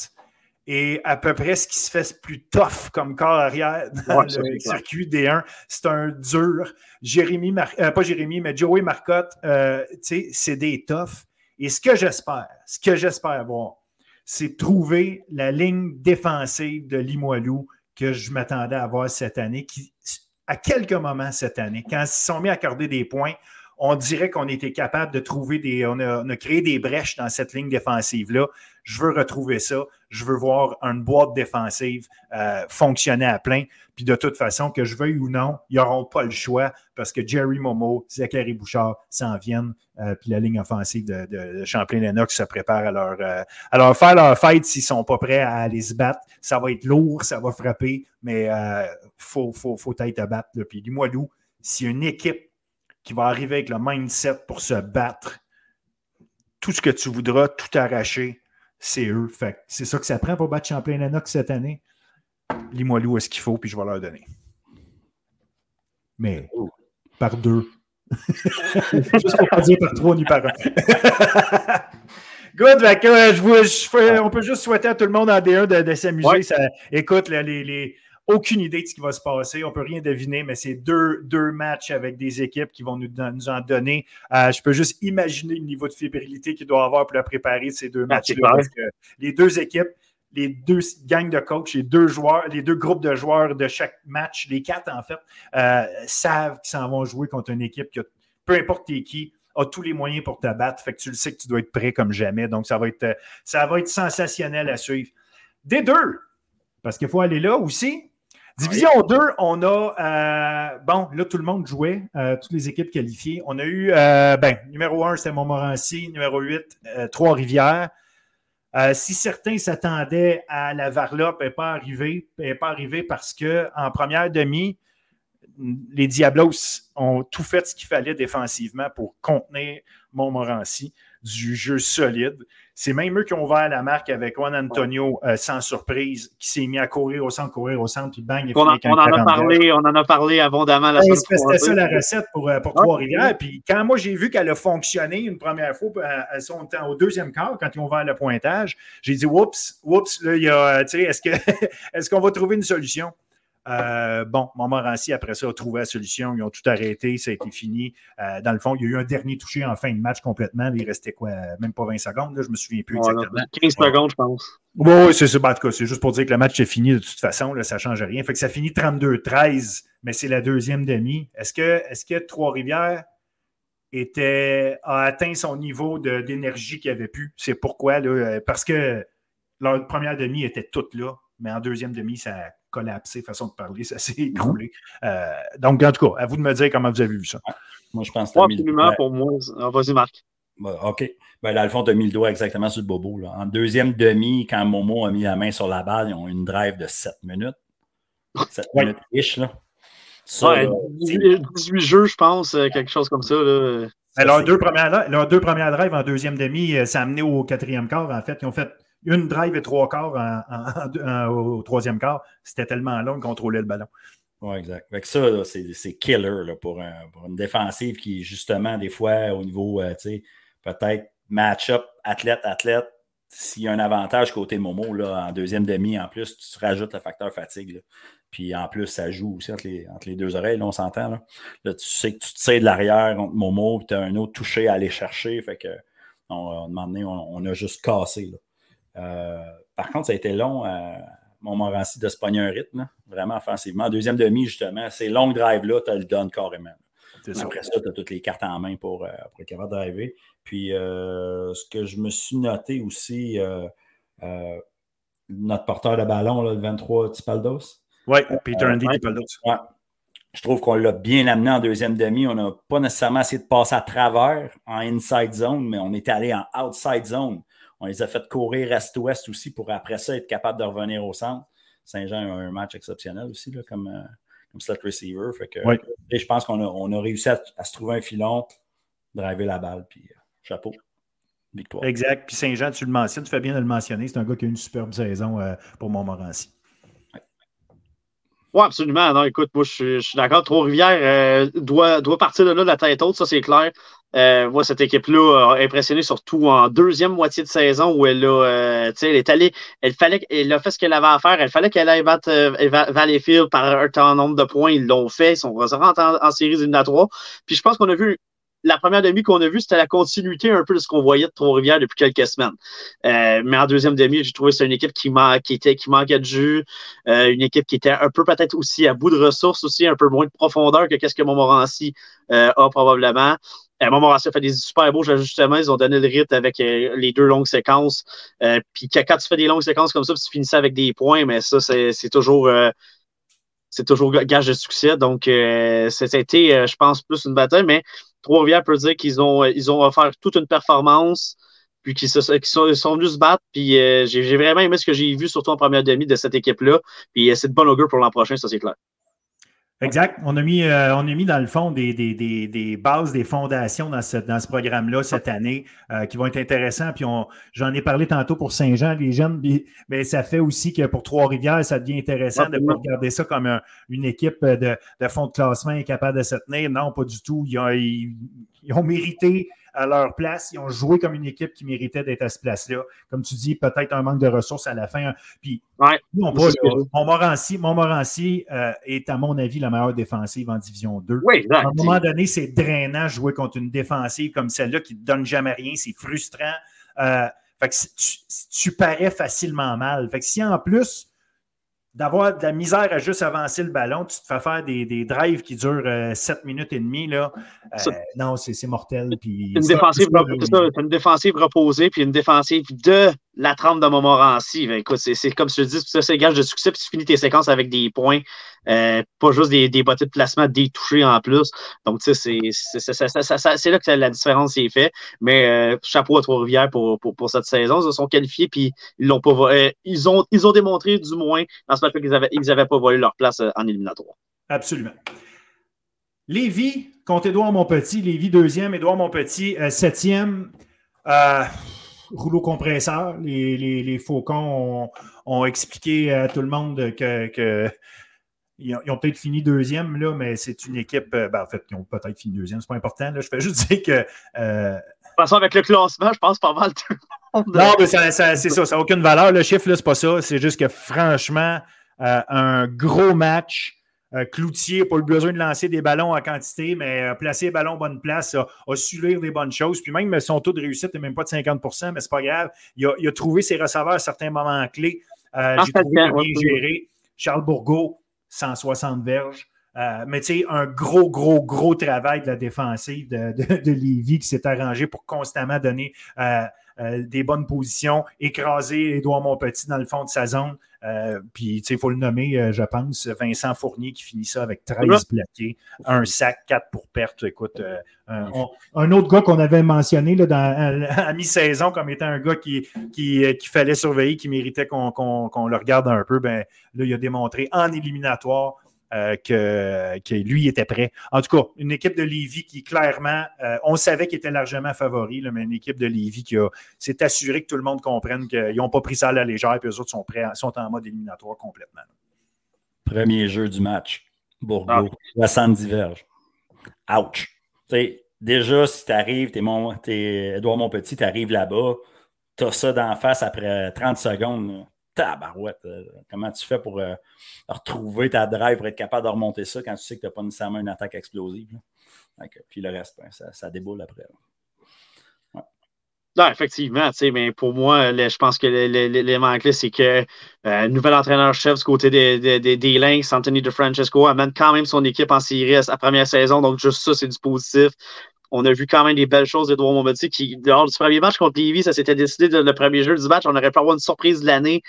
est à peu près ce qui se fait plus tough comme corps arrière dans le circuit D1. C'est un dur. Jérémy, euh, pas Jérémy, mais Joey Marcotte, euh, c'est des toughs. Et ce que j'espère, ce que j'espère voir, c'est trouver la ligne défensive de Limoilou que je m'attendais à voir cette année, qui à quelques moments cette année, quand ils se sont mis à accorder des points, on dirait qu'on était capable de trouver des. On a, créé des brèches dans cette ligne défensive-là. Je veux retrouver ça. Je veux voir une boîte défensive euh, fonctionner à plein. Puis de toute façon, que je veuille ou non, ils n'auront pas le choix parce que Jerry Momo, Zachary Bouchard s'en viennent. Euh, puis la ligne offensive de, Champlain-Lennox se prépare à leur, euh, faire leur fight s'ils ne sont pas prêts à aller se battre. Ça va être lourd, ça va frapper, mais il faut, faut, faut être à battre. Puis dis-moi d'où, si une équipe qui va arriver avec le mindset pour se battre. Tout ce que tu voudras, tout arracher, c'est eux. Fait c'est ça que ça prend pour battre Champlain Lennox cette année. Lis-moi où est-ce qu'il faut, puis je vais leur donner. Mais par deux. *laughs* Juste pour pas dire par trois ni par un. *laughs* Good, je on peut juste souhaiter à tout le monde en D1 de, s'amuser. Écoute, les, les aucune idée de ce qui va se passer. On ne peut rien deviner, mais c'est deux, deux matchs avec des équipes qui vont nous, nous en donner. Euh, je peux juste imaginer le niveau de fébrilité qu'il doit avoir pour la préparer ces deux ah, matchs-là. les deux équipes, les deux gangs de coach, les deux joueurs, les deux groupes de joueurs de chaque match, les quatre en fait, euh, savent qu'ils s'en vont jouer contre une équipe qui, peu importe qui, a tous les moyens pour te battre. Fait que tu le sais que tu dois être prêt comme jamais. Donc, ça va être, ça va être sensationnel à suivre. Des deux, parce qu'il faut aller là aussi. Division 2, on a, euh, bon, là, tout le monde jouait, euh, toutes les équipes qualifiées. On a eu, euh, ben, numéro 1, c'était Montmorency, numéro 8, Trois-Rivières. si certains s'attendaient à la Varlope, elle n'est pas arrivée, pas parce qu'en première demi, les Diablos ont tout fait ce qu'il fallait défensivement pour contenir Montmorency du jeu solide. C'est même eux qui ont ouvert la marque avec Juan Antonio euh, sans surprise, qui s'est mis à courir au centre, courir au centre, puis bang, il on, on en a parlé, on en a parlé abondamment la semaine C'était ça la recette pour, euh, pour Trois-Rivières. Puis quand moi j'ai vu qu'elle a fonctionné une première fois, à euh, son temps, au deuxième quart, quand ils ont ouvert le pointage, j'ai dit oups, oups, là, il y a, tu sais, est-ce *laughs* est-ce qu'on va trouver une solution? Euh, bon, Montmorency, après ça, a trouvé la solution. Ils ont tout arrêté. Ça a été fini. Euh, dans le fond, il y a eu un dernier touché en fin de match complètement. Il restait quoi? Même pas 20 secondes. Là, je me souviens plus exactement. 15 secondes, je pense. Oui, c'est ça. Ben, en tout cas, c'est juste pour dire que le match est fini de toute façon. Là, ça ne change rien. Fait que ça finit 32-13, mais c'est la deuxième demi. Est-ce que, est que Trois-Rivières était, a atteint son niveau d'énergie qu'il avait pu. C'est pourquoi, là, parce que leur première demi était toute là, mais en deuxième demi, ça a collapsé, façon de parler, ça s'est mhm. écroulé. Euh, donc, en tout cas, à vous de me dire comment vous avez vu ça. Moi, je pense que. Absolument, pour moi. Ah, vas-y, Marc. Bah, OK. Ben, là, le fond, tu as mis le doigt exactement sur le bobo. Là. En deuxième demi, quand Momo a mis la main sur la balle, ils ont une drive de 7 minutes. 7 minutes riche, là. Ça, 18 jeux, je pense, euh, quelque chose comme ça. Là. Ben, leurs, deux premières, deux premières drives en deuxième demi, euh, ça a amené au quatrième quart, en fait. Ils ont fait une drive et trois quarts *laughs* au troisième quart. C'était tellement long de contrôler le ballon. Oui, exact. Avec ça, c'est killer pour, une défensive qui, justement, des fois, au niveau, euh, peut-être match-up athlète-athlète, s'il y a un avantage côté Momo, là, en deuxième demi, en plus, tu rajoutes le facteur fatigue. Puis en plus, ça joue aussi entre les, deux oreilles, on s'entend. Là. tu sais que tu te de l'arrière contre Momo, puis tu as un autre touché à aller chercher. Fait que, on, on, a juste cassé. Euh, par contre, ça a été long à Montmorency de se pogner un rythme, vraiment offensivement. En deuxième demi, justement, ces longues drives-là, tu le donnes carrément. Après ça, tu as toutes les cartes en main pour, euh, pour être capable de driver. Puis, euh, ce que je me suis noté aussi, notre porteur de ballon, le 23 Tipaldos. Oui, Peter Andy Tipaldos. Je trouve qu'on l'a bien amené en deuxième demi. On n'a pas nécessairement essayé de passer à travers en inside zone, mais on est allé en outside zone. On les a fait courir est-ouest aussi pour après ça être capable de revenir au centre. Saint-Jean a un match exceptionnel aussi là, comme, euh, comme slot receiver. Fait que, et je pense qu'on a, on a réussi à, se trouver un filon, driver la balle, puis euh, chapeau. Victoire. Exact. Puis Saint-Jean, tu le mentionnes, tu fais bien de le mentionner. C'est un gars qui a une superbe saison euh, pour Montmorency. Oui, absolument. Non, écoute, moi, je, suis d'accord. Trois-Rivières doit, doit partir de là de la tête haute, ça, c'est clair. Euh, cette équipe-là a impressionné surtout en deuxième moitié de saison où elle a, euh, elle est allée, elle fallait, elle a fait ce qu'elle avait à faire. Elle fallait qu'elle aille battre euh, Valleyfield par un temps nombre de points. Ils l'ont fait. Ils sont rentrés en, en séries éliminatoires. Puis je pense qu'on a vu la première demi qu'on a vue, c'était la continuité un peu de ce qu'on voyait de Trois-Rivières depuis quelques semaines. Euh, mais en deuxième demi, j'ai trouvé que c'est une équipe qui, était, qui manquait de jus, euh, une équipe qui était un peu peut-être aussi à bout de ressources, aussi un peu moins de profondeur que qu'est-ce que Montmorency euh, a probablement. Euh, Montmorency a fait des super beaux ajustements. Ils ont donné le rythme avec euh, les deux longues séquences. Euh, puis quand tu fais des longues séquences comme ça, tu finissais avec des points, mais ça, c'est toujours c'est toujours gage de succès. Donc, euh, c'était, je pense, plus une bataille, mais Trois-Rivières peut dire qu'ils ont, ils ont offert toute une performance, puis qu'ils sont, sont, venus se battre. Puis j'ai vraiment aimé ce que j'ai vu, surtout en première demi de cette équipe-là. Puis c'est de bon augure pour l'an prochain, ça c'est clair. Exact. On a mis, euh, on a mis dans le fond des, des, des, des bases, des fondations dans ce, dans ce programme-là cette année euh, qui vont être intéressants. Puis j'en ai parlé tantôt pour Saint-Jean, les jeunes, mais ça fait aussi que pour Trois-Rivières, ça devient intéressant de pas regarder ça comme une équipe de, de fond de classement incapable de se tenir. Non, pas du tout. Ils ont, ils ont mérité à leur place. Ils ont joué comme une équipe qui méritait d'être à cette place-là. Comme tu dis, peut-être un manque de ressources à la fin. Puis, ouais, Montmorency, euh, est, à mon avis, la meilleure défensive en Division 2. Oui, à un moment donné, c'est drainant jouer contre une défensive comme celle-là qui ne te donne jamais rien. C'est frustrant. Euh, fait que tu, tu, parais facilement mal. Fait que si en plus, d'avoir de la misère à juste avancer le ballon, tu te fais faire des, des drives qui durent 7 euh, minutes et demie. Là. Euh, non, c'est mortel. Puis une, défensive, une défensive reposée, puis une défensive de la trempe de Montmorency. Ben, écoute, c'est comme je te dis, c'est gage de succès, puis tu finis tes séquences avec des points, euh, pas juste des, des bottes de placement, des touchés en plus. Donc, tu sais, c'est là que la différence est faite. Mais euh, chapeau à Trois-Rivières pour, pour, pour, cette saison. Ils se sont qualifiés, puis ils l'ont pas euh, ils, ont, ils ont démontré, du moins, dans ce match qu'ils n'avaient ils pas volé leur place en éliminatoire. Absolument. Lévis contre Édouard Montpetit. Lévis deuxième, Édouard Montpetit septième. Euh, rouleau compresseur. Les, les, Faucons ont, expliqué à tout le monde que, ils ont, peut-être fini deuxième, là, mais c'est une équipe. Euh, ben, en fait, ils ont peut-être fini deuxième, c'est pas important. Là, je fais juste *laughs* dire que. Euh, de toute façon, avec le classement, je pense pas mal tout le monde. Non, mais c'est ça, ça n'a aucune valeur. Le chiffre, là, c'est pas ça. C'est juste que franchement, euh, un gros match euh, Cloutier n'a pas eu besoin de lancer des ballons en quantité, mais euh, placer les ballons en bonne place, a, su lire des bonnes choses. Puis même son taux de réussite n'est même pas de 50% mais c'est pas grave. Il a, trouvé ses receveurs à certains moments clés. Euh, j'ai trouvé bien géré. Charles Bourgault, 160 verges. Euh, mais tu sais, un gros, gros, gros travail de la défensive de, de, Lévis qui s'est arrangé pour constamment donner euh, euh, des bonnes positions, écraser Édouard Montpetit dans le fond de sa zone. puis, tu sais, il faut le nommer, je pense, Vincent Fournier qui finit ça avec 13 plaqués, un sac, 4 pour perte. Écoute, un autre gars qu'on avait mentionné là, dans, à, mi-saison comme étant un gars qui, qui, fallait surveiller, qui méritait qu'on le regarde un peu, ben, là, il a démontré en éliminatoire euh, que, lui était prêt. En tout cas, une équipe de Lévis qui, clairement, euh, on savait qu'il était largement favori, mais une équipe de Lévis qui s'est assuré que tout le monde comprenne qu'ils n'ont pas pris ça à la légère et que les autres sont, prêts, sont en mode éliminatoire complètement. Premier jeu du match. Bourgogne, 70 verges. Ouch. déjà, si tu arrives, tu es, mon, es Edouard Monpetit, tu arrives là-bas, tu as ça d'en face après 30 secondes tabarouette, euh, comment tu fais pour euh, retrouver ta drive pour être capable de remonter ça quand tu sais que tu n'as pas nécessairement une attaque explosive? puis le reste, ben, ça, déboule après. Non, effectivement, mais pour moi, je pense que l'élément clé, c'est que euh, nouvel entraîneur-chef du côté des, des, Lynx, Anthony DeFrancesco, amène quand même son équipe en série à sa première saison. Donc, juste ça, c'est du positif. On a vu quand même des belles choses d'Edouard Montpetit qui, lors du premier match contre Lévis, ça s'était décidé de, le premier jeu du match. On aurait pu avoir une surprise de l'année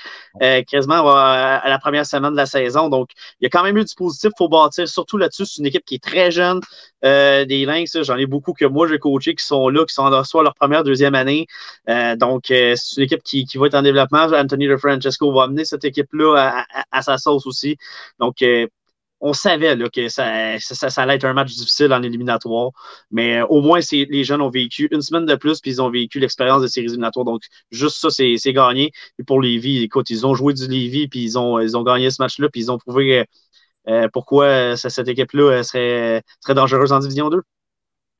euh, quasiment à, la première semaine de la saison. Donc, il y a quand même eu du positif. Faut bâtir surtout là-dessus. C'est une équipe qui est très jeune. Euh, des Lynx, j'en ai beaucoup que moi j'ai coaché qui sont là, qui sont en soit leur première, deuxième année. Euh, donc, c'est une équipe qui, qui, va être en développement. Anthony DeFrancesco va amener cette équipe-là à, à, sa sauce aussi. Donc, on savait que ça, allait être un match difficile en éliminatoire, mais euh, au moins, les jeunes ont vécu une semaine de plus, puis ils ont vécu l'expérience de séries éliminatoires. Donc, juste ça, c'est gagné. Et pour Lévis, écoute, ils ont joué du Lévis, puis ils ont, gagné ce match-là, puis ils ont prouvé euh, euh, pourquoi cette équipe-là serait, très dangereuse en Division 2.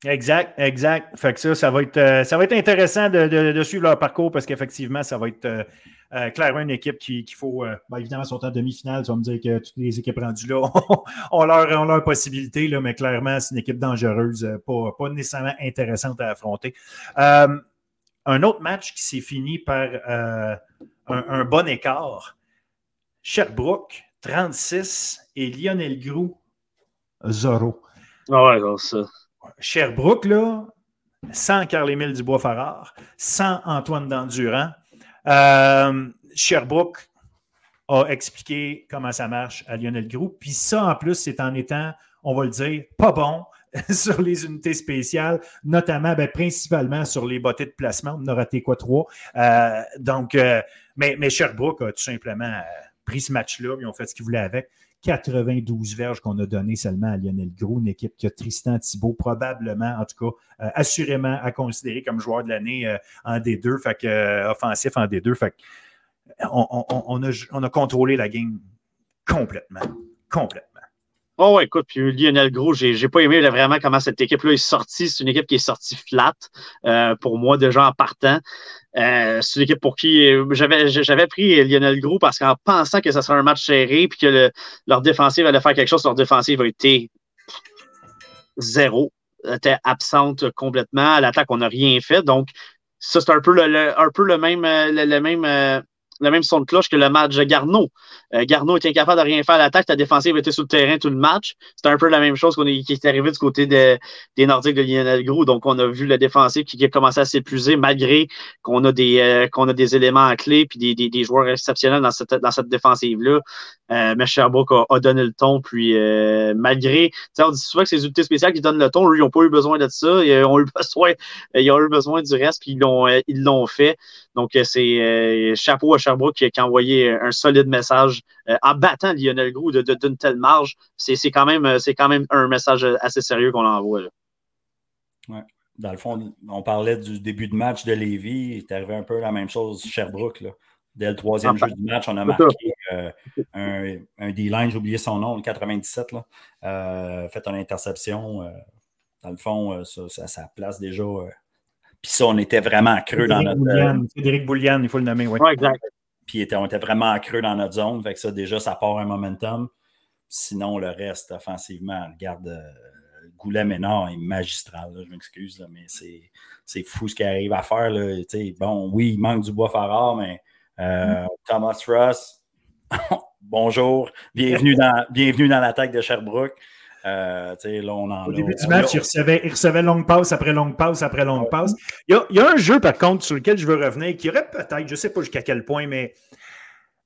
Exact, exact. Fait que ça, ça va être, ça va être intéressant de, suivre leur parcours parce qu'effectivement, ça va être euh, clairement, une équipe qu'il faut, euh, ben, évidemment, sont en demi-finale. Tu vas me dire que toutes les équipes rendues là *laughs* ont, leur, leur mais clairement, c'est une équipe dangereuse, euh, pas, nécessairement intéressante à affronter. un autre match qui s'est fini par un, bon écart. Sherbrooke, 36 et Lionel Grou, 0. Ah ouais, ça. Sherbrooke, là, sans Carl-Émile Dubois-Farrar, sans Antoine Dandurand, euh, Sherbrooke a expliqué comment ça marche à Lionel Group. Puis ça, en plus, c'est en étant, on va le dire, pas bon *laughs* sur les unités spéciales, notamment, ben, principalement sur les bottées de placement. On a raté quoi, trois. Euh, donc, euh, mais, Sherbrooke a tout simplement pris ce match-là, ils ont fait ce qu'ils voulaient avec. 92 verges qu'on a donné seulement à Lionel Gros, une équipe que Tristan Thibault, probablement, en tout cas, euh, assurément à considérer comme joueur de l'année euh, en D2, fait que, euh, offensif en D2. Fait a, on a contrôlé la game complètement. Complètement. Oh, écoute, puis Lionel Gros, j'ai, pas aimé vraiment comment cette équipe-là est sortie. C'est une équipe qui est sortie flat pour moi, déjà en partant. Euh, c'est une équipe pour qui euh, j'avais, pris Lionel Gros parce qu'en pensant que ça serait un match serré puis que leur défensive allait faire quelque chose, leur défensive a été zéro. Était absente complètement. À l'attaque, on n'a rien fait. Donc, ça, c'est un peu le, un peu le même, euh, le, même le même son de cloche que le match Garneau. Euh, Garneau était incapable de rien faire à l'attaque, ta défensive était sur le terrain tout le match. C'était un peu la même chose qu'on est, qui est arrivé du côté des Nordiques de Lionel Grou. Donc, on a vu la défensive qui, a commencé à s'épuiser malgré qu'on a des euh, éléments à clé puis des, joueurs exceptionnels dans cette, dans cette défensive-là. Euh, mais Sherbrooke a, donné le ton. Puis euh, malgré, on dit souvent que c'est les unités spéciales qui donnent le ton, eux, ils n'ont pas eu besoin de ça. Ils ont eu *laughs* besoin, ils ont eu besoin du reste, puis ils l'ont, fait. Donc, c'est chapeau à Sherbrooke qui, a envoyé un solide message en battant Lionel Grou de, d'une telle marge. C'est, quand même, un message assez sérieux qu'on envoie. Là. Dans le fond, on parlait du début de match de Lévis. Il est arrivé un peu la même chose Sherbrooke. Dès le troisième jeu du match, on a marqué euh, un, un D-line, j'ai oublié son nom, le 97, là, euh, fait une interception. Euh, dans le fond, ça, ça, place déjà. Puis ça, on était vraiment creux dans notre. Boulian, Frédéric Boulian, il faut le nommer, oui. Ouais, exact. Puis on était vraiment creux dans notre zone. Fait que ça, déjà, ça part un momentum. Sinon, le reste, offensivement, regarde, Goulet Ménard est magistral. je m'excuse, mais c'est fou ce qu'il arrive à faire. Là. Bon, oui, il manque du bois Farrar, mais euh, Thomas Ross, *laughs* bonjour, bienvenue dans, bienvenue dans l'attaque de Sherbrooke. Euh, Au début du match, il, recevait, il recevait longue passe après longue passe après longue passe. Il y, a, un jeu, par contre, sur lequel je veux revenir, qui aurait peut-être, je ne sais pas jusqu'à quel point, mais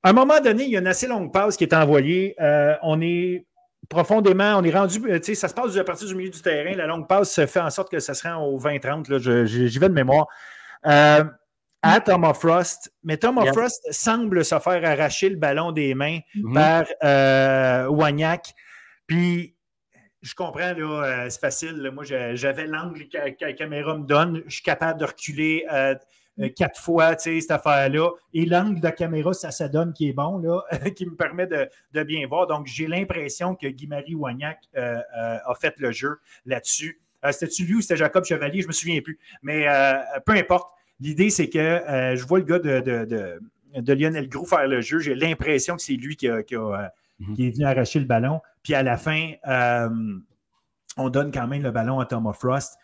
à un moment donné, il y a une assez longue passe qui est envoyée. Euh, on est profondément, on est rendu, tu sais, ça se passe à partir du milieu du terrain. La longue passe se fait en sorte que ça se rend au 20-30. J'y vais de mémoire. À Thomas Frost. Mais Thomas Frost semble se faire arracher le ballon des mains mm-hmm. par euh, Wagnac. Puis je comprends, là, euh, c'est facile. Moi, j'avais l'angle que, la caméra me donne. Je suis capable de reculer euh, quatre fois, tu sais, cette affaire-là. Et l'angle de caméra, ça, ça donne qui est bon, là, *laughs* qui me permet de, bien voir. Donc, j'ai l'impression que Guy-Marie Wagnac a fait le jeu là-dessus. C'était-tu lui ou c'était Jacob Chevalier? Je ne me souviens plus. Mais peu importe. L'idée, c'est que je vois le gars de, Lionel Gros faire le jeu. J'ai l'impression que c'est lui qui a Mhm. qui est venu arracher le ballon. Puis à la fin, euh, on donne quand même le ballon à Thomas Frost.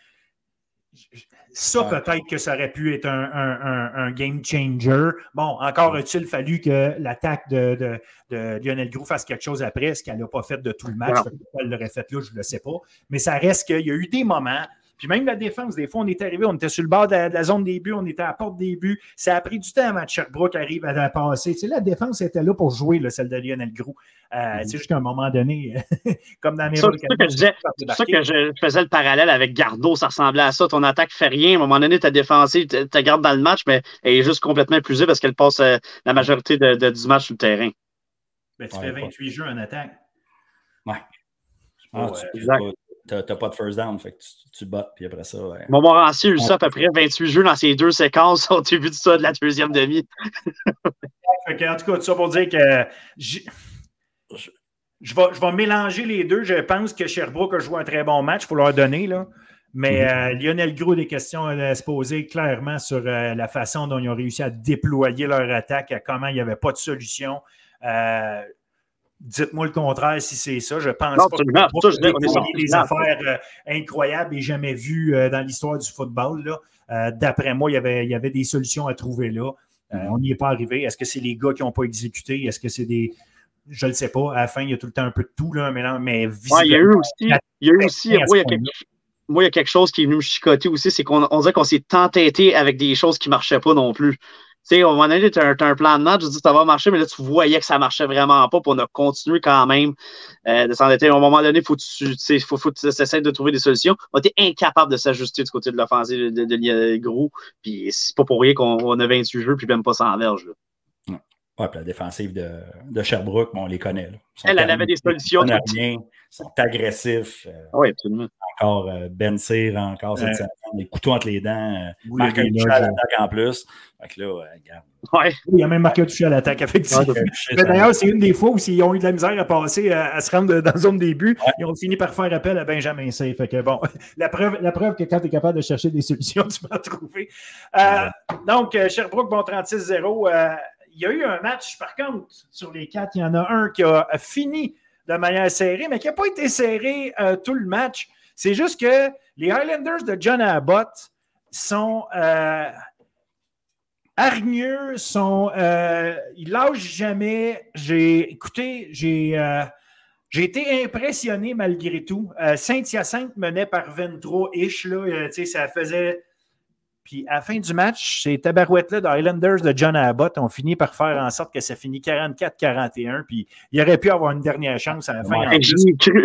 Ça, peut-être que ça aurait pu être un, game changer. Bon, encore a-t-il fallu que l'attaque de, Lionel Gros fasse quelque chose après, ce qu'elle n'a pas fait de tout le match. Elle l'aurait fait là, je ne le sais pas. Mais ça reste qu'il y a eu des moments puis même la défense, des fois, on est arrivé, on était sur le bord de la, zone des buts, on était à la porte des buts. Ça a pris du temps avant que Sherbrooke arrive à, passer. Tu sais, la défense était là pour jouer, celle de Lionel Gros. Euh, mhm. C'est juste qu'à un moment donné, *laughs* comme dans les C'est pour ça que je faisais le parallèle avec Gardo, ça ressemblait à ça. Ton attaque fait rien. À un moment donné, ta défensive, tu gardes dans le match, mais elle est juste complètement épuisée parce qu'elle passe euh, la majorité de, du match sur le terrain. Ben, tu fais 28 jeux en attaque. Ouais. Ah, exact t'as pas de first down, fait que tu, tu bottes, puis après ça. Ouais. Montmorency a eu ça à peu près 28 jeux dans ces deux séquences au début de ça de la deuxième demi. *laughs* en tout cas, tout ça pour dire que je, je, vais, je vais mélanger les deux. Je pense que Sherbrooke a joué un très bon match, il faut leur donner. Là. Mais mm-hmm. euh, Lionel Gros, des questions à se poser clairement sur euh, la façon dont ils ont réussi à déployer leur attaque, à comment il n'y avait pas de solution. Euh, Dites-moi le contraire si c'est ça. Je pense pas que c'est des affaires euh, incroyables et jamais vues euh, dans l'histoire du football. Euh, d'après moi, il y, avait, il y avait des solutions à trouver là. On n'y est pas arrivé. Est-ce que c'est les gars qui n'ont pas exécuté? Est-ce que c'est des. Je ne le sais pas. À la fin, il y a tout le temps un peu de tout, là, mais, mais il y a eu aussi. Il y a eu aussi moi, il y a quelque, chose qui est venu me chicoter aussi, c'est qu'on dirait qu'on s'est entêté avec des choses qui ne marchaient pas non plus sais, au moment donné, tu as, un plan de match, je dis ça va marcher, mais là, tu voyais que ça marchait vraiment pas, puis on a continué quand même euh, de s'endetter. À un moment donné, faut tu faut, faut, essaies de trouver des solutions. On était incapable de s'ajuster du côté de l'offensive de, de, Gros, puis c'est pas pour rien qu'on a 28 jeux, puis même pas sans verge. Ouais, puis la défensive de, de Sherbrooke, on les connaît. Elle, elle avait des solutions. Ils sont agressifs. Euh, oui, absolument. Encore euh, Ben Cyr, encore cette semaine, des couteaux entre les dents. Euh, marque un touché à l'attaque en plus. Fait là, regarde. Ouais. Il y a même marqué un touché à l'attaque, effectivement. D'ailleurs, c'est une des fois où ils ont eu de la misère à passer, à, se rendre dans la zone des buts. Ils ont fini par faire appel à Benjamin Cyr. Fait que bon, *laughs* la preuve, la preuve que quand tu es capable de chercher des solutions, *laughs* tu peux en trouver. donc, Sherbrooke, bon 36-0 il y a eu un match, par contre, sur les quatre, il y en a un qui a fini de manière serrée, mais qui n'a pas été serré euh, tout le match. C'est juste que les Highlanders de John Abbott sont euh, hargneux, sont, euh, ils lâchent jamais. J'ai, écoutez, j'ai, j'ai été impressionné malgré tout. Saint-Hyacinthe menait par 23-ish, là, ça faisait puis à la fin du match, ces tabarouettes-là de Highlanders de John Abbott ont fini par faire en sorte que ça finit 44-41. Puis il aurait pu avoir une dernière chance à la fin.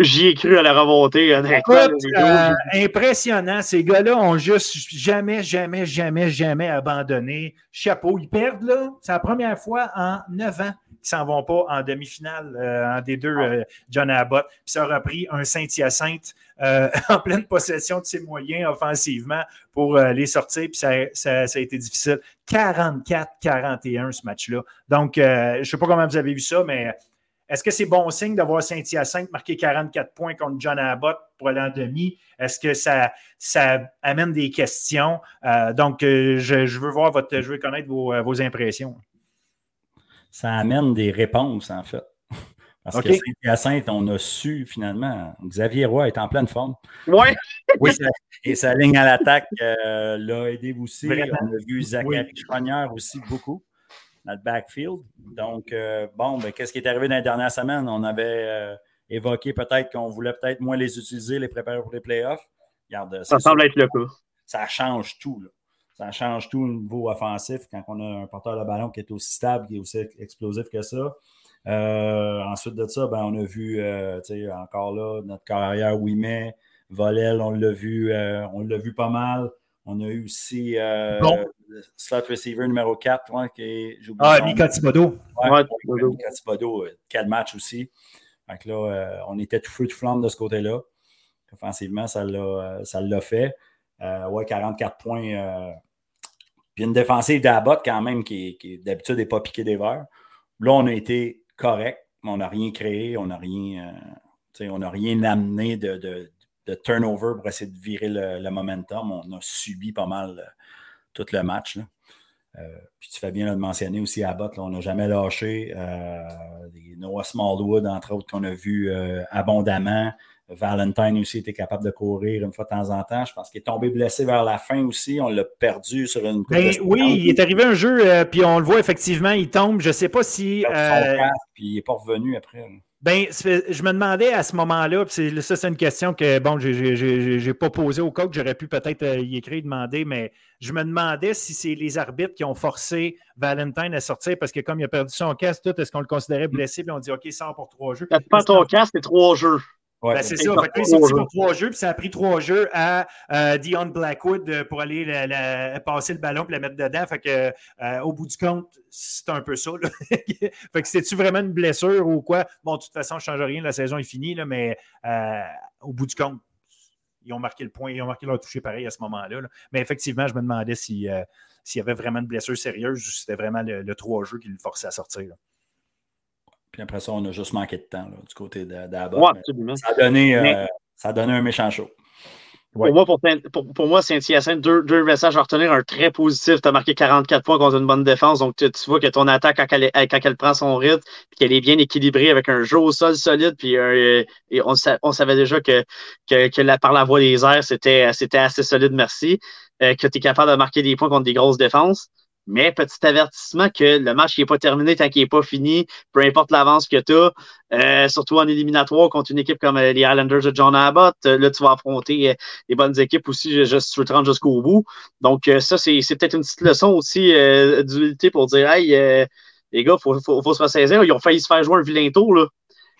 J'y ai, cru à la remontée. Euh, impressionnant. Ces gars-là ont juste jamais, jamais, jamais, jamais abandonné. Chapeau. Ils perdent, là. C'est la première fois en neuf ans qui s'en vont pas en demi-finale euh, en des deux, ah. euh, John Abbott. Puis ça aura pris un Saint-Hyacinthe euh, *laughs* en pleine possession de ses moyens offensivement pour les sortir. Puis ça, ça, a été difficile. 44-41 ce match-là. Donc, je ne sais pas comment vous avez vu ça, mais est-ce que c'est bon signe d'avoir Saint-Hyacinthe marquer 44 points contre John Abbott pour aller en demi? Est-ce que ça, ça amène des questions? donc, je, veux voir votre, je veux connaître vos impressions ça amène des réponses, en fait. *laughs* Parce que Saint-Hyacinthe, on a su finalement, Xavier Roy est en pleine forme. Ouais. *laughs* oui. et sa ligne à l'attaque euh, l'a aidé aussi. On a vu Zachary oui. aussi beaucoup. notre backfield. Donc, bon, ben, qu'est-ce qui est arrivé dans les dernières semaines? On avait évoqué peut-être qu'on voulait peut-être moins les utiliser, les préparer pour les playoffs. ça semble être le cas. Ça change tout. Ça change tout au niveau offensif quand on a un porteur de ballon qui est aussi stable, qui est aussi explosif que ça. Euh, ensuite de ça, ben, on a vu euh, encore là notre carrière Wimet, Volel, on l'a vu, euh, on l'a vu pas mal. On a eu aussi slot receiver numéro 4, qui est. Ah, Mika Thibodeau. Ouais, Mika Thibodeau, quatre matchs aussi. Donc là, on était tout feu, tout flamme de ce côté-là. Offensivement, ça l'a fait. ouais, 44 points. Puis une défensive d'Abbott quand même qui, d'habitude n'est pas piqué des verres. Là, on a été correct, on n'a rien créé, on n'a rien, euh, rien amené de, turnover pour essayer de virer le, momentum. On a subi pas mal euh, tout le match. Euh, puis tu fais bien de mentionner aussi Abbott, on n'a jamais lâché. Noah Smallwood, entre autres, qu'on a vu abondamment. Valentine aussi était capable de courir une fois de temps en temps. Je pense qu'il est tombé blessé vers la fin aussi. On l'a perdu sur une ben, Oui, il est arrivé un jeu, euh, puis on le voit effectivement, il tombe. Je ne sais pas si. Euh, puis il n'est pas revenu après. Ben, je me demandais à ce moment-là, puis ça, c'est une question que, bon, je n'ai pas posée au coach, j'aurais pu peut-être euh, y écrire, demander, mais je me demandais si c'est les arbitres qui ont forcé Valentine à sortir parce que comme il a perdu son casque, tout, est-ce qu'on le considérait blessé, puis on dit, OK, sort pour trois jeux. Pas ton casque, c'est trois jeux. Ben, c'est ça. Fait que sorti pour trois jeux, puis ça a pris trois jeux à euh, Dion Blackwood euh, pour aller passer le ballon et la mettre dedans. Fait que euh, au bout du compte, c'est un peu ça. *laughs* fait que c'est-tu vraiment une blessure ou quoi? Bon, de toute façon, je ne change rien, la saison est finie, là, mais au bout du compte, ils ont marqué le point, ils ont marqué leur toucher pareil à ce moment-là. Mais effectivement, je me demandais s'il y avait vraiment une blessure sérieuse ou si c'était vraiment le, trois jeux qui le forçait à sortir. Puis après ça, on a juste manqué de temps du côté d'Abbott. Ouais, ça, a donné, euh, ça a donné un méchant show. Pour, moi, pour, pour, moi, Saint-Hyacinthe, deux, deux, messages à retenir. Un très positif. Tu as marqué 44 points contre une bonne défense. Donc, tu, vois que ton attaque, quand elle, quand elle prend son rythme, puis qu'elle est bien équilibrée avec un jeu au sol solide, puis euh, et on, on, savait déjà que, que, que par la voie des airs, c'était assez solide, merci. Euh, que tu es capable de marquer des points contre des grosses défenses. Mais petit avertissement que le match n'est pas terminé tant qu'il n'est pas fini, peu importe l'avance que tu as, euh, surtout en éliminatoire contre une équipe comme euh, les Islanders de John Abbott. Euh, là, tu vas affronter les bonnes équipes aussi, je, je, tu te jusqu'au bout. Donc, ça, c'est peut-être une petite leçon aussi d'humilité pour dire Hey, les gars, il faut, faut, faut, se ressaisir. Ils ont failli se faire jouer un vilain tour. Là.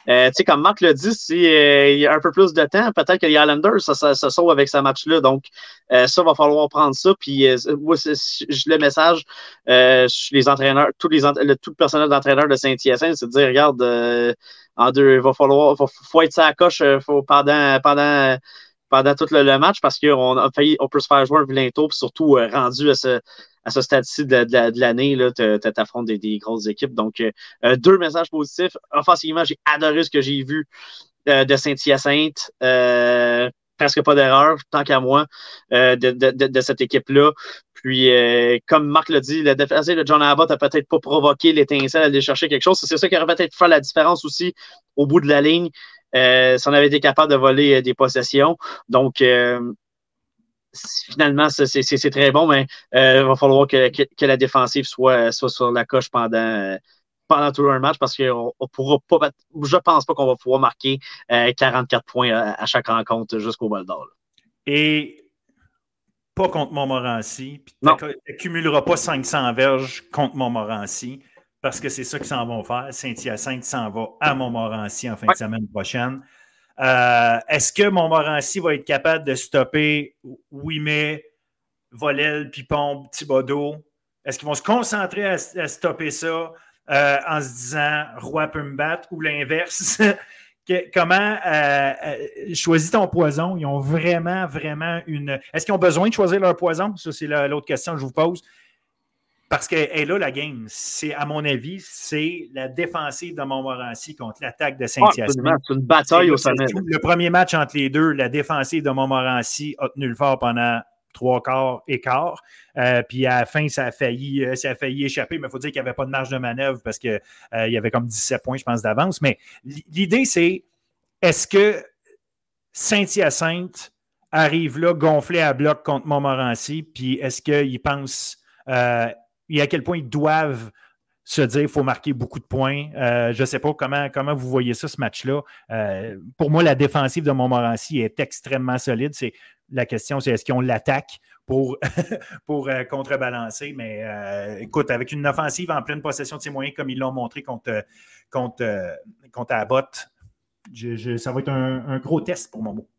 Euh, tu sais, comme Marc l'a dit, s'il euh, y a un peu plus de temps, peut-être que les Islanders, ça, ça, sauve avec ce match-là. Donc, euh, ça, va falloir prendre ça. Puis, moi, je le message, les entraîneurs, tous les, le, tout le personnel d'entraîneur de Saint-Hyacinthe, c'est de dire, regarde, en deux, il va falloir, il faut, être ça coche faut, pendant, pendant, pendant tout le, match parce qu'on a failli, on peut se faire jouer un vilain tour, puis surtout rendu à ce, à ce stade-ci de, l'année, tu affrontes des, grosses équipes. Donc, euh, euh, deux messages positifs. Offensivement, j'ai adoré ce que j'ai vu euh, de Saint-Hyacinthe. presque pas d'erreur, tant qu'à moi, de, cette équipe-là. Puis, comme Marc l'a dit, le défenseur de John Abbott n'a peut-être pas provoqué l'étincelle à aller chercher quelque chose. C'est ça qui aurait peut-être fait la différence aussi au bout de la ligne. si on avait été capable de voler des possessions. Donc, finalement, c'est très bon, mais euh, il va falloir que, la défensive soit, soit sur la coche pendant, pendant tout un match parce que on, pourra pas, je pense pas qu'on va pouvoir marquer 44 euh, points à, chaque rencontre jusqu'au bol d'or. Et pas contre Montmorency. Tu n'accumuleras pas 500 verges contre Montmorency parce que c'est ça qu'ils s'en vont faire. Saint-Hyacinthe s'en va à Montmorency en fin de semaine prochaine. Euh, est-ce que Montmorency va être capable de stopper Ouimet, Volel, Pipon, Thibodeau? Est-ce qu'ils vont se concentrer à, stopper ça euh, en se disant Roi peut me battre ou l'inverse? *laughs* Comment euh, choisis ton poison? Ils ont vraiment, vraiment une. Est-ce qu'ils ont besoin de choisir leur poison? Ça, c'est l'autre question que je vous pose. Parce qu'elle est là, la game. C'est, à mon avis, c'est la défensive de Montmorency contre l'attaque de Saint-Hyacinthe. c'est une bataille au sommet. Le premier match entre les deux, la défensive de Montmorency a tenu le fort pendant trois quarts et quart. Euh, puis à la fin, ça a failli, euh, ça a failli échapper, mais il faut dire qu'il n'y avait pas de marge de manœuvre parce qu'il euh, y avait comme 17 points, je pense, d'avance. Mais l'idée, c'est est-ce que Saint-Hyacinthe arrive là gonflé à bloc contre Montmorency, puis est-ce qu'ils pensent et à quel point ils doivent se dire qu'il faut marquer beaucoup de points. Euh, je ne sais pas comment, comment vous voyez ça, ce match-là. Euh, pour moi, la défensive de Montmorency est extrêmement solide. C'est, la question, c'est est-ce qu'on l'attaque pour, *laughs* pour euh, contrebalancer? Mais écoute, avec une offensive en pleine possession de ses moyens, comme ils l'ont montré contre, contre, contre Abbott, ça va être un, gros test pour Momo.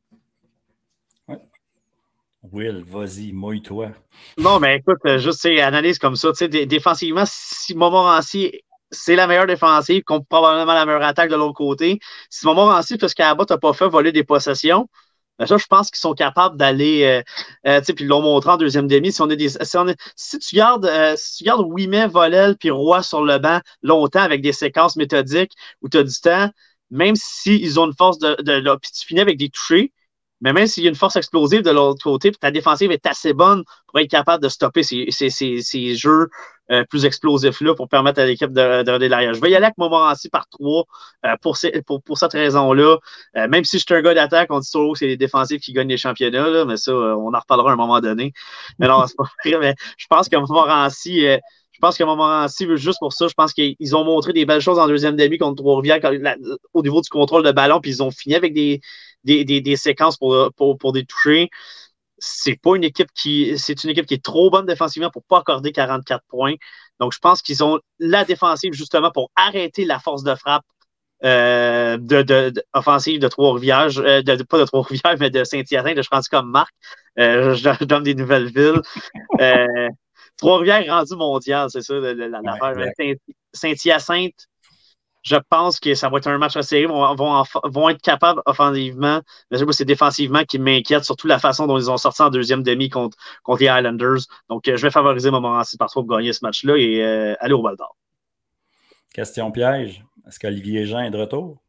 Will, vas-y, mouille-toi. Non, mais écoute, euh, juste analyse comme ça. Défensivement, si Montmorency, c'est la meilleure défensive, contre probablement la meilleure attaque de l'autre côté. Si Montmorency, parce qu'Abbott n'a pas fait voler des possessions, ben ça, je pense qu'ils sont capables d'aller, euh, euh, puis ils l'ont montré en deuxième demi. Si, on des, si, tu gardes, si tu gardes Volel, puis Roy sur le banc longtemps avec des séquences méthodiques où tu as du temps, même s'ils ont une force de, de, puis tu finis avec des touchés, mais même s'il y a une force explosive de l'autre côté, ta défensive est assez bonne pour être capable de stopper ces, ces, jeux euh, plus explosifs-là pour permettre à l'équipe de, de, l'arrière. Je vais y aller avec Montmorency par trois euh, pour, pour, pour, cette raison-là. Euh, même si je suis un gars d'attaque, on dit toujours que c'est les défensifs qui gagnent les championnats, là, mais ça, on en reparlera à un moment donné. Mais non, c'est pas *laughs* vrai. Mais je pense que Montmorency je pense qu'à un moment-ci, juste pour ça, je pense qu'ils ont montré des belles choses en deuxième demi contre Trois-Rivières au niveau du contrôle de ballon, puis ils ont fini avec des, des, séquences pour, pour, des touchés. C'est pas une équipe qui. C'est une équipe qui est trop bonne défensivement pour pas accorder 44 points. Donc, je pense qu'ils ont la défensive justement pour arrêter la force de frappe euh, de, offensive de Trois-Rivières, euh, de, pas de Trois-Rivières, mais de Saint-Hyacinthe. Je pense comme Marc. Euh, je, donne des nouvelles villes. Trois-Rivières rendu mondial, c'est ça, l'affaire. Saint-Hyacinthe, je pense que ça va être un match assez vont, vont, vont être capables offensivement. Mais c'est défensivement qui m'inquiète, surtout la façon dont ils ont sorti en deuxième demi contre, contre les Islanders. Donc, euh, je vais favoriser Montmorency par pour gagner ce match-là et euh, aller au Val d'Or. Question piège. Est-ce qu'Olivier Jean est de retour?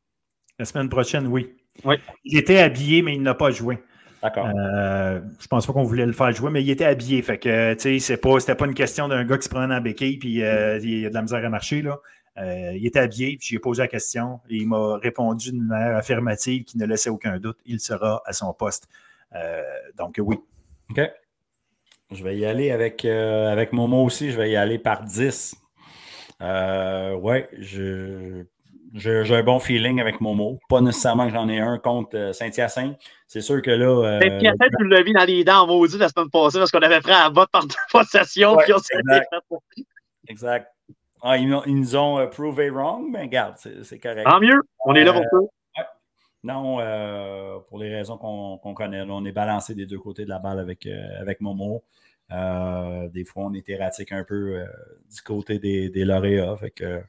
La semaine prochaine, oui. Oui. Il était habillé, mais il n'a pas joué. D'accord. Euh, je pense pas qu'on voulait le faire jouer, mais il était habillé. Fait que, tu sais, c'est pas, c'était pas une question d'un gars qui se prend en béquille puis euh, il a de la misère à marcher, là. Euh, il était habillé, puis j'ai posé la question et il m'a répondu d'une manière affirmative qui ne laissait aucun doute. Il sera à son poste. Euh, donc, oui. OK. Je vais y aller avec, avec Momo aussi. Je vais y aller par 10. ouais, je j'ai un bon feeling avec Momo. Pas nécessairement que j'en ai un contre euh, Saint-Hyacinthe. C'est sûr que là. Euh, Saint-Hyacinthe, tu l'as vu dans les dents maudit la semaine passée parce qu'on avait pris à vote par deux *laughs* possessions. Ouais, exact. exact. Ah, ils, nous ont euh, prouvé wrong, mais regarde, c'est correct. Tant mieux, on est là pour ça. Non, pour les raisons qu'on connaît. on est balancé des deux côtés de la balle avec, avec Momo. des fois, on est erratique un peu du côté des, des lauréats. Fait que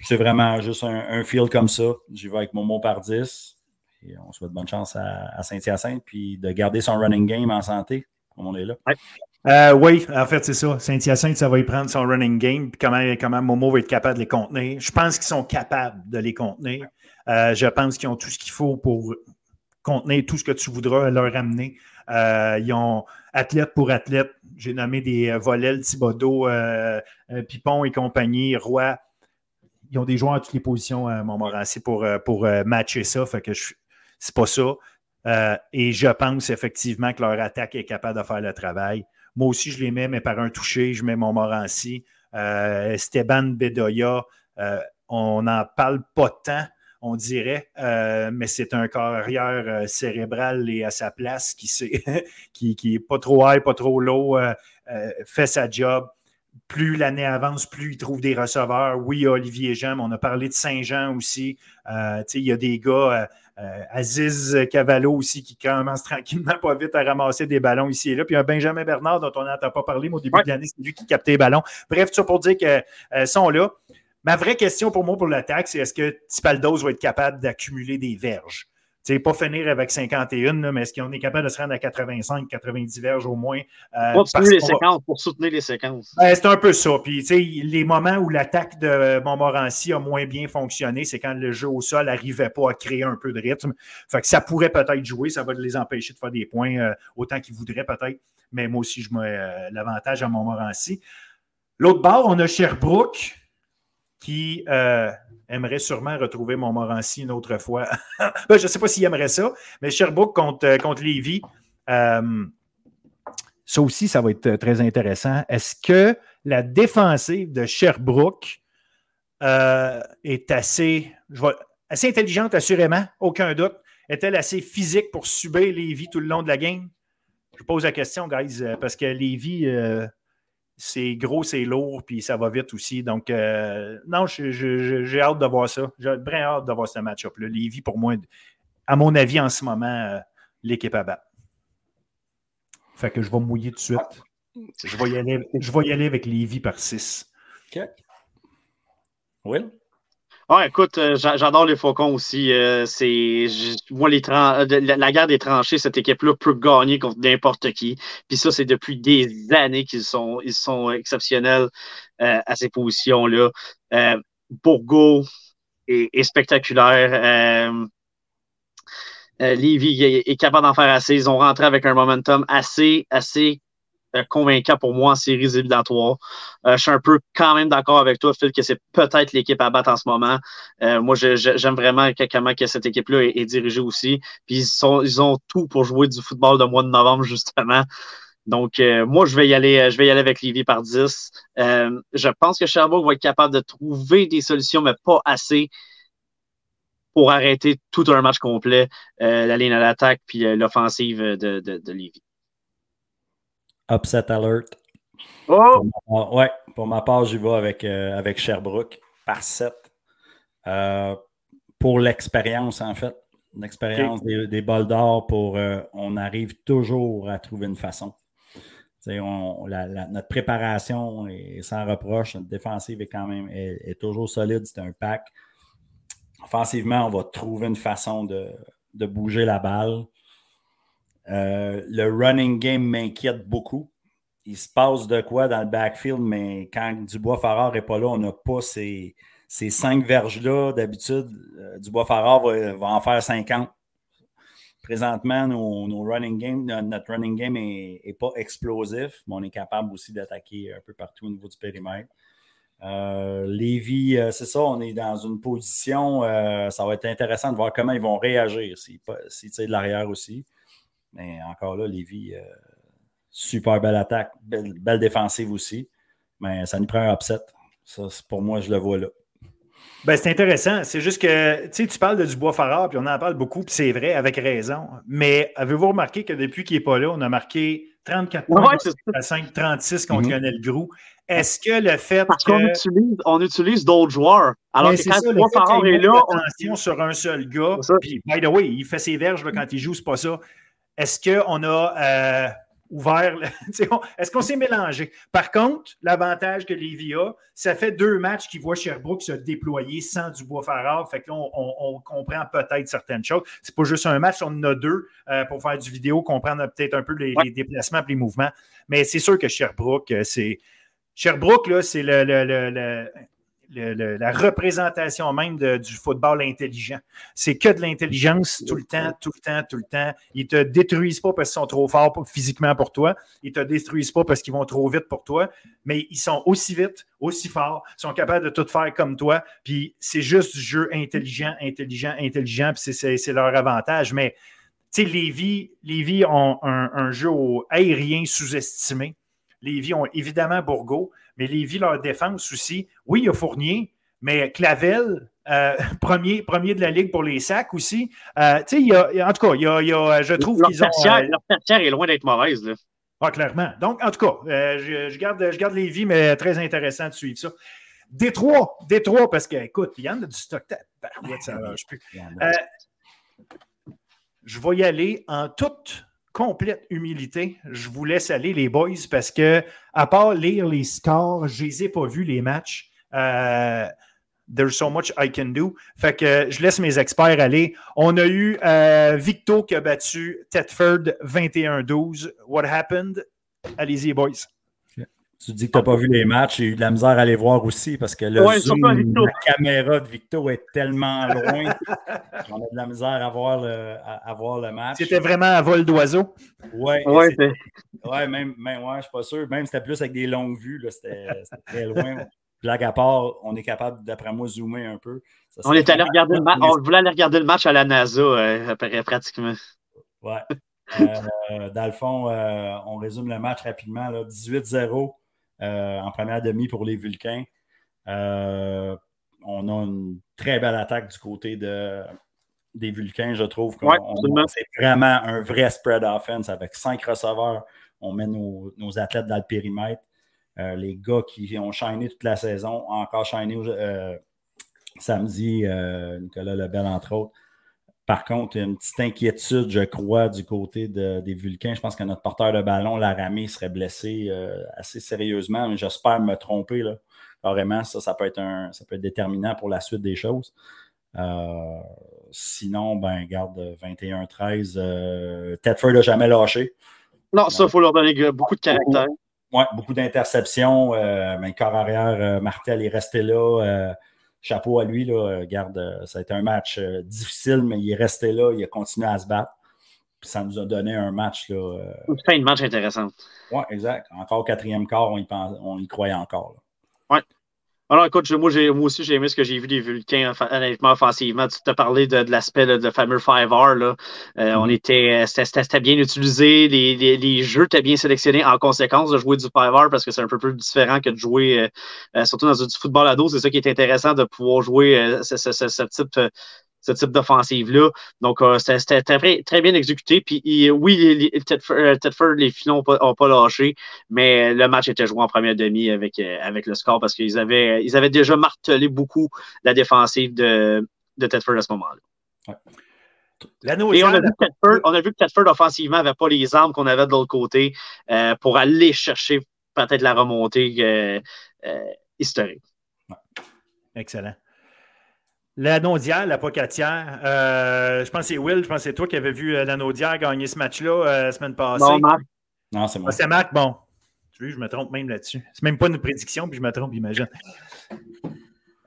c'est vraiment juste un, un, feel comme ça. J'y vais avec Momo par 10. Et on souhaite bonne chance à, Saint-Hyacinthe, puis de garder son running game en santé, comme on est là. Euh, oui, en fait, c'est ça. Saint-Hyacinthe, ça va y prendre son running game, comment, comment Momo va être capable de les contenir. Je pense qu'ils sont capables de les contenir. Euh, je pense qu'ils ont tout ce qu'il faut pour contenir tout ce que tu voudras leur amener. Euh, ils ont athlète pour athlète. J'ai nommé des Volel, Thibodeau, Pipon et compagnie, Roy ils ont des joueurs à toutes les positions à Montmorency pour, pour matcher ça. Fait que c'est pas ça. Et je pense effectivement que leur attaque est capable de faire le travail. Moi aussi, je les mets, mais par un toucher, je mets Montmorency. Esteban Bedoya, on n'en parle pas tant, on dirait, mais c'est un carrière cérébral et à sa place qui n'est *laughs* qui, qui pas trop high, pas trop low, fait sa job plus l'année avance, plus il trouve des receveurs. Oui, Olivier Jean, mais on a parlé de Saint-Jean aussi. Euh, il y a des gars, euh, euh, Aziz Cavallo aussi, qui commence tranquillement, pas vite à ramasser des ballons ici et là. Puis a Benjamin Bernard, dont on n'entend pas parler, mais au début de l'année, c'est lui qui captait les ballons. Bref, tout ça pour dire qu'ils sont là. Ma vraie question pour moi pour l'attaque, c'est est-ce que Tipaldos va être capable d'accumuler des verges? Sais, pas finir avec 51, mais est-ce qu'on est capable de se rendre à 85, 90 verges au moins? Euh, les séquences, pour soutenir les séquences. Ben, c'est un peu ça. Puis, les moments où l'attaque de Montmorency a moins bien fonctionné, c'est quand le jeu au sol n'arrivait pas à créer un peu de rythme. Fait que ça pourrait peut-être jouer, ça va les empêcher de faire des points euh, autant qu'ils voudraient peut-être. Mais moi aussi, je mets euh, l'avantage à Montmorency. L'autre bord, on a Sherbrooke qui aimerait sûrement retrouver Montmorency une autre fois. *laughs* Ben, je ne sais pas s'il aimerait ça, mais Sherbrooke contre, euh, contre Lévis, euh, ça aussi, ça va être très intéressant. Est-ce que la défensive de Sherbrooke est assez, assez intelligente, assurément, aucun doute. Est-elle assez physique pour subir Lévi tout le long de la game? Je pose la question, guys, parce que Lévi, c'est gros, c'est lourd, puis ça va vite aussi. Donc, non, j'ai hâte de voir ça. J'ai vraiment hâte de voir ce match-up-là. Lévi, pour moi, à mon avis, en ce moment, l'équipe à battre. Fait que je vais mouiller tout de suite. Je vais y aller, je vais y aller avec Lévi par 6. OK. Will? Ah, écoute, euh, j'adore les Faucons aussi. Euh, c'est moi les euh, la, guerre des tranchées, cette équipe-là peut gagner contre n'importe qui. Puis ça, c'est depuis des années qu'ils sont, ils sont exceptionnels à ces positions-là. Bourgo est, spectaculaire. Lévi est, est capable d'en faire assez. Ils ont rentré avec un momentum assez, assez euh, convaincant pour moi en séries. Euh, je suis un peu quand même d'accord avec toi, Phil, que c'est peut-être l'équipe à battre en ce moment. Euh, moi, j'aime vraiment comment que cette équipe-là est, dirigée aussi. Puis ils, sont, ils ont tout pour jouer du football de mois de novembre, *laughs* justement. Donc, moi, je vais y aller, je vais y aller avec Lévis par 10. je pense que Sherbrooke va être capable de trouver des solutions, mais pas assez pour arrêter tout un match complet, la ligne à l'attaque puis l'offensive de, de, de. Upset alert. Oh! Pour ouais, pour ma part, j'y vais avec, euh, avec Sherbrooke par 7. Euh, pour l'expérience, en fait. L'expérience des, des, bols d'or pour euh, on arrive toujours à trouver une façon. notre préparation est sans reproche, notre défensive est quand même est, toujours solide, c'est un pack. Offensivement, on va trouver une façon de, de bouger la balle. Euh, le running game m'inquiète beaucoup. Il se passe de quoi dans le backfield, mais quand Dubois-Farrar n'est pas là, on n'a pas ces, cinq verges-là. D'habitude, euh, Dubois-Farrar va, en faire 50. Présentement, nos, running game, notre running game n'est pas explosif, mais on est capable aussi d'attaquer un peu partout au niveau du périmètre. Euh, Lévi, c'est ça, on est dans une position, ça va être intéressant de voir comment ils vont réagir s'ils si, de l'arrière aussi. Mais encore là, Lévi, euh, super belle attaque, belle, défensive aussi. Mais ça nous prend un upset. Ça, pour moi, je le vois là. Ben, c'est intéressant. C'est juste que tu parles de Dubois Farrar, puis on en parle beaucoup, puis c'est vrai, avec raison. Mais avez-vous remarqué que depuis qu'il n'est pas là, on a marqué 34 points à 5-36 contre mm-hmm. Lionel Grou. Est-ce que le fait Parce qu'on utilise, on utilise d'autres joueurs. Alors que quand Dubois Farrar est là... attention sur un seul gars. Puis, by the way, il fait ses verges quand il joue, c'est pas ça. Est-ce qu'on a euh, ouvert, *laughs* est-ce qu'on s'est mélangé? Par contre, l'avantage que Lévi a, ça fait deux matchs qui voient Sherbrooke se déployer sans Dubois Farrar. Fait que là, on, comprend peut-être certaines choses. C'est pas juste un match, on en a deux euh, pour faire du vidéo, comprendre peut-être un peu les, déplacements et les mouvements. Mais c'est sûr que Sherbrooke, euh, c'est. Sherbrooke, là, c'est le, la représentation même du football intelligent. C'est que de l'intelligence tout le temps, tout le temps, tout le temps. Ils te détruisent pas parce qu'ils sont trop forts physiquement pour toi. Ils te détruisent pas parce qu'ils vont trop vite pour toi. Mais ils sont aussi vite, aussi forts, sont capables de tout faire comme toi. Puis c'est juste du jeu intelligent, intelligent, intelligent. Puis c'est leur avantage. Mais tu sais, Lévis, ont un, un jeu aérien sous-estimé. Lévis ont évidemment Bourgo, mais Lévis, leur défense aussi. Oui, il y a Fournier, mais Clavel, euh, *laughs* premier, premier de la Ligue pour les sacs aussi. Euh, il y a, en tout cas, il y a, je trouve qu'ils ont. Euh, leur tertiaire est loin d'être mauvaise. Là. Ah, clairement. Donc, en tout cas, je, garde, je garde Lévis, mais très intéressant de suivre ça. Détroit, Détroit, parce que, écoute, il y en a du stock. ça plus. je vais y aller en toute complète humilité, je vous laisse aller, les boys, parce que, à part lire les scores, je les ai pas vus, les matchs. Euh, there's so much I can do. Fait que je laisse mes experts aller. On a eu euh, Victo qui a battu Tedford 21-12. What happened? Allez-y, boys. Tu dis que tu n'as pas vu les matchs, j'ai eu de la misère à les voir aussi parce que le zoom, la caméra de Victo est tellement *laughs* loin. J'en ai de la misère à voir le, à, voir le match. C'était vraiment à vol d'oiseau. Oui, ouais, ouais, même, même ouais, je suis pas sûr. Même c'était plus avec des longues vues, c'était très loin. Blague à part, on est capable, d'après moi, zoomer un peu. on est allé regarder le match. On voulait aller regarder le match à la NASA, euh, pratiquement. Ouais. Euh, dans le fond, euh, on résume le match rapidement. 18-0 euh, en première demi pour les Vulcains. Euh, on a une très belle attaque du côté de, des Vulcains, je trouve. Ouais, c'est vraiment un vrai spread offense avec cinq receveurs. On met nos, athlètes dans le périmètre. Euh, les gars qui ont shiné toute la saison ont encore shiné euh, samedi, euh, Nicolas Lebel, entre autres. Par contre, une petite inquiétude, je crois, du côté des Vulcains. Je pense que notre porteur de ballon, Laramie, serait blessé assez sérieusement. J'espère me tromper. Là. Carrément, ça, ça peut, être un, ça peut être déterminant pour la suite des choses. sinon, ben, garde 21-13. Euh, Tedford n'a jamais lâché. Non, ça, il faut leur donner beaucoup de caractère. Oui, beaucoup d'interceptions. Euh, mais corps arrière, euh, Martel est resté là. Euh, chapeau à lui. Là, garde, ça a été un match difficile, mais il est resté là. Il a continué à se battre. Puis ça nous a donné un match. Là, Une fin de match intéressante. Oui, exact. Encore au quatrième quart, on y, on y croyait encore. Oui. Alors, écoute, moi, moi, aussi, j'ai aimé ce que j'ai vu des Vulcains, honnêtement, offensivement. Tu t'as parlé de, l'aspect de, fameux 5R. Là. Euh, on mm-hmm. était, c'était bien utilisé. Les, les, jeux étaient bien sélectionnés en conséquence de jouer du 5R parce que c'est un peu plus différent que de jouer, euh, euh, surtout dans du football à dos. C'est ça qui est intéressant de pouvoir jouer ce, ce, ce, type ce type d'offensive-là. Donc, euh, c'était très, bien exécuté. Puis, oui, les, Tedford, les filons n'ont pas, lâché, mais le match était joué en première demi avec, euh, avec le score parce qu'ils avaient, ils avaient déjà martelé beaucoup la défensive de, de Tedford à ce moment-là. Et on a, vu que Tedford, on a vu que Tedford offensivement n'avait pas les armes qu'on avait de l'autre côté euh, pour aller chercher peut-être la remontée historique. Excellent. L'anneau d'hier, la pocatière, euh, je pense que c'est Will, je pense que c'est toi qui avais vu euh, l'anneau d'hier gagner ce match-là euh, la semaine passée. Non, Marc. Non, c'est moi. Ah, c'est Marc, bon. Tu vois, je me trompe même là-dessus. C'est même pas une prédiction, puis je me trompe, imagine.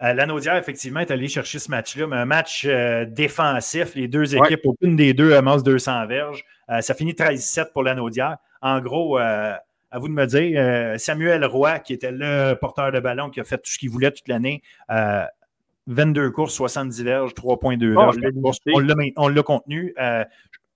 L'anneau d'hier, effectivement, est allé chercher ce match-là, mais un match défensif. Les deux équipes, aucune des deux amasse 200 verges. ça finit 13-7 pour l'anneau d'hier. En gros, à vous de me dire, Samuel Roy, qui était le porteur de ballon, qui a fait tout ce qu'il voulait toute l'année, 22 courses, 70 verges, 3,2 verges. on l'a contenu. Euh,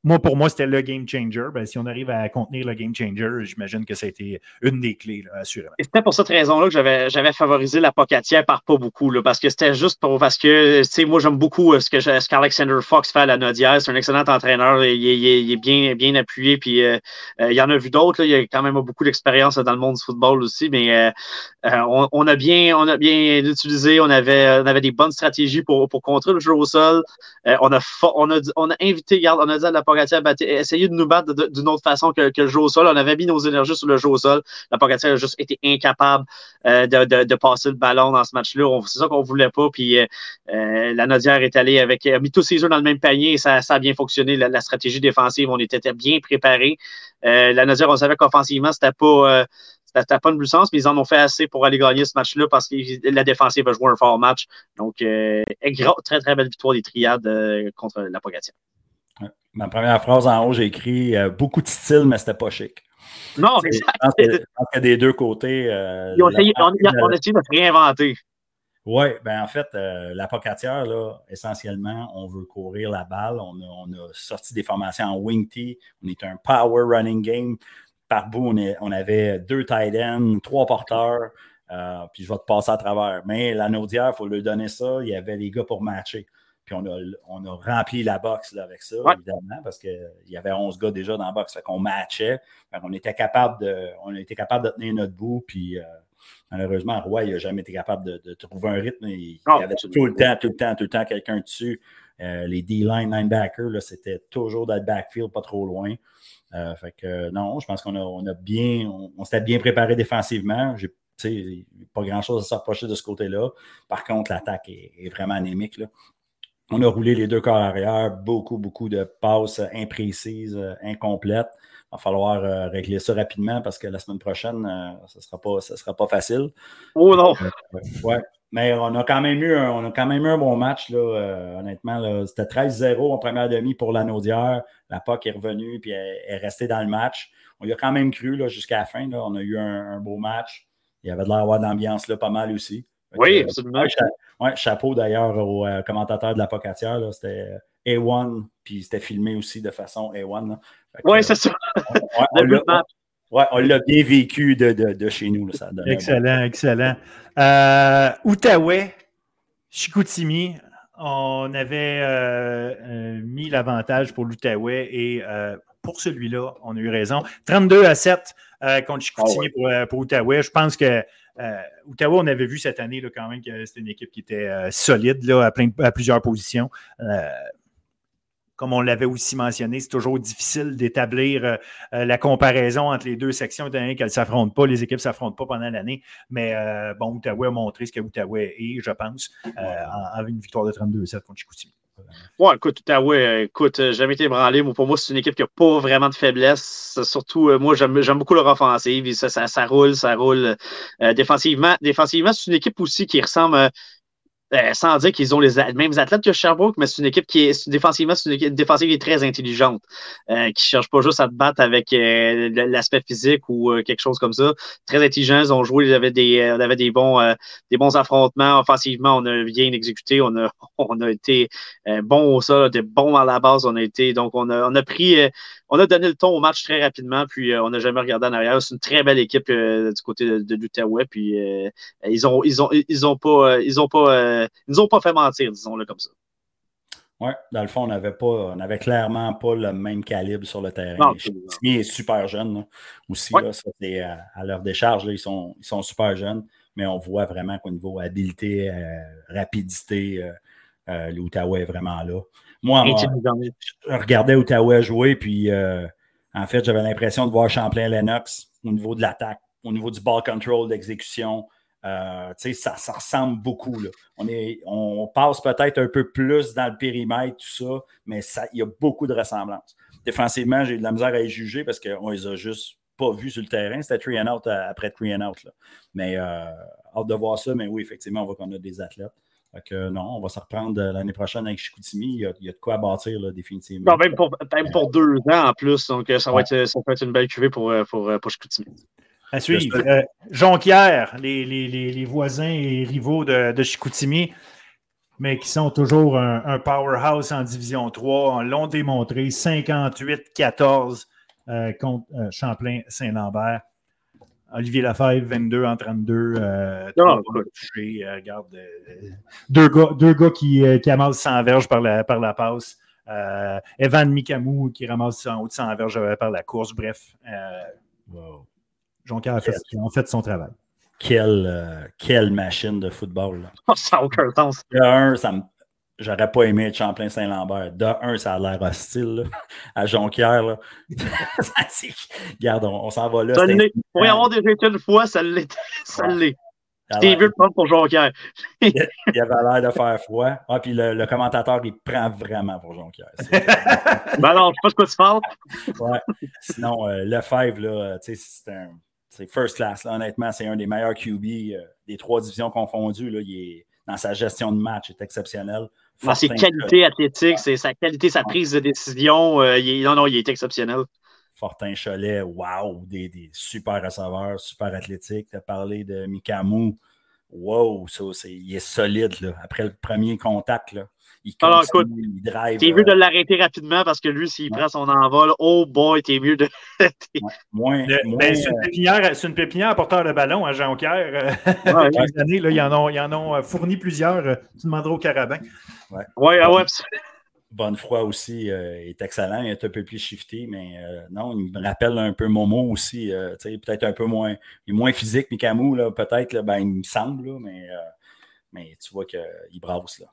moi, pour moi, c'était le game changer. Ben, si on arrive à contenir le game changer, j'imagine que ça a été une des clés, assurément. Et c'était pour cette raison-là que j'avais, favorisé la pocatière par pas beaucoup, là, parce que c'était juste pour. Parce que, tu sais, moi, j'aime beaucoup euh, ce qu'Alexander Fox fait à la Nodière. C'est un excellent entraîneur. Il, il, est bien, bien appuyé. Puis, euh, euh, il y en a vu d'autres. Il a quand même beaucoup d'expérience dans le monde du football aussi. Mais on, a bien, on a bien utilisé. On avait, on avait des bonnes stratégies pour, pour contrer le jeu au sol. on, a, on, a, on a invité, regarde, on a dit à la Pocatière a essayé de nous battre d'une autre façon que, le jeu au sol. On avait mis nos énergies sur le jeu au sol. La Pocatière a juste été incapable euh, de, passer le ballon dans ce match-là. C'est ça qu'on voulait pas. Puis euh, euh, la Nodière est allée avec, a mis tous ses œufs dans le même panier et ça, a bien fonctionné. La, stratégie défensive, on était bien préparés. la Nodière, on savait qu'offensivement, c'était pas pas une sens, mais ils en ont fait assez pour aller gagner ce match-là parce que la défensive a joué un fort match. Donc, très, très belle victoire des triades contre la Pogatière. Ma première phrase en haut, j'ai écrit euh, beaucoup de style, mais c'était pas chic. Non, c'est Je pense que des deux côtés. Euh, on, a essayé de réinventer. Oui, ben en fait, euh, la pocatière, là, essentiellement, on veut courir la balle. On a, sorti des formations en wing tee. On est un power running game. Par bout, on, on avait deux tight ends, trois porteurs. puis je vais te passer à travers. Mais la Naudière, il faut lui donner ça. Il y avait les gars pour matcher. Puis on a, rempli la box avec ça, évidemment, parce qu'il y avait 11 gars déjà dans la box. Fait qu'on matchait. on était capable de, on était capable de tenir notre bout. Puis euh, malheureusement, Roy, il n'a jamais été capable de, trouver un rythme. Il, y avait tout le temps, tout le temps, tout le temps quelqu'un dessus. Euh, les D-line linebackers, c'était toujours dans le backfield, pas trop loin. Euh, fait que non, je pense qu'on a, on a bien, on, s'était bien préparé défensivement. J'ai pas grand-chose à s'approcher de ce côté-là. Par contre, l'attaque est, est, vraiment anémique. Là. On a roulé les deux corps arrière, beaucoup, beaucoup de passes imprécises, incomplètes. Il va falloir euh, régler ça rapidement parce que la semaine prochaine, euh, ce ne sera, pas, sera pas facile. Oh non! Euh, ouais. Mais on a quand même eu un, on a quand même eu un bon match, là, honnêtement. C'était 13-0 en première demi pour la Naudière. La POC est revenue puis elle est restée dans le match. On y a quand même cru jusqu'à la fin. Là. On a eu un, beau match. Il y avait de l'air d'ambiance là, pas mal aussi. Oui, absolument. Ouais, chapeau d'ailleurs au euh, commentateur de la Pocatière. C'était euh, A1, puis c'était filmé aussi de façon A1. Oui, c'est ça. *laughs* Ouais, on l'a bien vécu de, de, de chez nous. ça excellent, excellent. Euh, Outaouais, Chicoutimi, on avait mis l'avantage pour l'Outaouais et pour celui-là, on a eu raison. 32 à 7 contre Chicoutimi ah pour, Outaouais. Je pense que Outaouais, on avait vu cette année quand même que c'était une équipe qui était solide là, à, plusieurs positions comme on l'avait aussi mentionné, c'est toujours difficile d'établir euh, euh, la comparaison entre les deux sections, étant donné qu'elles ne s'affrontent pas, les équipes ne s'affrontent pas pendant l'année. Mais euh, bon, Outaouais a montré ce que Outaouais est, je pense, avec une victoire de 32-7 contre Chicoutimi. Ouais, écoute, Outaouais, écoute, jamais été branlé. Pour moi, c'est une équipe qui n'a pas vraiment de faiblesse. Surtout, moi, j'aime beaucoup leur offensive. Ça, ça, roule, ça roule. défensivement, défensivement c'est une équipe aussi qui ressemble euh, sans dire qu'ils ont les mêmes athlètes que Sherbrooke, mais c'est une équipe qui est défensivement, c'est une équipe défensive qui est très intelligente, euh, qui cherche pas juste à te battre avec euh, l'aspect physique ou quelque chose comme ça. Très intelligents, ils ont joué, ils avaient des, on avait des bons, des bons affrontements. Offensivement, on a bien exécuté, on a, *laughs* on a été bons au sol, des bons à la base, on a été, donc on a, on a pris, on a donné le ton au match très rapidement, puis on n'a jamais regardé en arrière. C'est une très belle équipe du côté de, de l'Outaouais, puis ils ont, ils ont, ils ont pas, ils ont pas euh, ils nous ont pas fait mentir, disons-le comme ça. Oui, dans le fond, on n'avait pas, on avait clairement pas le même calibre sur le terrain. Il est super jeune aussi. à, leur décharge, ils, sont, ils sont super jeunes, mais on voit vraiment qu'au niveau habileté, euh, rapidité, euh, l'Outaouais est vraiment là. Moi, je regardais Outaouais jouer, puis en fait, j'avais l'impression de voir Champlain-Lennox au niveau de l'attaque, au niveau du ball control, d'exécution. Euh, ça, ça, ressemble beaucoup. On, est, on passe peut-être un peu plus dans le périmètre, tout ça, mais il y a beaucoup de ressemblances. Défensivement, j'ai de la misère à les juger parce qu'on les a juste pas vus sur le terrain. C'était three and out euh, après three and out. Là. Mais euh, hâte de voir ça, mais oui, effectivement, on voit qu'on a des athlètes. Que non, on va se reprendre l'année prochaine avec Chicoutimi. Il y, a, il y, a, de quoi bâtir, là, définitivement. même, pour, pour deux ans en plus. Donc, ça, va être, ça va être une belle cuvée pour, pour, pour Chicoutimi. À suivre. Euh, Jonquière, les, voisins et rivaux de, de, Chicoutimi, mais qui sont toujours un, powerhouse en Division 3, l'ont démontré 58-14 euh, contre euh, Champlain-Saint-Lambert. Olivier Lafèvre, 22 en 32. non, regarde, deux gars, deux gars qui, qui amassent 100 verges par la, par la passe. Evan Mikamou qui ramasse en haut de 100 verges par la course. Bref. Wow. A fait, fait son travail. Quelle, euh, quelle machine de football. *laughs* ça n'a aucun sens. Un, ça J'aurais pas aimé être Champlain-Saint-Lambert. De un, ça a l'air hostile à Jonquière. Là. *laughs* Regarde, on, s'en va là. Pour y avoir déjà été une fois, ça l'est. *laughs* Ça l'est. Vu prendre pour Jonquière. *laughs* il, il avait l'air de faire froid. Ah, puis le, commentateur, il prend vraiment pour Jonquière. ben non, je sais pas ce que tu parles. ouais. Sinon, euh, Lefebvre, là, c'est un c'est first class. honnêtement, c'est un des meilleurs QB euh, des trois divisions confondues. Là, il est, dans sa gestion de match, est exceptionnel. Dans ses qualités athlétiques, c'est sa qualité, sa prise de décision. Euh, il non, non, il est exceptionnel. Fortin Cholet, wow, des, des super receveurs, super athlétiques. Tu as parlé de Mikamou. Wow, ça, il est solide. Là. Après le premier contact, là, il, Alors, écoute, il drive. T'es mieux de euh, l'arrêter rapidement parce que lui, s'il prend son envol, oh boy, t'es mieux de. *laughs* moins, ben, c'est, une pépinière, c'est une pépinière à porteur de ballon à jean claude Ouais, les années, là, ils, en ont, ils en ont euh, fourni plusieurs. Euh, tu demanderas au carabin. Ouais, ouais, ah ouais. Bonnefroy aussi est excellent, il est un peu plus shifté, mais non, il me rappelle un peu Momo aussi, peut-être un peu moins, il est moins physique, Mikamou, peut-être, ben, il me semble, mais, mais tu vois qu'il brasse. Là.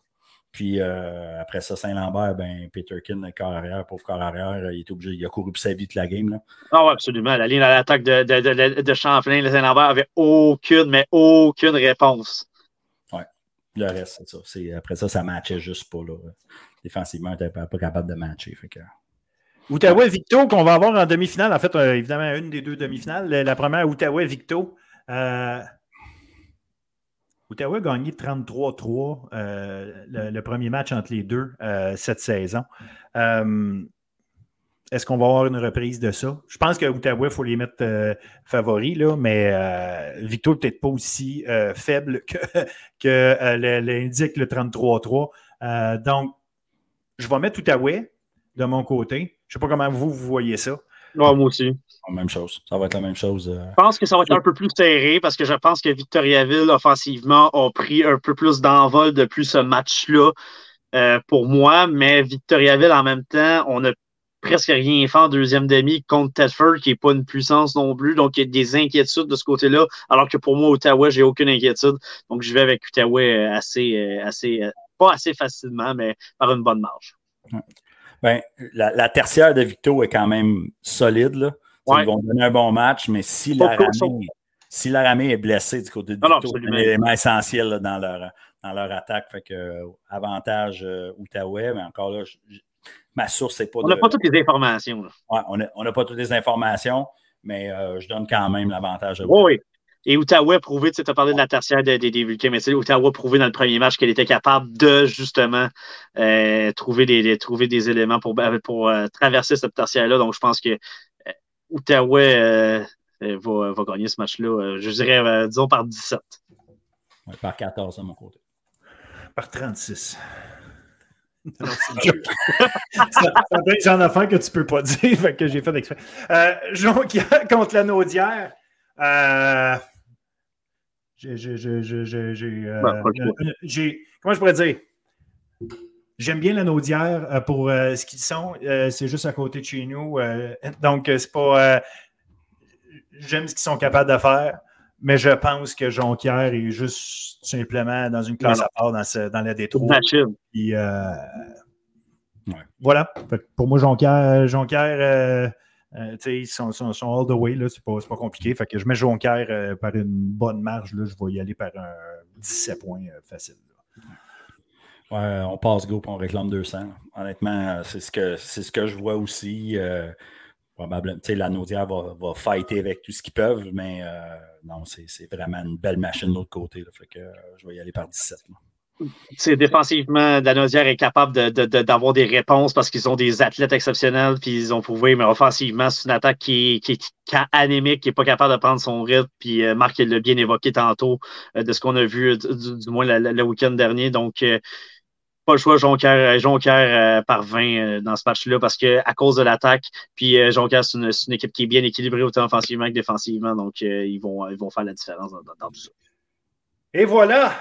Puis euh, après ça, Saint-Lambert, ben, Peterkin, corps arrière, pauvre corps arrière, il est obligé, il a couru pour sa vie toute la game. Là. Ah absolument. La ligne à l'attaque de, de, de, de Champlain, le Saint-Lambert avait aucune, mais aucune réponse. Oui. Le reste, c'est ça. après ça, ça matchait juste pas. Là. Défensivement, il n'était pas, capable de matcher. Fait que... Outaouais-Victo, qu'on va avoir en demi-finale. En fait, euh, évidemment, une des deux demi-finales. La première, Outaouais-Victo. Euh, Ottawa a gagné 33-3 euh, le, premier match entre les deux euh, cette saison. Euh, est-ce qu'on va avoir une reprise de ça? Je pense Ottawa, il faut les mettre favoris, là, mais Victor peut-être pas aussi faible que, *laughs* que l'indique le 33-3. donc, je vais mettre Outawa de mon côté. Je ne sais pas comment vous, vous voyez ça. moi aussi. Même chose. Ça va être la même chose. Je pense que ça va être un peu plus serré parce que je pense que Victoriaville, offensivement, a pris un peu plus d'envol depuis ce match-là pour moi. Mais Victoriaville, en même temps, on a presque rien fait en deuxième demi contre Tedford, qui n'est pas une puissance non plus. Donc, il y a des inquiétudes de ce côté-là. Alors que pour moi, Ottawa, j'ai aucune inquiétude. Donc, je vais avec Ottawa euh, assez, euh, assez, euh, pas assez facilement, mais par une bonne marge. Ben, la, tertiaire de Victo est quand même solide. Là. Ils vont donner un bon match, mais si la ramée, si est blessée du côté Victo, c'est un élément essentiel dans, leur, dans leur attaque. Fait que, avantage Outaouais, mais encore là, ma source, c'est pas. On n'a pas toutes les informations. Ouais, on n'a pas toutes les informations, mais euh, je donne quand même l'avantage. Oui, oui. Et Ottawa a prouvé, tu as parlé de la tertiaire des, des, Vulcains, mais Ottawa a prouvé dans le premier match qu'elle était capable de justement euh, trouver, des, trouver des éléments pour, euh, pour traverser cette tertiaire-là. Donc, je pense que Ottawa va, va, gagner ce match-là, je dirais, disons, par 17. par 14 de mon côté. Par 36. *laughs* *laughs* c'est un genre d'affaires que tu peux pas dire, fait que j'ai fait exprès. Euh, Jonquière *laughs* contre la Naudière. Euh, j'ai, comment je pourrais dire? J'aime bien la Naudière euh, pour euh, ce qu'ils sont. c'est juste à côté de chez nous. donc, c'est pas. J'aime ce qu'ils sont capables de faire. Mais je pense que Jonquière est juste simplement dans une classe à part dans, ce, dans la. Puis, euh, Voilà. pour moi, Jonquière, Jonquière euh, euh, ils sont, sont, all the way. C'est pas, pas compliqué. Fait que je mets Jonquière par une bonne marge. Là, je vais y aller par un 17 points facile. On passe et on réclame 200. Honnêtement, c'est ce que, ce que je vois aussi probablement, tu sais, la Naudière va, va fighter avec tout ce qu'ils peuvent, mais euh, non, c'est vraiment une belle machine de l'autre côté. Là, euh, je vais y aller par 17. C'est défensivement, la Naudière est capable d'avoir de, des réponses parce qu'ils ont des athlètes exceptionnels, puis ils ont prouvé, mais offensivement, c'est une attaque qui, qui, qui est anémique, qui n'est pas capable de prendre son rythme, puis euh, Marc l'a bien évoqué tantôt de ce qu'on a vu, du, moins le, week-end dernier. Donc, pas le choix, Jonquière, Jonquière euh, par 20 euh, dans ce match-là parce que à cause de l'attaque, puis euh, Jonquière, c'est une, une, équipe qui est bien équilibrée autant offensivement que défensivement, donc ils, vont, ils vont faire la différence dans, tout ça. Et voilà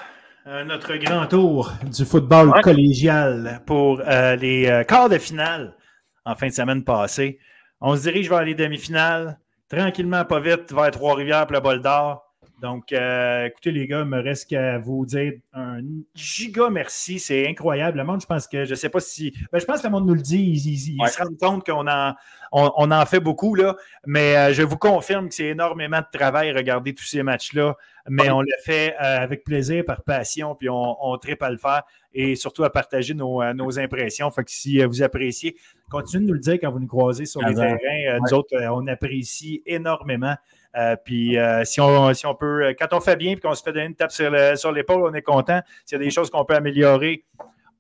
notre grand tour du football collégial pour les quarts de finale en fin de semaine passée. On se dirige vers les demi-finales, tranquillement, pas vite, vers Trois-Rivières le bol d'or. Donc, euh, écoutez, les gars, il me reste qu'à vous dire un giga merci. C'est incroyable. Le monde, je pense que, je ne sais pas si. Ben, je pense que le monde nous le dit. Ils, se rendent compte qu'on en, on, en fait beaucoup, là. Mais euh, je vous confirme que c'est énormément de travail regarder tous ces matchs-là. Mais on le fait euh, avec plaisir, par passion, puis on, on tripe à le faire et surtout à partager nos, nos impressions. Fait que si vous appréciez, continuez de nous le dire quand vous nous croisez sur les terrains. Nous autres, on apprécie énormément. Euh, puis euh, si, on, si on peut, quand on fait bien et qu'on se fait donner une tape sur l'épaule, on est content. S'il y a des choses qu'on peut améliorer,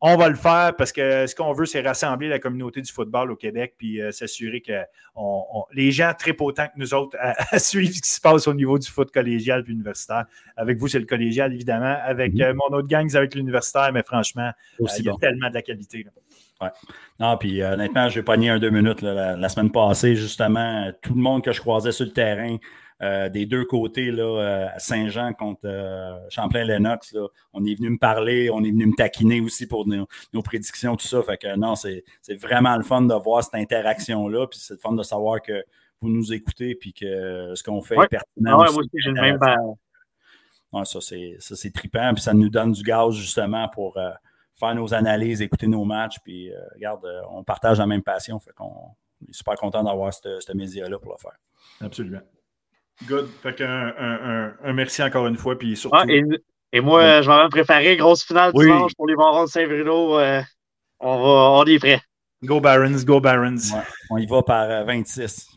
on va le faire parce que ce qu'on veut, c'est rassembler la communauté du football au Québec puis euh, s'assurer que les gens trippent autant que nous autres *laughs* à, suivre ce qui se passe au niveau du foot collégial puis universitaire. Avec vous, c'est le collégial, évidemment. Avec mm-hmm. mon autre gang, c'est avec l'universitaire, mais franchement, il y a tellement de la qualité. Ouais. Non, puis honnêtement, j'ai pogné un deux minutes la, semaine passée, justement. Tout le monde que je croisais sur le terrain, euh, des deux côtés, là, euh, Saint-Jean contre euh, Champlain-Lennox. On est venu me parler, on est venu me taquiner aussi pour nos, prédictions, tout ça. Fait que non, c'est vraiment le fun de voir cette interaction-là. Puis c'est le fun de savoir que vous nous écoutez puis que ce qu'on fait est pertinent. Ah moi aussi, j'ai le même. ça, c'est trippant. Puis ça nous donne du gaz justement pour faire nos analyses, écouter nos matchs. Puis regarde, on partage la même passion. Fait qu'on est super content d'avoir ce média-là pour le faire. Absolument. Good. Fait qu'un un, merci encore une fois. Puis surtout... Ah, et, moi, je vais préparer grosse finale dimanche pour les Barons de Saint-Bruno. Euh, on, va, on est prêt. Go Barons, go Barons. on y va par 26.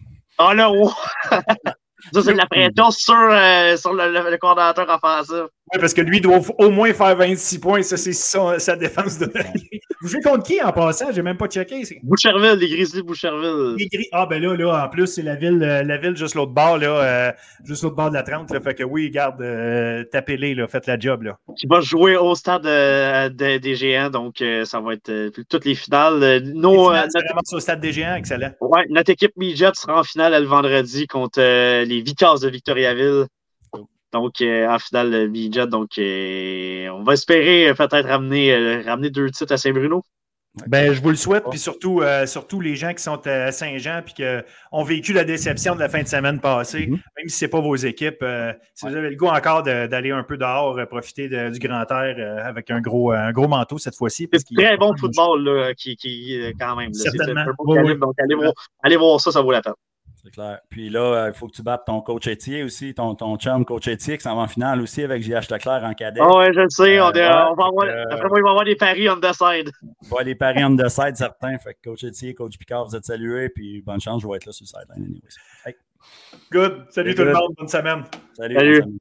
Euh, oh là, oh. *laughs* Ça, c'est de la pression sur, euh, sur le, le, coordinateur offensif. Oui, parce que lui doit au moins faire 26 points. Ça, c'est sa défense de *laughs* Vous jouez contre qui en passant? J'ai même pas checké. Boucherville, les Grizzlies Boucherville. Ah, ben là, là, en plus, c'est la ville, euh, la ville juste l'autre bord, là, euh, juste l'autre bord de la 30. Là, fait que oui, garde, euh, tapez-les, faites la job. Là. Qui va jouer au stade des géants, donc ça va être toutes les finales. Nos, notre... au stade des géants, excellent. Ouais, notre équipe Midget sera en finale le vendredi contre les Vicars de Victoriaville. Donc, en finale, le Midget. Donc, on va espérer peut-être ramener, ramener deux titres à Saint-Bruno. Ben, je vous le souhaite, puis surtout, euh, surtout les gens qui sont à Saint-Jean puis qui ont vécu la déception de la fin de semaine passée, mm-hmm. même si ce n'est pas vos équipes, euh, si vous avez le goût encore d'aller un peu dehors, euh, profiter du grand air avec un gros, un gros manteau cette fois-ci. C'est très bon football là, qui, qui, quand même. Certainement. Donc, allez voir, ça, ça vaut la peine. C'est clair. Puis là, il faut que tu battes ton coach étier aussi, ton, ton chum coach étier qui s'en va en finale aussi avec JH Leclerc en cadet. Ah ouais, je le sais. on, va avoir, après moi, il va y avoir des paris on the side. Il va y avoir des paris on the side, certains. Fait que coach étier, coach Picard, vous êtes salués. Puis bonne chance, je vais être là sur le sideline. Good. Salut tout le monde. Bonne semaine. Salut. Salut.